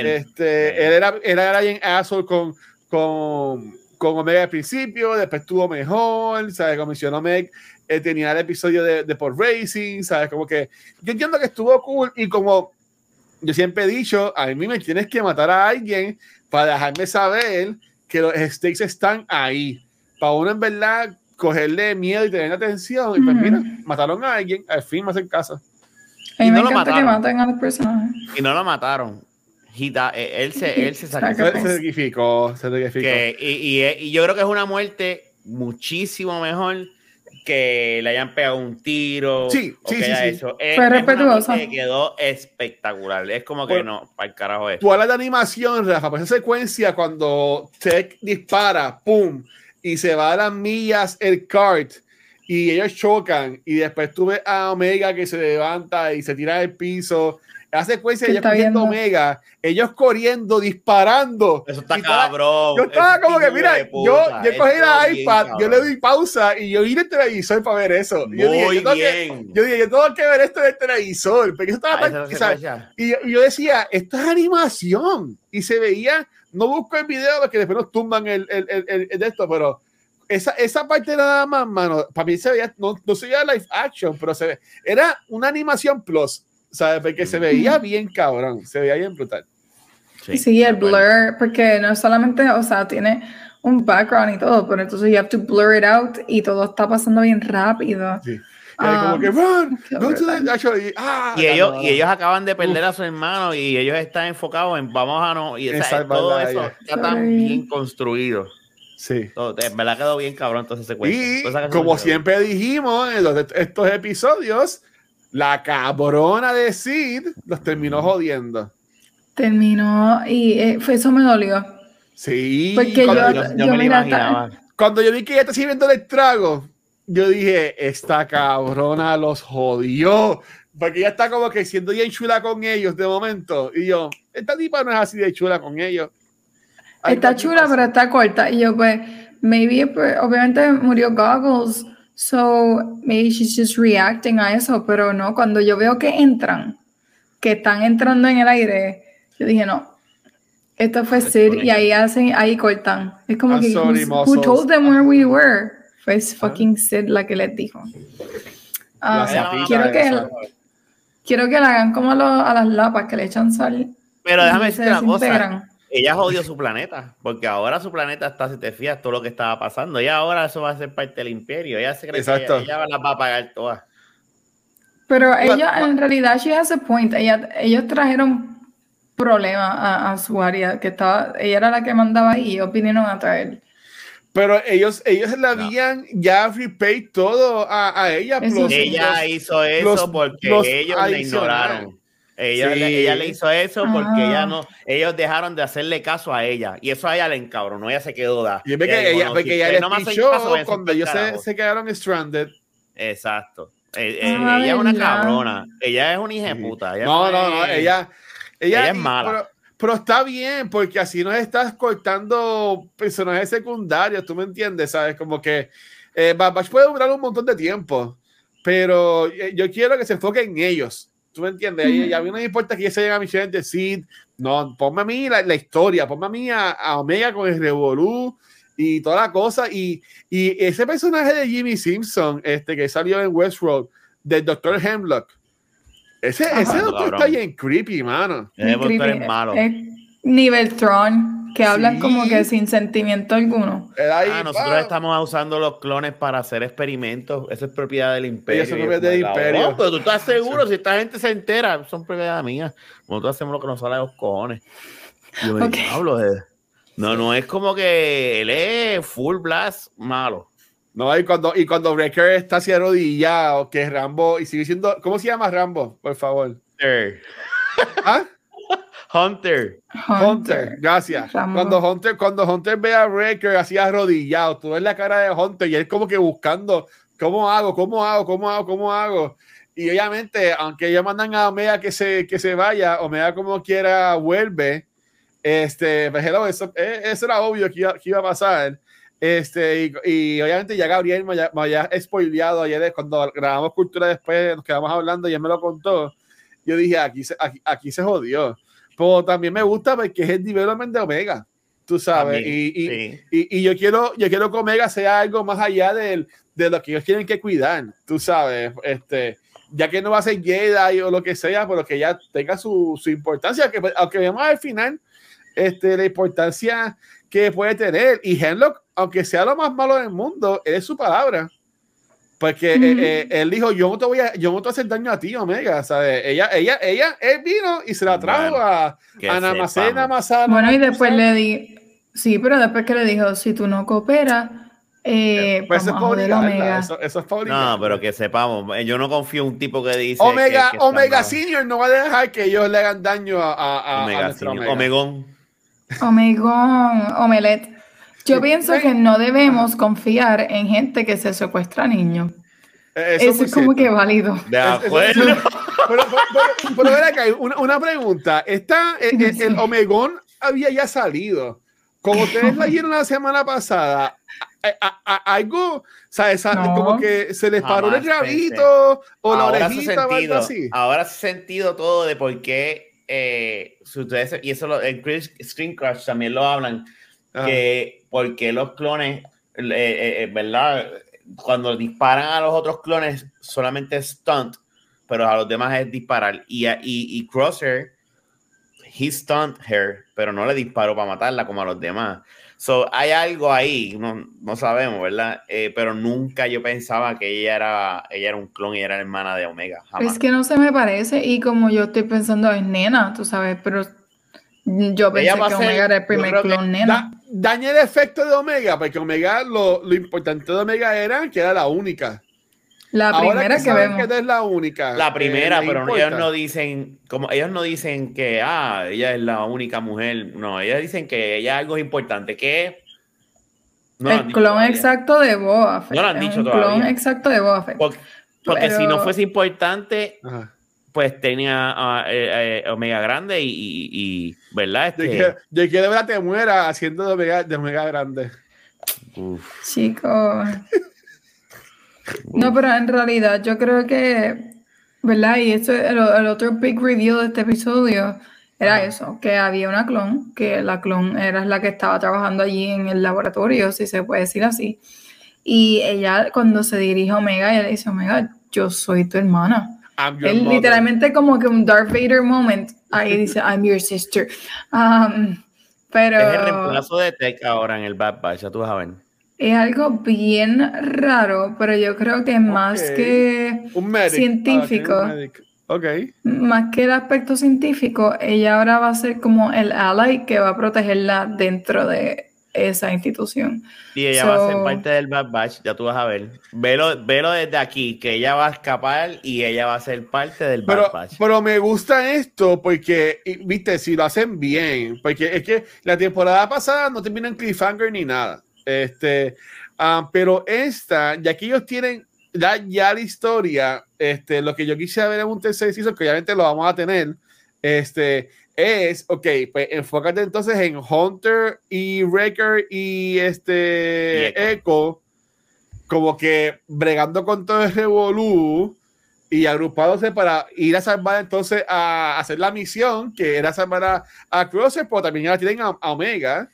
este, él era, era bien asshole con, con, con Omega al principio, después estuvo mejor, ¿sabes? Como mencionó Meg, eh, tenía el episodio de, de Por Racing, ¿sabes? Como que yo entiendo que estuvo cool y como yo siempre he dicho, a mí me tienes que matar a alguien para dejarme saber que los stakes están ahí. Para uno en verdad cogerle miedo y tener atención. Y pues mira, mataron a alguien, al fin me hacen caso. A mí Y me no lo que mataron. maten a los personajes. Y no lo mataron. Eh, él, se, él se Saca- sacrificó. Se sacrificó, se sacrificó. Que- y, y- y yo creo que es una muerte muchísimo mejor que le hayan pegado un tiro. Sí, o sí, que sí, haya sí. hecho. Es- Fue respetuosa. que quedó espectacular. Es como que no, para el carajo es. Tú hablas de animación, Rafa, pues esa secuencia cuando Tech dispara, ¡pum! Y se va a las millas el kart y ellos chocan y después tú ves a Omega que se levanta y se tira del piso. La secuencia ¿Qué de ellos está cogiendo viendo? Omega, ellos corriendo, disparando. Eso está cabrón. Yo estaba como que, mira, yo, yo cogí la bien iPad, yo le doy pausa y yo vi el televisor para ver eso. Yo dije, Muy yo tengo que- bien. yo dije, yo tengo que ver esto en el televisor, porque eso estaba Ah, y yo, y yo decía, esto es animación. Y se veía, no busco el video porque después nos tumban el, el, el, el- el de esto, pero esa, esa parte nada más, mano, para mí se veía, no, no se veía live action, pero se ve, era una animación plus, ¿sabes? Porque se veía bien cabrón, se veía bien brutal. Sí, el de acuerdo. blur, porque no solamente, o sea, tiene un background y todo, pero entonces you have to blur it out y todo está pasando bien rápido. Sí. Y como Ah, que, run, qué go to the brutal. actually, ah, Y ellos, y ellos acaban de perder a su hermano y ellos están enfocados en vamos a no. Y sea, salvar todo la eso vida. está tan Sí. bien construido. Sí. Todo, de verdad quedó bien cabrón entonces Y se como me quedó. siempre dijimos en los- estos episodios, la cabrona de Sid los terminó jodiendo. Terminó y eh, fue, eso me dolió. Sí, Porque cuando, yo- yo, yo me lo mira, imaginaba. cuando yo vi que ella está sirviendo el trago, yo dije, esta cabrona los jodió. Porque ella está como que siendo bien chula con ellos de momento. Y yo, esta tipa no es así de chula con ellos. Ay, está ¿qué chula, pasa? pero está corta. Y yo, pues, maybe, pues, obviamente murió Goggles, so maybe she's just reacting a eso, pero no, cuando yo veo que entran, que están entrando en el aire, yo dije, no. Esto fue Sid y ahí hacen, ahí cortan. Es como I'm que, sorry, who told them where we were? Fue fucking Sid la que les dijo. Ah, La sapita quiero, que, esa. quiero que la hagan como a, los- a las lapas, que le echan sal. Pero déjame decirte una cosa. Ella jodió su planeta, porque ahora su planeta está, si te fías, todo lo que estaba pasando. Y ahora eso va a ser parte del imperio. Ella se cree Exacto. que ella, ella las va a pagar todas. Pero ella, en realidad, she has a point. Ella, ellos trajeron problemas a, a su área, que estaba, ella era la que mandaba y ellos vinieron a traer. Pero ellos, ellos le No. habían ya repaid todo a, a ella. Eso plus. Ella los- hizo eso los- porque los ellos la ignoraron. Ella, Sí. le, ella le hizo eso porque Ah. ella no, ellos dejaron de hacerle caso a ella. Y eso a ella le encabronó, ella se quedó da. Y es que dijo, ella, "No, porque si ella no me cuando ellos se, carajo". se quedaron stranded. Exacto. Eh, eh, Ah, ella es una cabrona. Ella es una hija de Sí. puta. Ella No, no, no, ella, ella, ella es mala. Pero, pero está bien, porque así nos estás cortando personajes secundarios, tú me entiendes, ¿sabes? Como que eh, Bad Batch puede durar un montón de tiempo, pero eh, yo quiero que se enfoque en ellos, tú me entiendes. Y, y a mí no me importa que se lleguen a misiones de Sid, no, ponme a mí la, la historia, ponme a mí a, a Omega con el Revolú y toda la cosa. Y, y ese personaje de Jimmy Simpson, este que salió en Westworld, del Dr. Hemlock, ese, Ajá. ese doctor Cabrón. está bien creepy, mano. Ese doctor es malo. Es nivel Tron, que hablan Sí. como que sin sentimiento alguno. Ahí, Ah, nosotros pa. estamos usando los clones para hacer experimentos. Eso es propiedad del imperio. Eso es propiedad del imperio. "Cabrón, pero tú estás seguro, si esta gente se entera, son propiedad mía. Nosotros hacemos lo que nos sale de los cojones. Yo me Ok. hablo de. No, no es como que él es full blast malo. No, y cuando, y cuando Wrecker está así arrodillado, que es Rambo, y sigue siendo. ¿Cómo se llama Rambo? Por favor. ¿Ah? Hunter. Hunter, gracias. Rambo. Cuando Hunter, cuando Hunter ve a Wrecker así arrodillado, tú ves la cara de Hunter y él como que buscando cómo hago, cómo hago, cómo hago, cómo hago. Y obviamente, aunque ellos mandan a Omega que se, que se vaya, Omega como quiera vuelve. Este, pues, hello, eso, eh, eso era obvio que iba, que iba a pasar. Este, y, y obviamente ya Gabriel me, haya- me había spoileado ayer cuando grabamos Cultura después, nos quedamos hablando y él me lo contó. Yo dije, aquí se, aquí, aquí se jodió. Pero también me gusta porque es el development de Omega, tú sabes. También, y, y, sí. y, y yo quiero yo quiero que Omega sea algo más allá del, de lo que ellos tienen que cuidar, tú sabes. Este, ya que no va a ser Jedi o lo que sea, pero que ya tenga su, su importancia, que, aunque veamos al final este, la importancia que puede tener. Y Henlock, aunque sea lo más malo del mundo, es su palabra. Porque eh, eh, él dijo, yo no te voy a, yo no te voy a hacer daño a ti, Omega, ¿sabes? Ella, ella, ella, él vino y se la trajo Bueno, a, a Namacena, sepamos. Masana. Bueno, y después le di, sí, pero después que le dijo, si tú no cooperas, Eh, Pues eso es a Omega. Eso, eso es No, pero que sepamos, yo no confío en un tipo que dice. Omega, que- que Omega. Senior no va a dejar que ellos le hagan daño a, a, a- a Omega, nuestro señor. Omega. Omegón. Omegón, Omelet. Yo pienso que no debemos confiar en gente que se secuestra niños. Eh, Eso, muy es como cierto. que válido. De acuerdo. Pero, pero, pero, pero ven acá, una, una pregunta. Está, el, el- el Omegón había ya salido. Como ustedes leyeron la semana pasada, a- a- a- algo, ¿sabes? No. Como que se les paró el Jamás rabito o la ahora orejita o algo así. Ahora hace sentido todo de por qué. eh, y eso lo, en Chris- Screen Crush también lo hablan. Ajá. que porque los clones, eh, eh, eh, ¿verdad? Cuando disparan a los otros clones solamente es stunt, pero a los demás es disparar. Y, y, y Crosshair, he stunt her, pero no le disparó para matarla como a los demás. So, hay algo ahí, no, no sabemos, ¿verdad? Eh, pero nunca yo pensaba que ella era, ella era un clon y era la hermana de Omega. Jamás. Es que no se me parece y como yo estoy pensando es nena, tú sabes, pero yo pensé que ser- Omega era el primer clon nena. Da- daña el efecto de Omega, porque Omega, lo, lo importante de Omega era que era la única. La Ahora primera que, saben vemos. que es la única. La eh, primera, pero importa. ellos no dicen, como ellos no dicen que ah, ella es la única mujer. No, ellos dicen que ella es algo importante, que no el clon todavía. exacto de Boba Fett. No lo han es dicho todavía. clon exacto de Boba Fett. Porque, porque si no fuese importante, Ajá. Pues tenía ah, eh, eh, Omega Grande y, y- y- ¿verdad? Yo, Este, quiero, yo quiero ver a Te Muera haciendo de Omega, de Omega grande. uf, Chico. No, pero en realidad yo creo que, ¿verdad? Y eso, el, el otro big reveal de este episodio era Ajá. eso, que había una clon, que la clon era la que estaba trabajando allí en el laboratorio, si se puede decir así. Y ella cuando se dirige a Omega, ella le dice, Omega, yo soy tu hermana. I'm your Él mother. literalmente como que un Darth Vader moment, ahí dice, I'm your sister. Um, pero... es el reemplazo de Tech ahora en el Bad Batch, ya tú vas a ver. Es algo bien raro, pero yo creo que más que Un medic. científico. Ah, tiene un medic. Ok. más que el aspecto científico, ella ahora va a ser como el ally que va a protegerla dentro de esa institución. Y ella va a ser parte del Bad Batch, ya tú vas a ver. Velo, velo desde aquí, que ella va a escapar y ella va a ser parte del Bad Pero, Batch. pero me gusta esto porque, viste, si lo hacen bien, porque es que la temporada pasada no termina en cliffhanger ni nada. Este, ah, pero esta, ya que ellos tienen ya, ya la historia, este, lo que yo quisiera ver en un tercer season, que obviamente lo vamos a tener, este, es, ok, pues enfócate entonces en Hunter y Wrecker y este Y Echo. Echo, como que bregando con todo el revolú y agrupándose para ir a salvar entonces a hacer la misión que era salvar a, a Crosser, pero también ya tienen a, a Omega.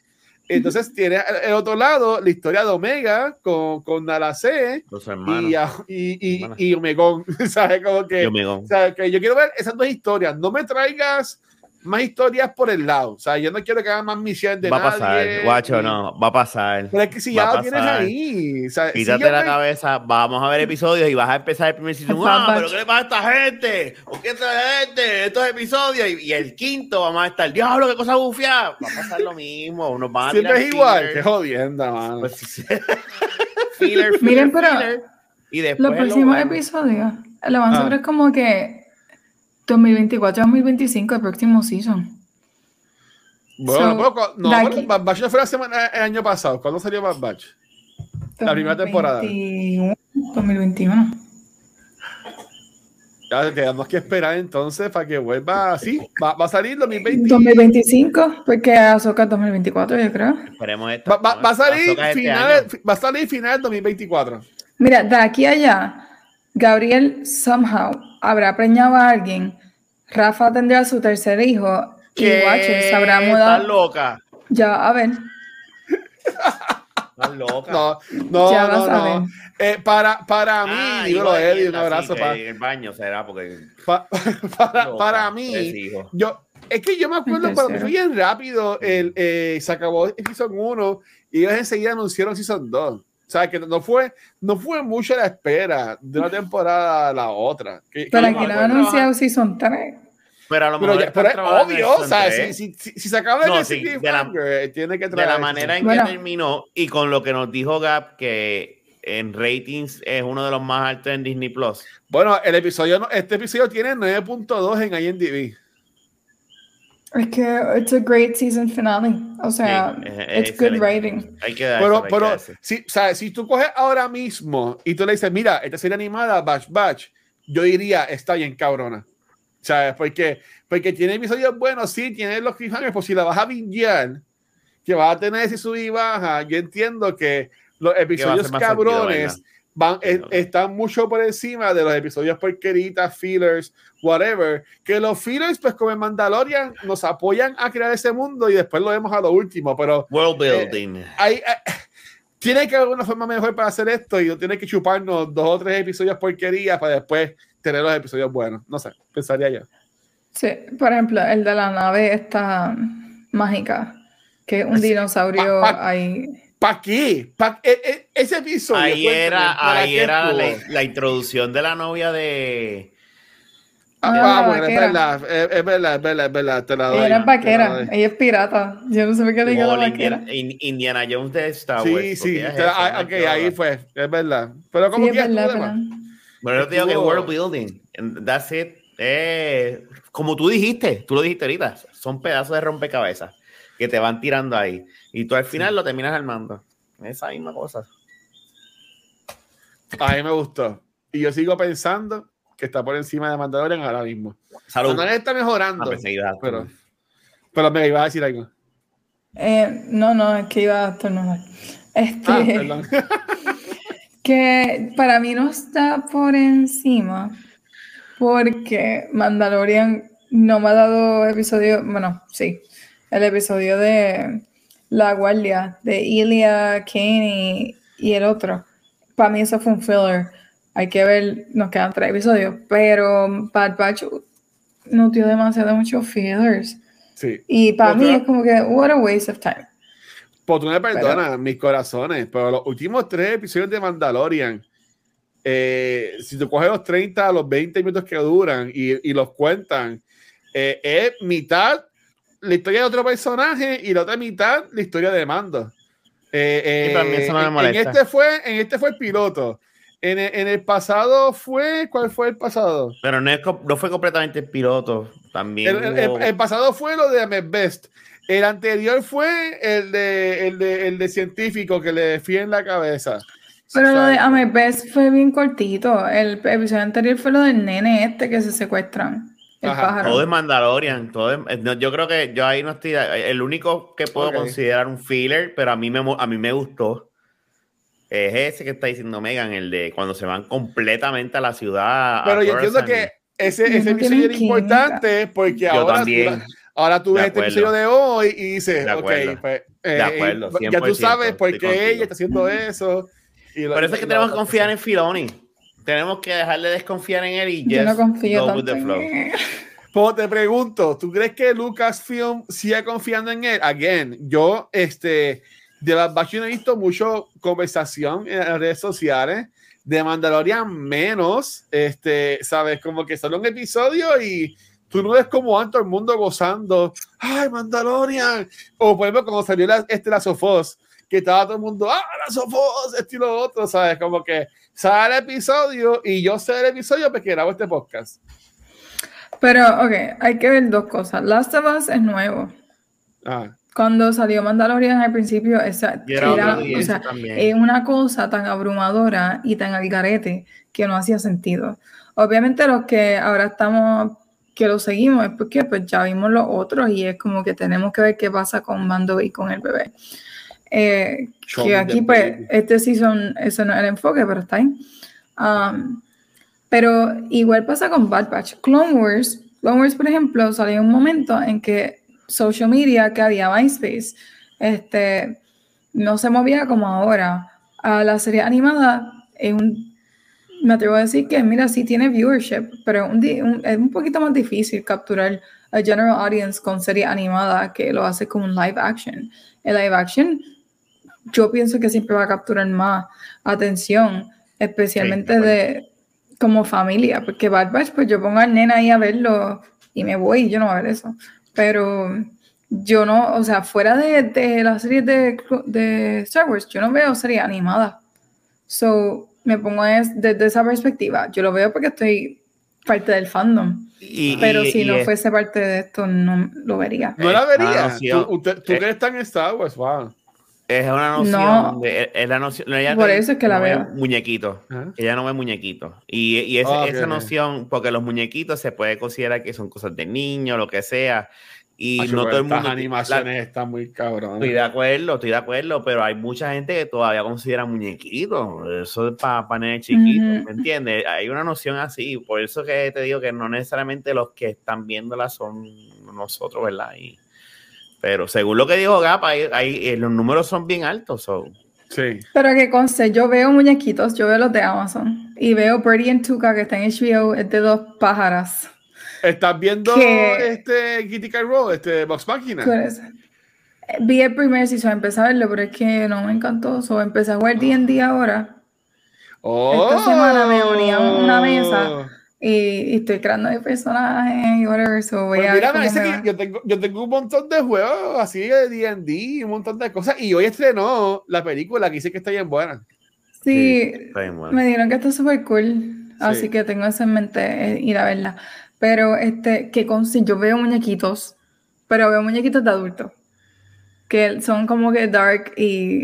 Entonces tiene el, otro lado la historia de Omega con, con Nalase y, y, y, y Omegón. ¿Sabes? Como que, sea, que yo quiero ver esas dos historias. No me traigas más historias por el lado. O sea, yo no quiero que hagan más misiones de Va a pasar, nadie, guacho, y- no, va a pasar. Pero es que si Va ya lo tienes ahí. O sea, Quítate la me- cabeza, vamos a ver episodios y vas a empezar el primer season. Ah, pero. ¿qué le pasa a esta gente? ¿Por qué esta gente? Estos episodios. Y, y el quinto vamos a estar, diablo, qué cosa bufiada. Va a pasar lo mismo. Nos van a Siempre es igual. Qué jodienda, mano. Pues, sí. filler, filler, Miren, pero filler. Y después Los próximos episodios, el avance Ah. es como que 2024-2025, el próximo season. Bueno, So, no, puedo- no, bueno, aquí- Bad Batch no fue la semana el año pasado. ¿Cuándo salió Bad Batch? La primera temporada. 2021, 2021. Ya tenemos que esperar entonces para que vuelva así. Va, va a salir 2020. 2025, porque Azoka 2024, yo creo. Esperemos esto. Va, va- va a salir este final, va a salir final 2024. Mira, de aquí a allá, Gabriel somehow habrá preñado a alguien, Rafa tendrá su tercer hijo y ¿Qué? Watcher se habrá Estás mudado. loca. Ya, a ver, Estás loca. No, no, ya no, vas a no. ver. Eh, para, para mí, Ah, igual, Eddie, un abrazo. que pa- En el baño será porque. pa- para, loca, para mí, yo, es que yo me acuerdo cuando fue bien rápido, el, eh, se acabó el Season 1 y ellos enseguida anunciaron Season 2. O sea, que no fue, no fue mucho la espera de una temporada a la otra. Que- que Pero aquí no han anunciado Season 3. Pero a lo Pero, mejor pero es obvio, o sea, si, si, si, si se acaba No, de sí, decir de la- tiene que de traer la eso. manera en Bueno. que terminó y con lo que nos dijo Gap, que en ratings es uno de los más altos en Disney Plus. Bueno, el episodio, este episodio tiene 9.2 en IMDb. Es que it's a great season finale. O sea, Sí, es- es it's good writing. Hay que dar Pero, pero si, o sea, si tú coges ahora mismo y tú le dices, mira, esta serie animada, Batch Batch, yo diría, está bien cabrona. ¿Sabes? Porque, porque tiene episodios buenos, sí, tiene los cliffhangers, pues si la vas a bingear, que vas a tener ese sub y baja, yo entiendo que los episodios cabrones sentido, van, eh, están mucho por encima de los episodios porqueritas, fillers, whatever. Que los fillers, pues como en Mandalorian, nos apoyan a crear ese mundo y después lo vemos a lo último, pero World building. hay, eh, tiene que haber una forma mejor para hacer esto y no tiene que chuparnos dos o tres episodios porquerías para después tener los episodios buenos. No sé, pensaría yo. Sí, por ejemplo, el de la nave esta mágica, que un Así, dinosaurio pa- pa- ahí. ¿Para qué? Pa- e- e- ese episodio. Ahí cuéntame, era, ¿para ahí era la, la introducción de la novia de. Ah, Ah, bueno, es vaquera. verdad, es, verdad, es verdad, es verdad, te la doy. La vaquera, ella es pirata. Yo no sé por qué le digo la vaquera. Indiana, In- Indiana Jones de Star Wars. Sí, sí, es ah, ok, ahí fue, es verdad. Pero como Sí, que es verdad. Bueno, yo te digo que world building. and That's it. Eh, como tú dijiste, tú lo dijiste ahorita, son pedazos de rompecabezas que te van tirando ahí. Y tú al final lo terminas armando. Esa misma cosa. A mí me gustó. Y yo sigo pensando que está por encima de Mandalorian ahora mismo. Salud. Mandalorian está mejorando. Ah, pero, pero me iba a decir algo. Eh, no, no, es que iba a estornudar. Este, Ah, perdón. que para mí no está por encima porque Mandalorian no me ha dado episodio, bueno, sí, el episodio de La Guardia de Ilya, Kane y, y el otro. Para mí eso fue un filler. Hay que ver, nos quedan tres episodios, pero Bad Batch no dio demasiado muchos fillers. Sí. Y para mí es como que, what a waste of time. Pues tú me perdonas, mis corazones, pero los últimos tres episodios de Mandalorian, eh, si tú coges los 30, los 20 minutos que duran y, y los cuentan, eh, es mitad la historia de otro personaje y la otra mitad la historia de Mando. Eh, eh, Sí, para mí eso no me en- en, molesta. este fue, en este fue el piloto. En el, en el pasado fue, ¿cuál fue el pasado? Pero no, es co- no fue completamente el piloto. También. El, el- hubo- el pasado fue lo de Ahmed Best. El anterior fue el de, el de, el de científico que le defiende la cabeza. Pero lo de ¿Sabes? Amebes fue bien cortito. El episodio anterior fue lo del nene este que se secuestran. El Ajá. pájaro. Todo es Mandalorian. Todo es- no, yo creo que yo ahí no estoy. El único que puedo Ok. considerar un filler, pero a mí me, a mí me gustó. Es ese que está diciendo Megan, el de cuando se van completamente a la ciudad. Pero yo entiendo que ese, ese no episodio era importante porque Yo ahora, también. tú, ahora tú De ves este episodio de hoy y dices, De ok, pues, De eh, acuerdo, ya tú 100%, sabes por qué ella está haciendo eso. Y lo- Por eso es que tenemos que confiar en Filoni. Tenemos que dejar de desconfiar en él y Yo no confío go with the en flow. él. Pues te pregunto, ¿tú crees que Lucasfilm sigue confiando en él? Again, yo, este, de yo no he visto mucho conversación en las redes sociales. De Mandalorian menos, este, sabes, como que solo un episodio y tú no ves como a todo el mundo gozando, ¡ay, Mandalorian! O por ejemplo, cuando salió la, este, la Sofos, que estaba todo el mundo, ¡ah, la Sofos! Esto y lo otro, ¿sabes? Como que sale el episodio y yo sé el episodio porque grabo este podcast. Pero, ok, hay que ver dos cosas. Last of Us es nuevo. Ah. Cuando salió Mandalorian al principio, esa, era era, o sea, es una cosa tan abrumadora y tan al garete que no hacía sentido. Obviamente los que ahora estamos, que lo seguimos, es porque pues ya vimos los otros y es como que tenemos que ver qué pasa con Mando y con el bebé. Eh, que aquí pues este season, eso no es el enfoque, pero está ahí. Um, pero igual pasa con Bad Batch. Clone Wars, Clone Wars, por ejemplo, salió un momento en que social media, que había MySpace, este, no se movía como ahora. A la serie animada es un, me atrevo a decir que, mira, sí tiene viewership, pero un un- es un poquito más difícil capturar a general audience con serie animada que lo hace con un live action. El live action, yo pienso que siempre va a capturar más atención, especialmente Sí, de como familia, porque Bad Batch, pues yo pongo al nena ahí a verlo y me voy, yo no voy a ver eso. Pero yo no, o sea, fuera de, de la serie de, de Star Wars, yo no veo serie animada. So, me pongo es, desde esa perspectiva. Yo lo veo porque estoy parte del fandom. Y- pero y- si y no es- fuese parte de esto, no lo vería. No la Eh, vería. ah, no, sí, tú usted- tú Eh. que eres tan Star Wars, wow. Es una noción. No. de- es la noción ella Por eso es que la no veo. Muñequitos. Ajá. Ella no ve muñequitos. Y, y Ah, esa noción, porque los muñequitos se puede considerar que son cosas de niño, lo que sea. Y Acho, no todo el mundo. animaciones están muy cabronas. Estoy de acuerdo, estoy de acuerdo, pero hay mucha gente que todavía considera muñequitos. Eso es para pa nenes chiquitos. ¿me entiendes? Hay una noción así. Por eso que te digo que no necesariamente los que están viéndola son nosotros, ¿verdad? Y, pero según lo que dijo Gapa, hay, hay- eh, los números son bien altos. so. Sí. Pero que conste, yo veo muñequitos, yo veo los de Amazon. Y veo Birdie and Tuca, que está en HBO, es de dos pájaras. ¿Estás viendo Que- este Kitty Roll, este Box Máquina? Eh, Vi el primer season, empecé a verlo, pero es que no me encantó. So, empecé a jugar D&D ahora. Oh. Esta semana me uní a una mesa. Y, y estoy creando de personajes y whatever. So voy Pues a mira, me dice que yo tengo, yo tengo un montón de juegos así de D&D, un montón de cosas. Y hoy estrenó la película que dice que está bien buena. Sí, está bien bueno. me dijeron que está súper cool. Así Sí. que tengo eso en mente, eh, ir a verla. Pero este, que conste, yo veo muñequitos, pero veo muñequitos de adultos. Que son como que dark y,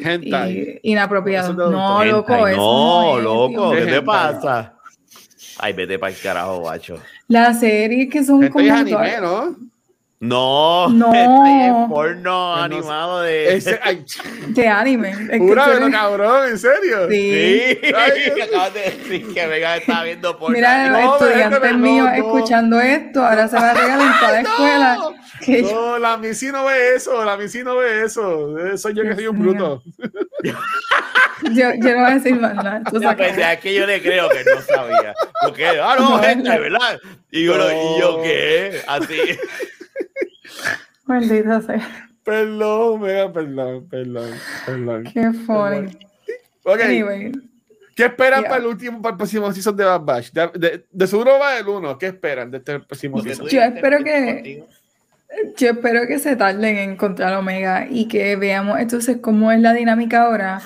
inapropiados. No, loco, Hentai, eso no, es, loco. ¿qué te pasa? Ay, vete para el carajo, bacho. Las series que son Esto como es anime, ¿no? No, No. este es porno no animado de. Ese, ay, de anime. Es eres- cabrón, ¿en serio? Sí. Sí, Ay, acabas de decir que Vega estaba viendo porno. Mira, No, estudiantes no, míos no. escuchando esto, ahora se va a regalar en toda la escuela. que yo- No, la Missy no ve eso, la Missy no ve eso. Soy yo que soy un bruto. yo, yo no voy a decir más nada. La pendeja es que yo le creo que no sabía. Porque, ah, no, No, gente, no. ¿verdad? Y yo, y yo No. ¿qué? Así. Maldita sea. Perdón, mega, perdón, perdón, perdón. Qué funny. Ok, Anyway, ¿qué esperan Yeah. para el último, para el próximo season de Bad Batch? De, de- de seguro va el 1. ¿Qué esperan de este próximo season? Yo espero que- yo espero que se tarden en encontrar Omega y que veamos entonces cómo es la dinámica ahora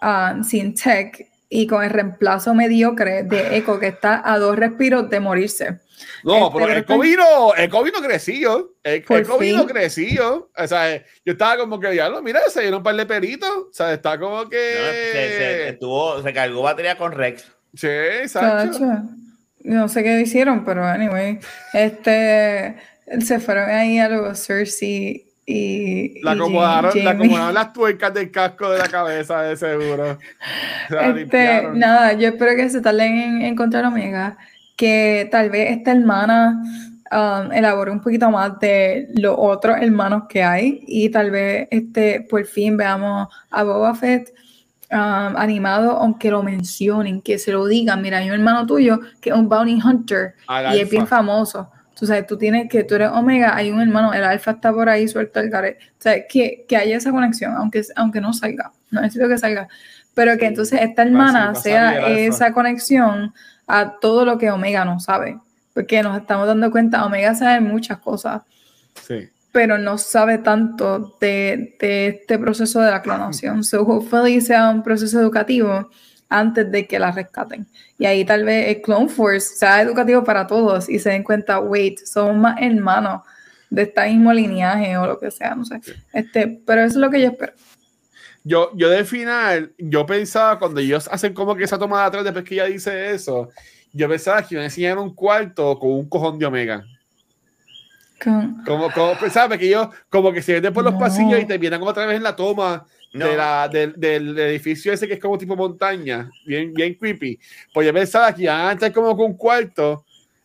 ah, sin Tech y con el reemplazo mediocre de Echo que está a dos respiros de morirse. No, Este, pero pero Echo vino, Echo vino crecido. E- Por Echo vino fin. crecido. O sea, yo estaba como que, ya lo, mira, se dieron un par de peritos. O sea, está como No, que. se, se, estuvo, se cargó batería con Rex. Sí, exacto. No sé qué hicieron, pero anyway, este se fueron ahí a los Cersei y, La y acomodaron, la acomodaron las tuercas del casco de la cabeza, de seguro. Este, nada, yo espero que se tarden en encontrar Omega, que tal vez esta hermana um, elabore un poquito más de los otros hermanos que hay y tal vez este, por fin veamos a Boba Fett um, animado, aunque lo mencionen, que se lo digan, mira, hay un hermano tuyo que es un bounty hunter Al y es bien famoso. Tú sabes, tú tienes que, tú eres Omega, hay un hermano, el Alfa está por ahí suelto el garete. O sea, que, que haya esa conexión, aunque, aunque no salga, no necesito que salga, pero que entonces esta hermana va a salir sea esa conexión a todo lo que Omega no sabe. Porque nos estamos dando cuenta, Omega sabe muchas cosas, Sí. pero no sabe tanto de, de este proceso de la clonación. So, hopefully sea un proceso educativo antes de que la rescaten. Y ahí tal vez el Clone Force sea educativo para todos y se den cuenta, wait, somos más hermanos de este mismo lineaje o lo que sea, no sé. Este, pero eso es lo que yo espero. Yo, yo de final, yo pensaba cuando ellos hacen como que esa tomada atrás después que ella dice eso, yo pensaba que iban a enseñar un cuarto con un cojón de Omega. Con- Como, como pensaba que ellos como que se meten por los No. pasillos y terminan otra vez en la toma No. de la, del, del edificio ese que es como tipo montaña, bien, bien creepy. Pues yo pensaba que iban a estar como con un cuarto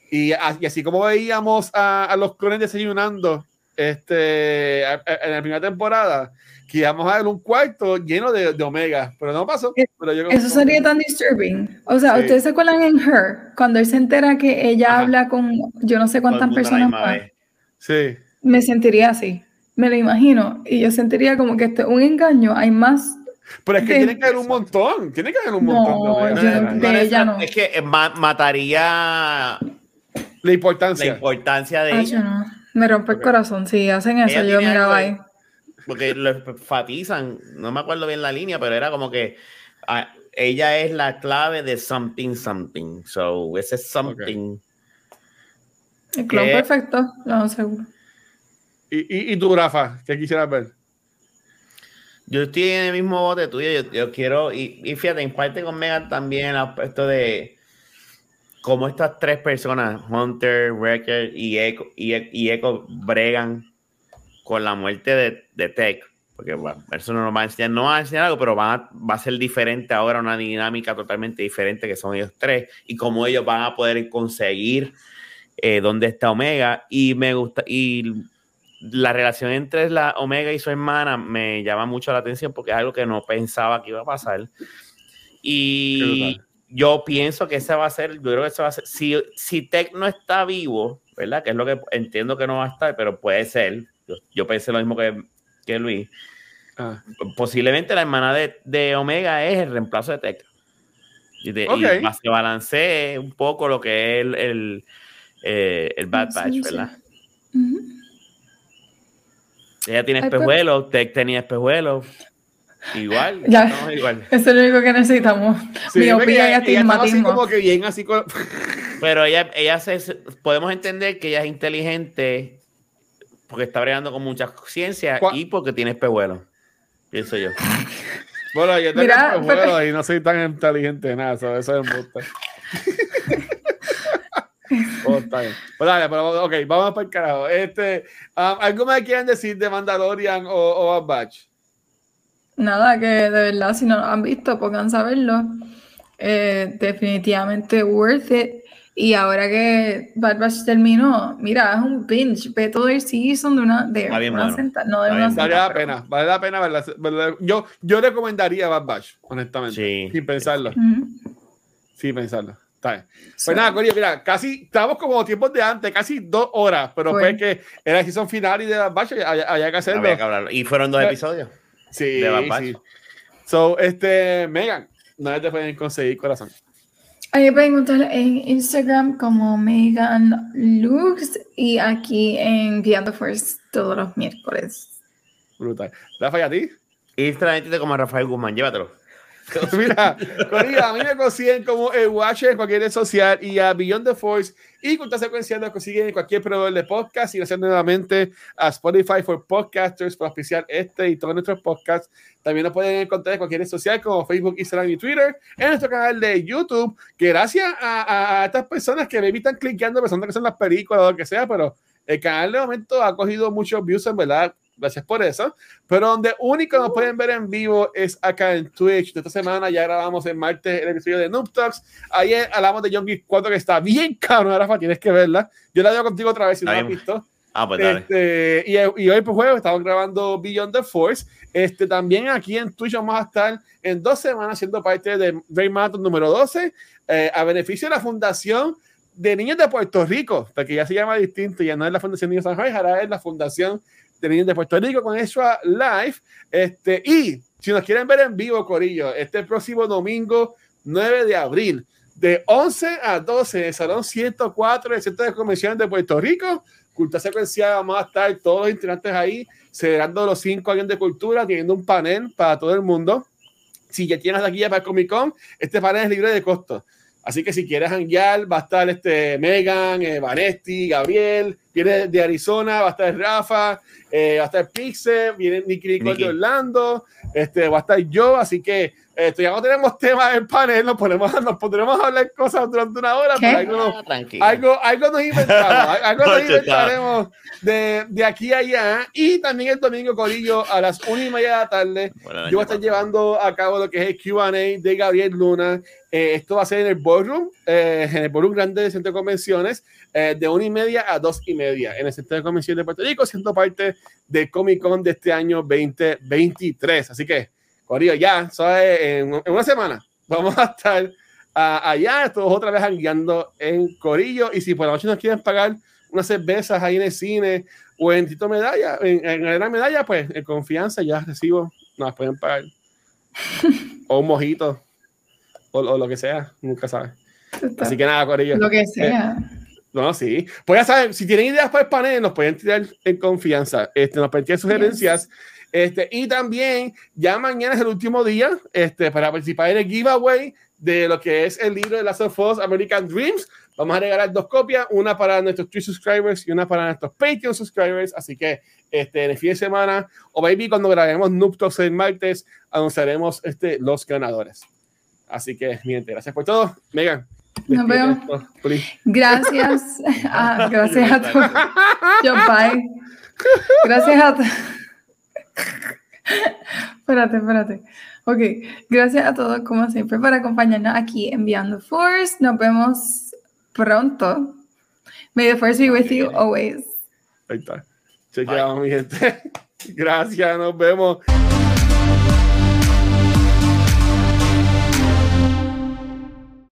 y así como veíamos a, a los clones desayunando este, en la primera temporada, que íbamos a ver un cuarto lleno de, de Omega, pero no pasó. Pero yo Eso sería tan disturbing. O sea, Sí. ¿ustedes se acuerdan en Her? Cuando él se entera que ella Ajá. habla con yo no sé cuántas personas más. Sí. Me sentiría así. Me lo imagino. Y yo sentiría como que esto es un engaño. Hay más. Pero es que De- tiene que haber un montón, tiene que haber un No, montón de Omega. yo no- de ella no. Es que ma- mataría La La importancia. importancia de Ay, ella. Me rompe el corazón. Si hacen eso, Ella yo miraba ahí. Porque lo enfatizan, no me acuerdo bien la línea, pero era como que ah, ella es la clave de something, something. So, ese something. El clon ¿Qué? perfecto, no seguro. Y, y, y tú, Rafa, ¿qué quisieras ver? Yo estoy en el mismo bote tuyo. Yo, yo quiero, y, y fíjate, en parte con Megan también el aspecto de cómo estas tres personas, Hunter, Wrecker y Echo, y, bregan con la muerte de, de Tech. Porque bueno, eso no nos va a enseñar, no va a enseñar algo, pero van a- va a ser diferente ahora, una dinámica totalmente diferente que son ellos tres y cómo ellos van a poder conseguir eh, dónde está Omega. Y me gusta, y la relación entre la Omega y su hermana me llama mucho la atención porque es algo que no pensaba que iba a pasar. Y. yo pienso que ese va a ser, yo creo que ese va a ser, si, si Tech no está vivo, ¿verdad? Que es lo que entiendo que no va a estar, pero puede ser. Yo, yo pensé lo mismo que, que Luis. Ah, Posiblemente la hermana de, de Omega es el reemplazo de Tech. Y, de, y Ok. va- se balancee un poco lo que es el, el, eh, el Bad Sí, Batch, sí. ¿verdad? Ella tiene pues- espejuelos, Tech tenía espejuelos. Igual, Ya. estamos igual. Eso es lo único que necesitamos. Sí, Miopía porque y estaba así astigmatismo. como que bien así con... Pero ella, ella se, podemos entender que ella es inteligente porque está bregando con mucha ciencia ¿Cuál? y porque tiene espejuelos. Pienso yo. Bueno, yo tengo espejuelos pero- y no soy tan inteligente, nada, eso, eso es embuste. Oh, está bien. Pues dale, pero ok, vamos para el carajo. Este, um, ¿Algo más quieran decir de Mandalorian o, o Bad Batch? Nada, que de verdad, si no lo han visto, pónganse a verlo. Eh, definitivamente worth it. Y ahora que Bad Batch terminó, mira, es un binge. Ve todo el season de una, de bien una bueno. sentada. No de Está una bien, sentada. Vale la pero- pena, vale la pena verla. verla. Yo, yo recomendaría Bad Batch, honestamente. Sí. Sin pensarlo. Ujú. Sin pensarlo. Está bien. Pues nada, Corillo, mira, casi estamos como tiempos de antes, casi dos horas, pero Fue. fue que era el season final y de Bad Batch había, había que hacerlo. Había que hablarlo. Y fueron dos Eh, episodios. Sí, sí. So, este, Megan, ¿dónde te pueden conseguir corazón? Ahí me pueden encontrar en Instagram como Megan Lux y aquí en Beyond the Force todos los miércoles. Brutal. Rafa, ¿y a ti? Instagram como Rafael Guzmán, llévatelo. Mira, a mí me consiguen como el Watcher en cualquier red social y a Beyond the Force y Cultura Secuencial lo consiguen en cualquier proveedor de podcast y gracias nuevamente a Spotify for Podcasters por auspiciar este y todos nuestros podcasts. También nos pueden encontrar en cualquier red social como Facebook, Instagram y Twitter, en nuestro canal de YouTube, que gracias a, a- a estas personas que maybe están cliqueando pensando que son las películas o lo que sea, pero el canal de momento ha cogido muchos views, en verdad. Gracias por eso. Pero donde único nos pueden ver en vivo es acá en Twitch. De esta semana ya grabamos el martes el episodio de Noob Talks. Ayer hablamos de Geek 4 que está bien cabrón, Rafa, tienes que verla. Yo la veo contigo otra vez si no la has visto. Ah, pues. Este, y, y hoy pues jueves estamos grabando Beyond the Force. Este, también aquí en Twitch vamos a estar en dos semanas siendo parte de Ray Marathon número 12 eh, a beneficio de la Fundación de Niños de Puerto Rico, porque ya se llama distinto, ya no es la Fundación Niños San Jorge, ahora es la Fundación Niños de Puerto Rico con Extra Live. Este, y si nos quieren ver en vivo, Corillo, este próximo domingo 9 de abril, de 11 a 12, en el Salón 104 del Centro de Convenciones de Puerto Rico, Cultura Secuencial, vamos a estar todos los integrantes ahí, celebrando los cinco años de cultura, teniendo un panel para todo el mundo. Si ya tienes aquí ya para Comic Con, este panel es libre de costo. Así que si quieres hanguear, va a estar este Megan, eh, Vanesti, Gabriel, viene de Arizona, va a estar Rafa, eh, va a estar Pixel, viene Nicky Nicole de Orlando, este, va a estar yo, así que esto, ya no tenemos temas en panel, nos, ponemos, nos pondremos a hablar cosas durante una hora, ¿Qué? pero algo, nos- Ah, tranquilo. algo, algo nos inventamos, algo nos inventaremos de, de aquí a allá. Y también el domingo, Corillo, a las una y media de la tarde, Bueno, yo voy a estar llevando a cabo lo que es el QA de Gabriel Luna. Eh, esto va a ser en el Ballroom, eh, en el Ballroom Grande del Centro de Convenciones, eh, de una y media a dos y media, en el Centro de Convenciones de Puerto Rico, siendo parte del Comic Con de este año 2023. Así que, Corillo, ya, es en, en una semana, vamos a estar ah, allá, todos otra vez guiando en Corillo. Y si por la noche nos quieren pagar unas cervezas ahí en el cine o en Tito Medalla, en, en Arena Medalla, pues en confianza ya recibo, nos pueden pagar. o un mojito, o, o lo que sea, nunca sabes. Así que nada, Corillo. Lo que sea. No, sí. Pues ya saben, si tienen ideas para el panel, nos pueden tirar en confianza. Este, nos pueden tirar sugerencias. Este, y también, ya mañana es el último día este, para participar en el giveaway de lo que es el libro de Last of Us American Dreams. Vamos a regalar dos copias, una para nuestros Twitch subscribers y una para nuestros Patreon subscribers. Así que este, en el fin de semana, o baby, cuando grabemos Noob Talks el martes, anunciaremos este, los ganadores. Así que, mi gente, gracias por todo. Megan. Nos vemos. Gracias. Ah, gracias a todos. Yo, bye. Gracias a todos. espérate, espérate. Ok, gracias a todos, como siempre, por acompañarnos aquí enviando Force. Nos vemos pronto. May the Force be with you always. Ahí está. Chequeamos, mi gente. Gracias, nos vemos.